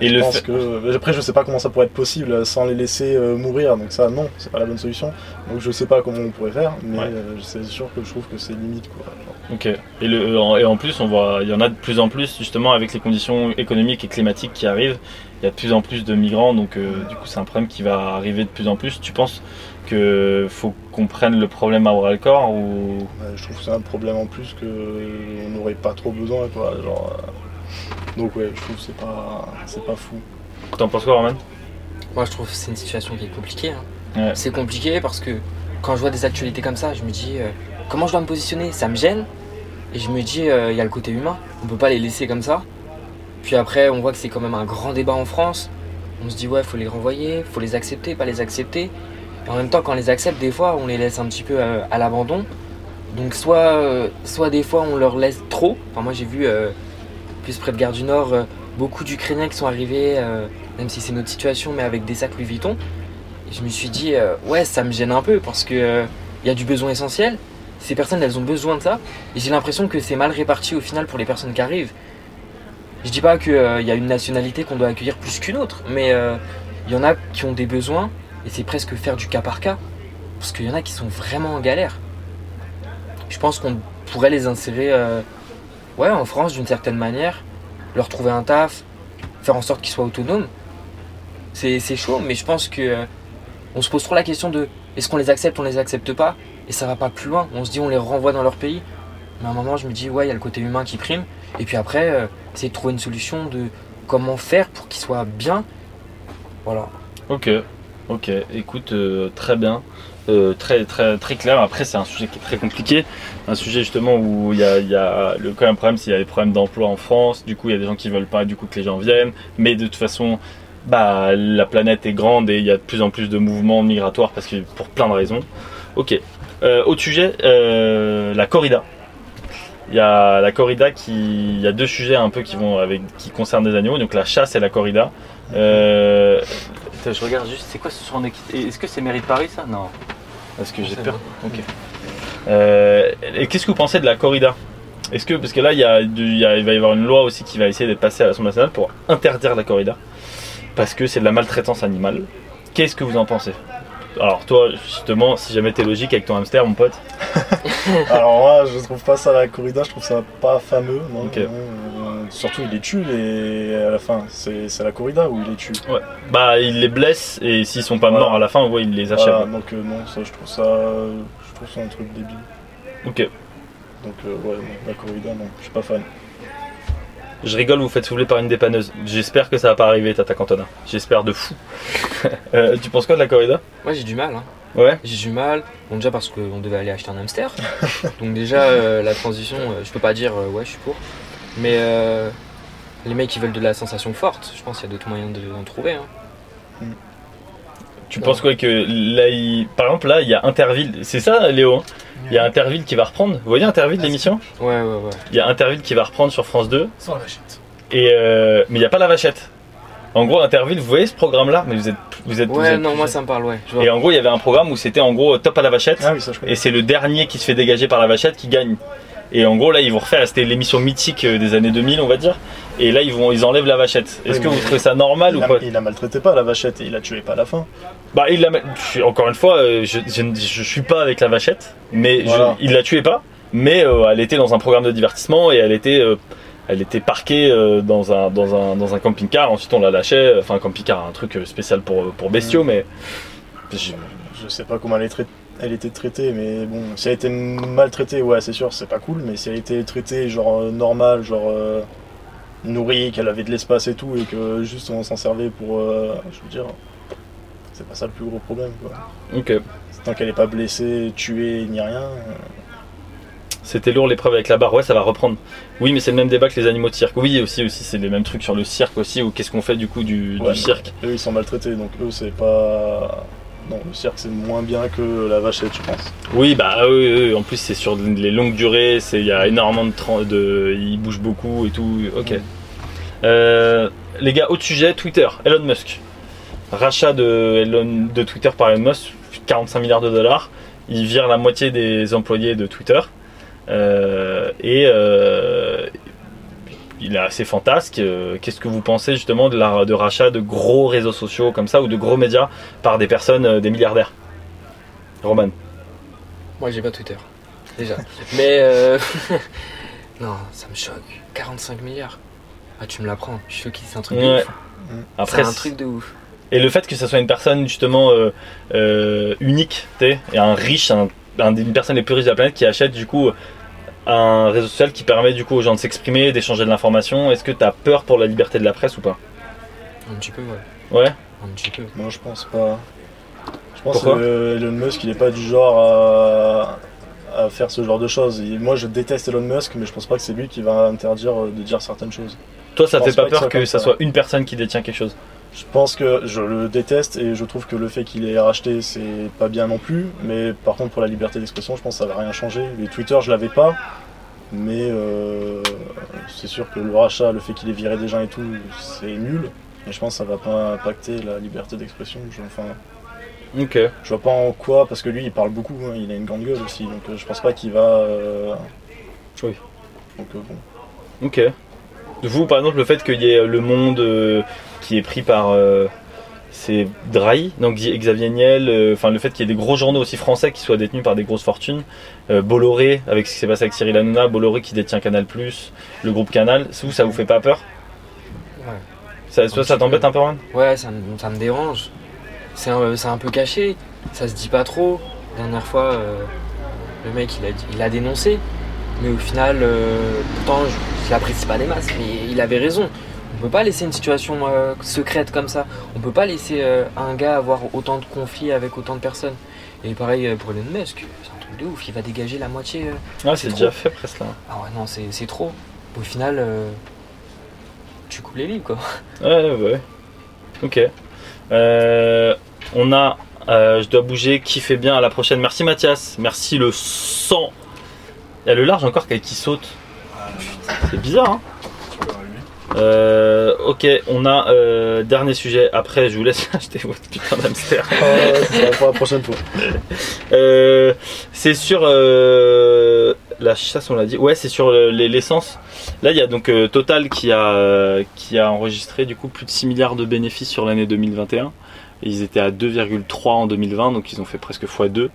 Et je le pense fait- que après je sais pas comment ça pourrait être possible euh, sans les laisser euh, mourir. Donc ça non, c'est pas la bonne solution. Donc je sais pas comment on pourrait faire, mais Ouais. euh, c'est sûr que je trouve que c'est limite quoi. Genre, Ok. Et, le, en- et en plus, on voit, il y en a de plus en plus justement avec les conditions économiques et climatiques qui arrivent. Il y a de plus en plus de migrants, donc euh, du coup, c'est un problème qui va arriver de plus en plus. Tu penses que faut qu'on prenne le problème à bras le corps ou? Ouais, je trouve que c'est un problème en plus que on n'aurait pas trop besoin quoi. Genre, euh, Donc ouais, je trouve que c'est pas, c'est pas fou. t'en penses quoi, Roman? Moi, je trouve que c'est une situation qui est compliquée. hein. Ouais. C'est compliqué parce que quand je vois des actualités comme ça, je me dis euh, comment je dois me positionner? Ça me gêne. Et je me dis, euh, il y a le côté humain. On peut pas les laisser comme ça. Puis après, on voit que c'est quand même un grand débat en France. On se dit, ouais, faut les renvoyer, faut les accepter, pas les accepter. En même temps, quand on les accepte, des fois, on les laisse un petit peu euh, à l'abandon. Donc, soit, euh, soit des fois, on leur laisse trop. Enfin, moi, j'ai vu, euh, plus près de Gare du Nord, beaucoup d'Ukrainiens qui sont arrivés, même si c'est notre situation, mais avec des sacs Louis Vuitton. Et je me suis dit, ouais, ça me gêne un peu parce que il y a du besoin essentiel. Ces personnes, elles ont besoin de ça. Et j'ai l'impression que c'est mal réparti au final pour les personnes qui arrivent. Je dis pas qu'il y a une nationalité qu'on doit accueillir plus qu'une autre, mais il y en a qui ont des besoins et c'est presque faire du cas par cas. Parce qu'il y en a qui sont vraiment en galère. Je pense qu'on pourrait les insérer euh, ouais, en France d'une certaine manière, leur trouver un taf, faire en sorte qu'ils soient autonomes. C'est chaud, mais je pense que euh, on se pose trop la question de est-ce qu'on les accepte, on les accepte pas, et ça va pas plus loin. On se dit on les renvoie dans leur pays, mais à un moment je me dis ouais, il y a le côté humain qui prime, et puis après, euh, essayer de trouver une solution de comment faire pour qu'ils soient bien. Voilà. Ok, ok. Écoute, euh, très bien. Euh, très, très, très clair. Après, c'est un sujet qui est très compliqué. Un sujet justement où il y a, le quand même problème, c'est qu'il y a des problèmes d'emploi en France. Du coup, il y a des gens qui veulent pas, du coup, que les gens viennent. Mais de toute façon, bah, la planète est grande et il y a de plus en plus de mouvements migratoires parce que pour plein de raisons. Ok. Euh, autre sujet, la corrida. Il y a la corrida qui, il y a deux sujets un peu qui vont avec, qui concernent des animaux. Donc la chasse et la corrida. Attends, je regarde juste, c'est quoi ce soir en équité Est-ce que c'est Mairie de Paris ça? Non. Parce que j'ai peur. Ok. Euh, et qu'est-ce que vous pensez de la corrida? Est-ce que, parce que là, il, y a du- il y a- il va y avoir une loi aussi qui va essayer d'être passée à l'Assemblée nationale pour interdire la corrida. Parce que c'est de la maltraitance animale. Qu'est-ce que vous en pensez? Alors, toi, justement, si jamais t'es logique avec ton hamster, mon pote. Alors moi, je trouve pas ça la corrida, je trouve ça pas fameux. Non, Ok. non, euh, surtout, il les tue les... à la fin. C'est c'est la corrida où il les tue. Bah, il les blesse et s'ils sont pas Voilà. morts à la fin, ouais, il les achève. Voilà, donc euh, non, ça, je trouve ça, je trouve ça un truc débile. Ok. Donc euh, ouais, non, la corrida, non, je suis pas fan. Je rigole, vous faites souffler par une dépanneuse. J'espère que ça va pas arriver, Tata Cantona. J'espère de fou. Euh, tu penses quoi de la corrida? Moi j'ai du mal. Hein. Ouais. J'ai du mal. Bon, déjà parce qu'on devait aller acheter un hamster. Donc, déjà, euh, la transition, euh, je peux pas dire euh, ouais, je suis pour. Mais euh, les mecs qui veulent de la sensation forte, je pense qu'il y a d'autres moyens de- d'en trouver. hein. Tu penses quoi que là, il- par exemple, là, il y a Interville. C'est ça, Léo hein Il y a Interville qui va reprendre. Vous voyez Interville, l'émission Ouais, ouais, ouais. Il y a Interville qui va reprendre sur France 2. Sans la vachette. Et euh, mais il n'y a pas la vachette. En gros, Interville, vous voyez ce programme-là? Mais vous êtes, vous êtes. vous Ouais, êtes non, moi ça me parle, ouais. Je vois. Et en gros, il y avait un programme où c'était en gros top à la vachette. Ah oui, ça je connais. Et c'est le dernier qui se fait dégager par la vachette qui gagne. Et en gros, là, ils vont refaire, c'était l'émission mythique euh, des années 2000, on va dire. Et là, ils, vont, ils enlèvent la vachette. Est-ce Oui, que vous trouvez ça normal ou la, pas il la maltraitait pas la vachette et il la tuait pas à la fin. Bah, il la, je- encore une fois, euh, je, je, ne- je suis pas avec la vachette, mais je- Voilà. il la tuait pas. Mais euh, elle était dans un programme de divertissement et elle était, euh, elle était parquée dans un, dans un, dans un camping-car. Ensuite, on la lâchait. Enfin, un camping-car, un truc spécial pour, pour bestiaux, mais. je- Je sais pas comment elle, est trai- elle était traitée, mais bon, si elle était maltraitée, ouais, c'est sûr, c'est pas cool, mais si elle était traitée genre euh, normal, genre euh, nourrie, qu'elle avait de l'espace et tout, et que juste on s'en servait pour. euh, je veux dire, c'est pas ça le plus gros problème, quoi. Ok. Tant qu'elle est pas blessée, tuée, ni rien. C'était lourd l'épreuve avec la barre, ouais ça va reprendre. Oui mais c'est le même débat que les animaux de cirque. Oui aussi aussi c'est les mêmes trucs sur le cirque aussi ou qu'est-ce qu'on fait du coup du, du cirque. Eux ils sont maltraités, donc eux c'est pas. Non, le cirque c'est moins bien que la vachette, je pense. Oui, bah oui, oui, en plus c'est sur les longues durées, c'est- il y a énormément de, de. Il bouge beaucoup et tout. Ok. Euh, les gars, autre sujet, Twitter, Elon Musk. Rachat de, Elon, de Twitter par Elon Musk, 45 milliards de dollars. Il vire la moitié des employés de Twitter. Euh, et euh, il est assez fantasque. Euh, Qu'est-ce que vous pensez justement de, la, de rachat de gros réseaux sociaux comme ça ou de gros médias par des personnes, euh, des milliardaires? Roman Moi, j'ai pas Twitter. Déjà. Mais. euh, non, ça me choque. 45 milliards. Ah, tu me l'apprends. Je suis choqué, c'est un truc de ouf. Après, C'est un truc de ouf. Et le fait que ça soit une personne justement euh, euh, unique, tu sais, et un riche, un, un des personnes les plus riches de la planète qui achète du coup un réseau social qui permet du coup aux gens de s'exprimer, d'échanger de l'information. Est-ce que tu as peur pour la liberté de la presse ou pas Un petit peu, ouais. Ouais. Un petit peu. Moi je pense pas. Je pense Pourquoi que Elon Musk il est pas du genre à, à faire ce genre de choses. Et moi je déteste Elon Musk, mais je pense pas que c'est lui qui va interdire euh, de dire certaines choses. Toi, ça Je te fait pas pas que peur ça que ça ça. soit une personne qui détient quelque chose Je pense que je le déteste et je trouve que le fait qu'il ait racheté c'est pas bien non plus. Mais par contre pour la liberté d'expression, je pense que ça va rien changer. Les Twitter je l'avais pas. Mais euh, c'est sûr que le rachat, le fait qu'il ait viré des gens et tout, c'est nul. Mais je pense que ça va pas impacter la liberté d'expression. Je- Enfin, Ok. je vois pas en quoi, parce que lui il parle beaucoup, hein, il a une grande gueule aussi, donc euh, je pense pas qu'il va. euh, Oui. Donc bon. Ok. Vous, par exemple, le fait qu'il y ait le monde qui est pris par. euh, c'est Drahi, donc Xavier Niel, euh, enfin le fait qu'il y ait des gros journaux aussi français qui soient détenus par des grosses fortunes, euh, Bolloré, avec ce qui s'est passé avec Cyril Hanouna, Bolloré qui détient Canal+, le groupe Canal, vous, ça vous fait pas peur? Ouais. Ça, toi, ça t'embête un peu, Roman Ouais, ça me, ça me dérange. C'est un, c'est un peu caché, ça se dit pas trop. La dernière fois, euh, le mec il a, il a dénoncé, mais au final, pourtant je, je l'apprécie pas des masses, mais il avait raison. On peut pas laisser une situation euh, secrète comme ça. On peut pas laisser euh, un gars avoir autant de conflits avec autant de personnes. Et pareil euh, pour Elon Musk, c'est un truc de ouf, il va dégager la moitié. euh. Ah, c'est C'est déjà trop. fait presque là. Ah ouais, non, c'est c'est trop. Au final, euh, tu coupes les livres quoi. Ouais, ouais, ouais. Ok. Euh, on a. euh, je dois bouger. Qui fait bien à la prochaine Merci Mathias. Merci le 100. Il y a le large encore qui qui saute. C'est bizarre, hein Euh, ok, on a euh, dernier sujet. Après, je vous laisse acheter votre putain d'hamster. Euh, pour la prochaine fois. Euh, c'est sur euh, la chasse, on l'a dit. Ouais, c'est sur les- l'essence. Là, il y a donc Total qui a, euh, qui a enregistré du coup plus de 6 milliards de bénéfices sur l'année 2021. Et Ils étaient à 2,3 en 2020, donc ils ont fait presque x2.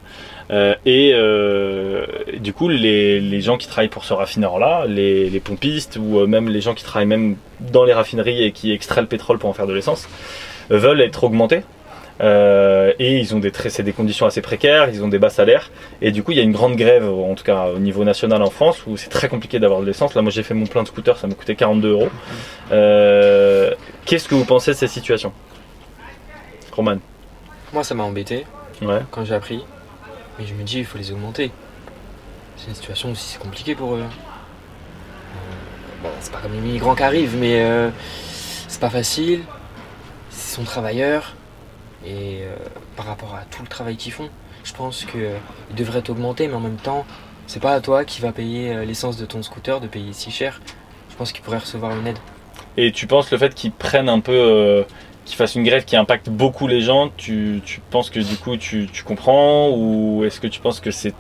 Euh, et euh, du coup, les, les gens qui travaillent pour ce raffineur-là, les, les pompistes ou euh, même les gens qui travaillent même dans les raffineries et qui extraient le pétrole pour en faire de l'essence, veulent être augmentés. Euh, et ils ont des c'est des conditions assez précaires, ils ont des bas salaires et du coup il y a une grande grève en tout cas au niveau national en France où c'est très compliqué d'avoir de l'essence. Là moi j'ai fait mon plein de scooter, ça m'a coûté 42 euros. Qu'est-ce que vous pensez de cette situation? Roman? Moi, ça m'a embêté Ouais. quand j'ai appris. Mais je me dis, il faut les augmenter. C'est une situation aussi, c'est compliqué pour eux. Euh, Bon, c'est pas comme les migrants qui arrivent, mais euh, c'est pas facile. Ils sont travailleurs. Et euh, par rapport à tout le travail qu'ils font, je pense qu'ils devraient augmenter, mais en même temps, c'est pas à toi qui va payer euh, l'essence de ton scooter de payer si cher. Je pense qu'ils pourraient recevoir une aide. Et tu penses le fait qu'ils prennent un peu, qu'ils fassent une grève qui impacte beaucoup les gens, tu, tu penses que du coup tu, tu comprends ou est-ce que tu penses que c'est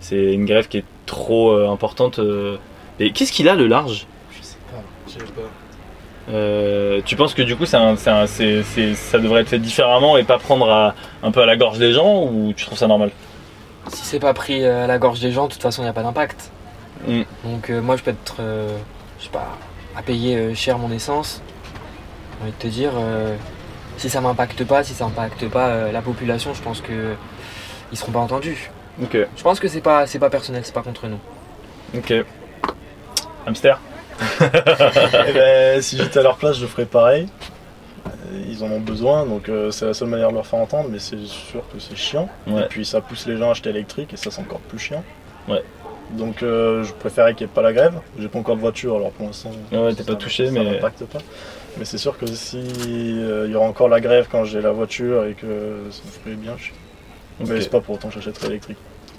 c'est une grève qui est trop euh, importante euh Et qu'est-ce qu'il a le large? Je sais pas, je sais pas. Euh, tu penses que du coup c'est un- c'est un- c'est- c'est- ça devrait être fait différemment et pas prendre à- un peu à la gorge des gens ou tu trouves ça normal? Si c'est pas pris à la gorge des gens, de toute façon, il n'y a pas d'impact. Mm. Donc euh, moi, je peux être, euh, je sais pas, à payer euh, cher mon essence. J'ai envie de te dire, euh, si ça m'impacte pas, si ça impacte pas euh, la population, je pense que ils seront pas entendus. Ok, Je pense que c'est pas, c'est pas personnel, c'est pas contre nous. ok. Hamster Eh ben, si j'étais à leur place, je ferais pareil. Euh, Ils en ont besoin, donc euh, c'est la seule manière de leur faire entendre, mais c'est sûr que c'est chiant. Ouais. Et puis ça pousse les gens à acheter électrique, et ça c'est encore plus chiant. Ouais. Donc euh, je préférais qu'il n'y ait pas la grève. J'ai pas encore de voiture, alors pour l'instant. Ouais, t'es ça- pas touché, ça mais- m'impacte pas. Mais c'est sûr que si euh, il y aura encore la grève quand j'ai la voiture et que ça me ferait bien chier. Ok. Mais c'est pas pour autant que j'achèterai électrique.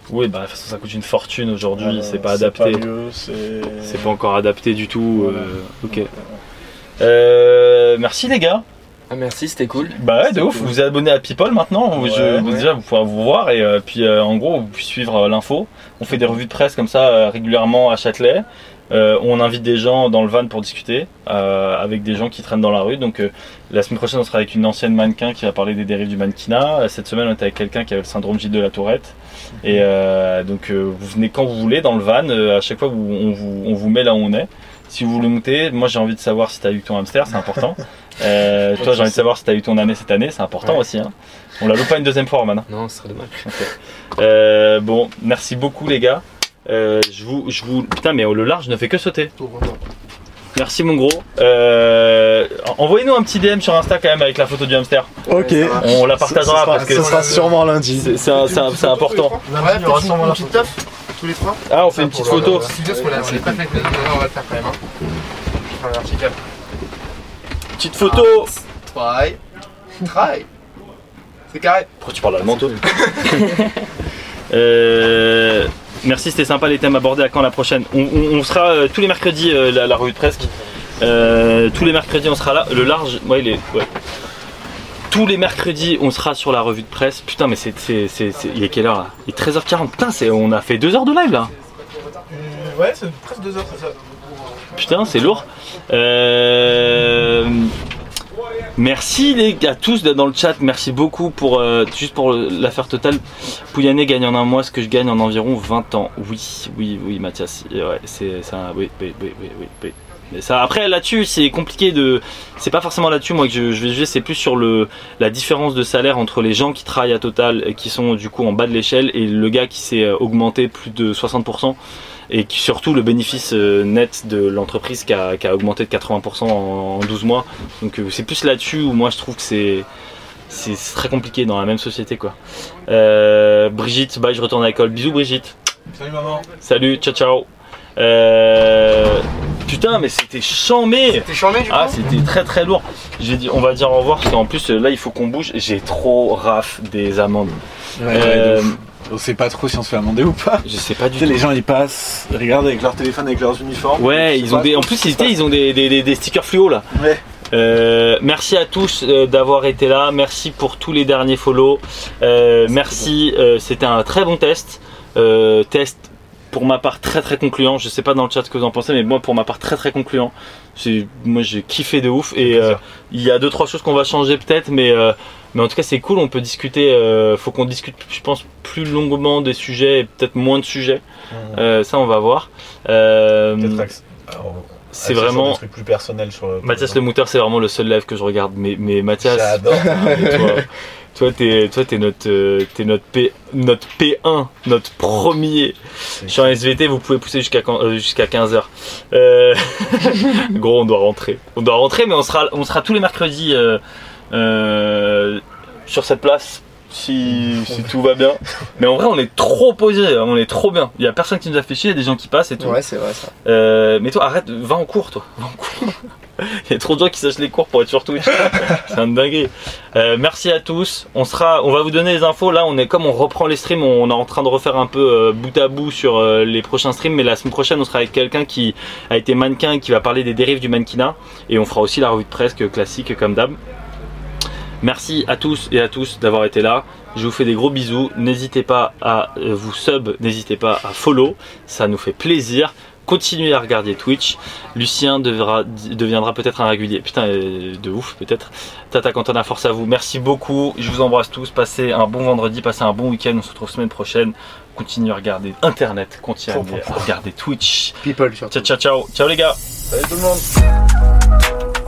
Oui, bah de toute façon, ça coûte une fortune aujourd'hui, Euh, c'est pas adapté. c'est. Pas encore adapté du tout. Voilà. euh, ok. Euh, merci les gars. Ah, merci, c'était cool. Bah ouais, de ouf. Vous êtes abonné à People maintenant. Ouais, je, ouais. Déjà, vous pourrez vous voir et euh, puis euh, en gros, vous pouvez suivre euh, l'info. On fait des revues de presse comme ça euh, régulièrement à Châtelet. Euh, on invite des gens dans le van pour discuter euh, avec des gens qui traînent dans la rue. Donc euh, la semaine prochaine, on sera avec une ancienne mannequin qui va parler des dérives du mannequinat. Cette semaine, on était avec quelqu'un qui avait le syndrome J de la Tourette. Et euh, donc vous venez quand vous voulez dans le van. À chaque fois, vous- on, vous, on vous met là où on est. Si vous voulez monter, moi j'ai envie de savoir si tu as eu ton hamster, c'est important. Toi, j'ai envie de savoir si tu as eu ton année cette année, c'est important Ouais. aussi. Hein. On la loue pas une deuxième fois, maintenant. Non, ce serait dommage. Bon, merci beaucoup les gars. Euh, je vous, je vous, putain, mais le large ne fait que sauter. Merci mon gros. Euh, Envoyez-nous un petit DM sur Insta quand même avec la photo du hamster. Ok. On la partagera parce que ce sera sûrement lundi. c'est important. Ouais, une, une petite teuf, tous les trois. Ah, on fait une petite photo. C'est juste qu'on l'a on l'a pas fait avec les autres, on va le faire quand même. hein. Enfin, un petit cap. Petite photo. Try. Try. C'est carré. Pourquoi tu parles allemand toi Euh, Merci, c'était sympa les thèmes abordés. À quand la prochaine on, on- on sera euh, tous les mercredis euh, la, la revue de presque. Euh, tous les mercredis on sera là. Le large, ouais, il est. Ouais. Tous les mercredis on sera sur la revue de presse. Putain, mais c'est. Il est quelle heure là? Il est 13h40. Putain, c'est- on a fait 2 heures de live là. Ouais, c'est presque deux heures, c'est ça. Putain, c'est lourd. Euh, Merci les gars, tous dans le chat. Merci beaucoup pour euh, juste pour l'affaire totale. Pouyanné gagne en un mois ce que je gagne en environ 20 ans. Oui, oui, oui, Mathias. Ouais, c'est. Oui, oui, oui, oui, oui. ça, après là-dessus, c'est compliqué de. C'est pas forcément là-dessus moi que je, je vais juger. C'est plus sur le la différence de salaire entre les gens qui travaillent à Total et qui sont du coup en bas de l'échelle et le gars qui s'est euh, augmenté plus de 60% et qui, surtout le bénéfice euh, net de l'entreprise qui a, qui a augmenté de 80% en, en 12 mois. Donc euh, c'est plus là-dessus où moi je trouve que c'est très compliqué dans la même société quoi. Euh, Brigitte, bye, je retourne à l'école. Bisous Brigitte. Salut maman. Salut, ciao ciao. Euh, putain mais c'était chambé. Du coup Ah c'était très très lourd. J'ai dit on va dire au revoir parce qu'en plus là il faut qu'on bouge. J'ai trop raf des amendes. Ouais, Euh. On sait pas trop si on se fait amender ou pas. je sais pas du tout. les gens ils passent, regardent avec leur téléphone, avec leurs uniformes. Ouais, ils ont des. En plus, ils, passe. ils ont des, des, des- des stickers fluo là. Ouais. Euh, merci à tous euh, d'avoir été là. Merci pour tous les derniers follow. Euh, merci. C'était un très bon test. Test pour ma part très très concluant. Je sais pas dans le chat ce que vous en pensez, mais moi pour ma part très très concluant. Moi j'ai kiffé de ouf et euh, il y a deux trois choses qu'on va changer peut-être, mais euh, mais en tout cas c'est cool. On peut discuter. euh, faut qu'on discute, je pense, plus longuement des sujets et peut-être moins de sujets. Euh, ça on va voir. C'est vraiment. plus sur le. Mathias le Mouteur, c'est vraiment le seul live que je regarde. Mais, mais Mathias, J'adore. toi, t'es, toi, t'es notre, euh, t'es notre P, notre P1, notre premier. Je suis en SVT, vous pouvez pousser jusqu'à, quand- euh, jusqu'à 15h. Euh, gros, on doit rentrer. On doit rentrer, mais on sera, on sera tous les mercredis euh, euh, sur cette place. Si, si tout va bien. Mais en vrai, on est trop posé, on est trop bien. Il y a personne qui nous a fait chier, il y a des gens qui passent et tout. Ouais, c'est vrai ça. Euh, mais toi, arrête, va en cours, toi. Va en cours. Il y a trop de gens qui sachent les cours pour être sur Twitch. C'est un dinguerie. Euh, merci à tous. On va vous donner les infos. Là, on est comme on reprend les streams, on est en train de refaire un peu euh, bout à bout sur euh, les prochains streams. Mais la semaine prochaine, on sera avec quelqu'un qui a été mannequin et qui va parler des dérives du mannequinat. Et on fera aussi la revue de presse classique comme d'hab. Merci à tous et à tous d'avoir été là. Je vous fais des gros bisous. N'hésitez pas à vous sub, n'hésitez pas à follow. Ça nous fait plaisir. Continuez à regarder Twitch. Lucien devra- deviendra peut-être un régulier. Putain, euh, de ouf, peut-être. Tata Cantona, force à vous. Merci beaucoup. Je vous embrasse tous. Passez un bon vendredi, passez un bon week-end. On se retrouve semaine prochaine. Continuez à regarder Internet. Continuez à regarder Twitch. People surtout. Ciao, ciao, ciao. Ciao les gars. Salut tout le monde.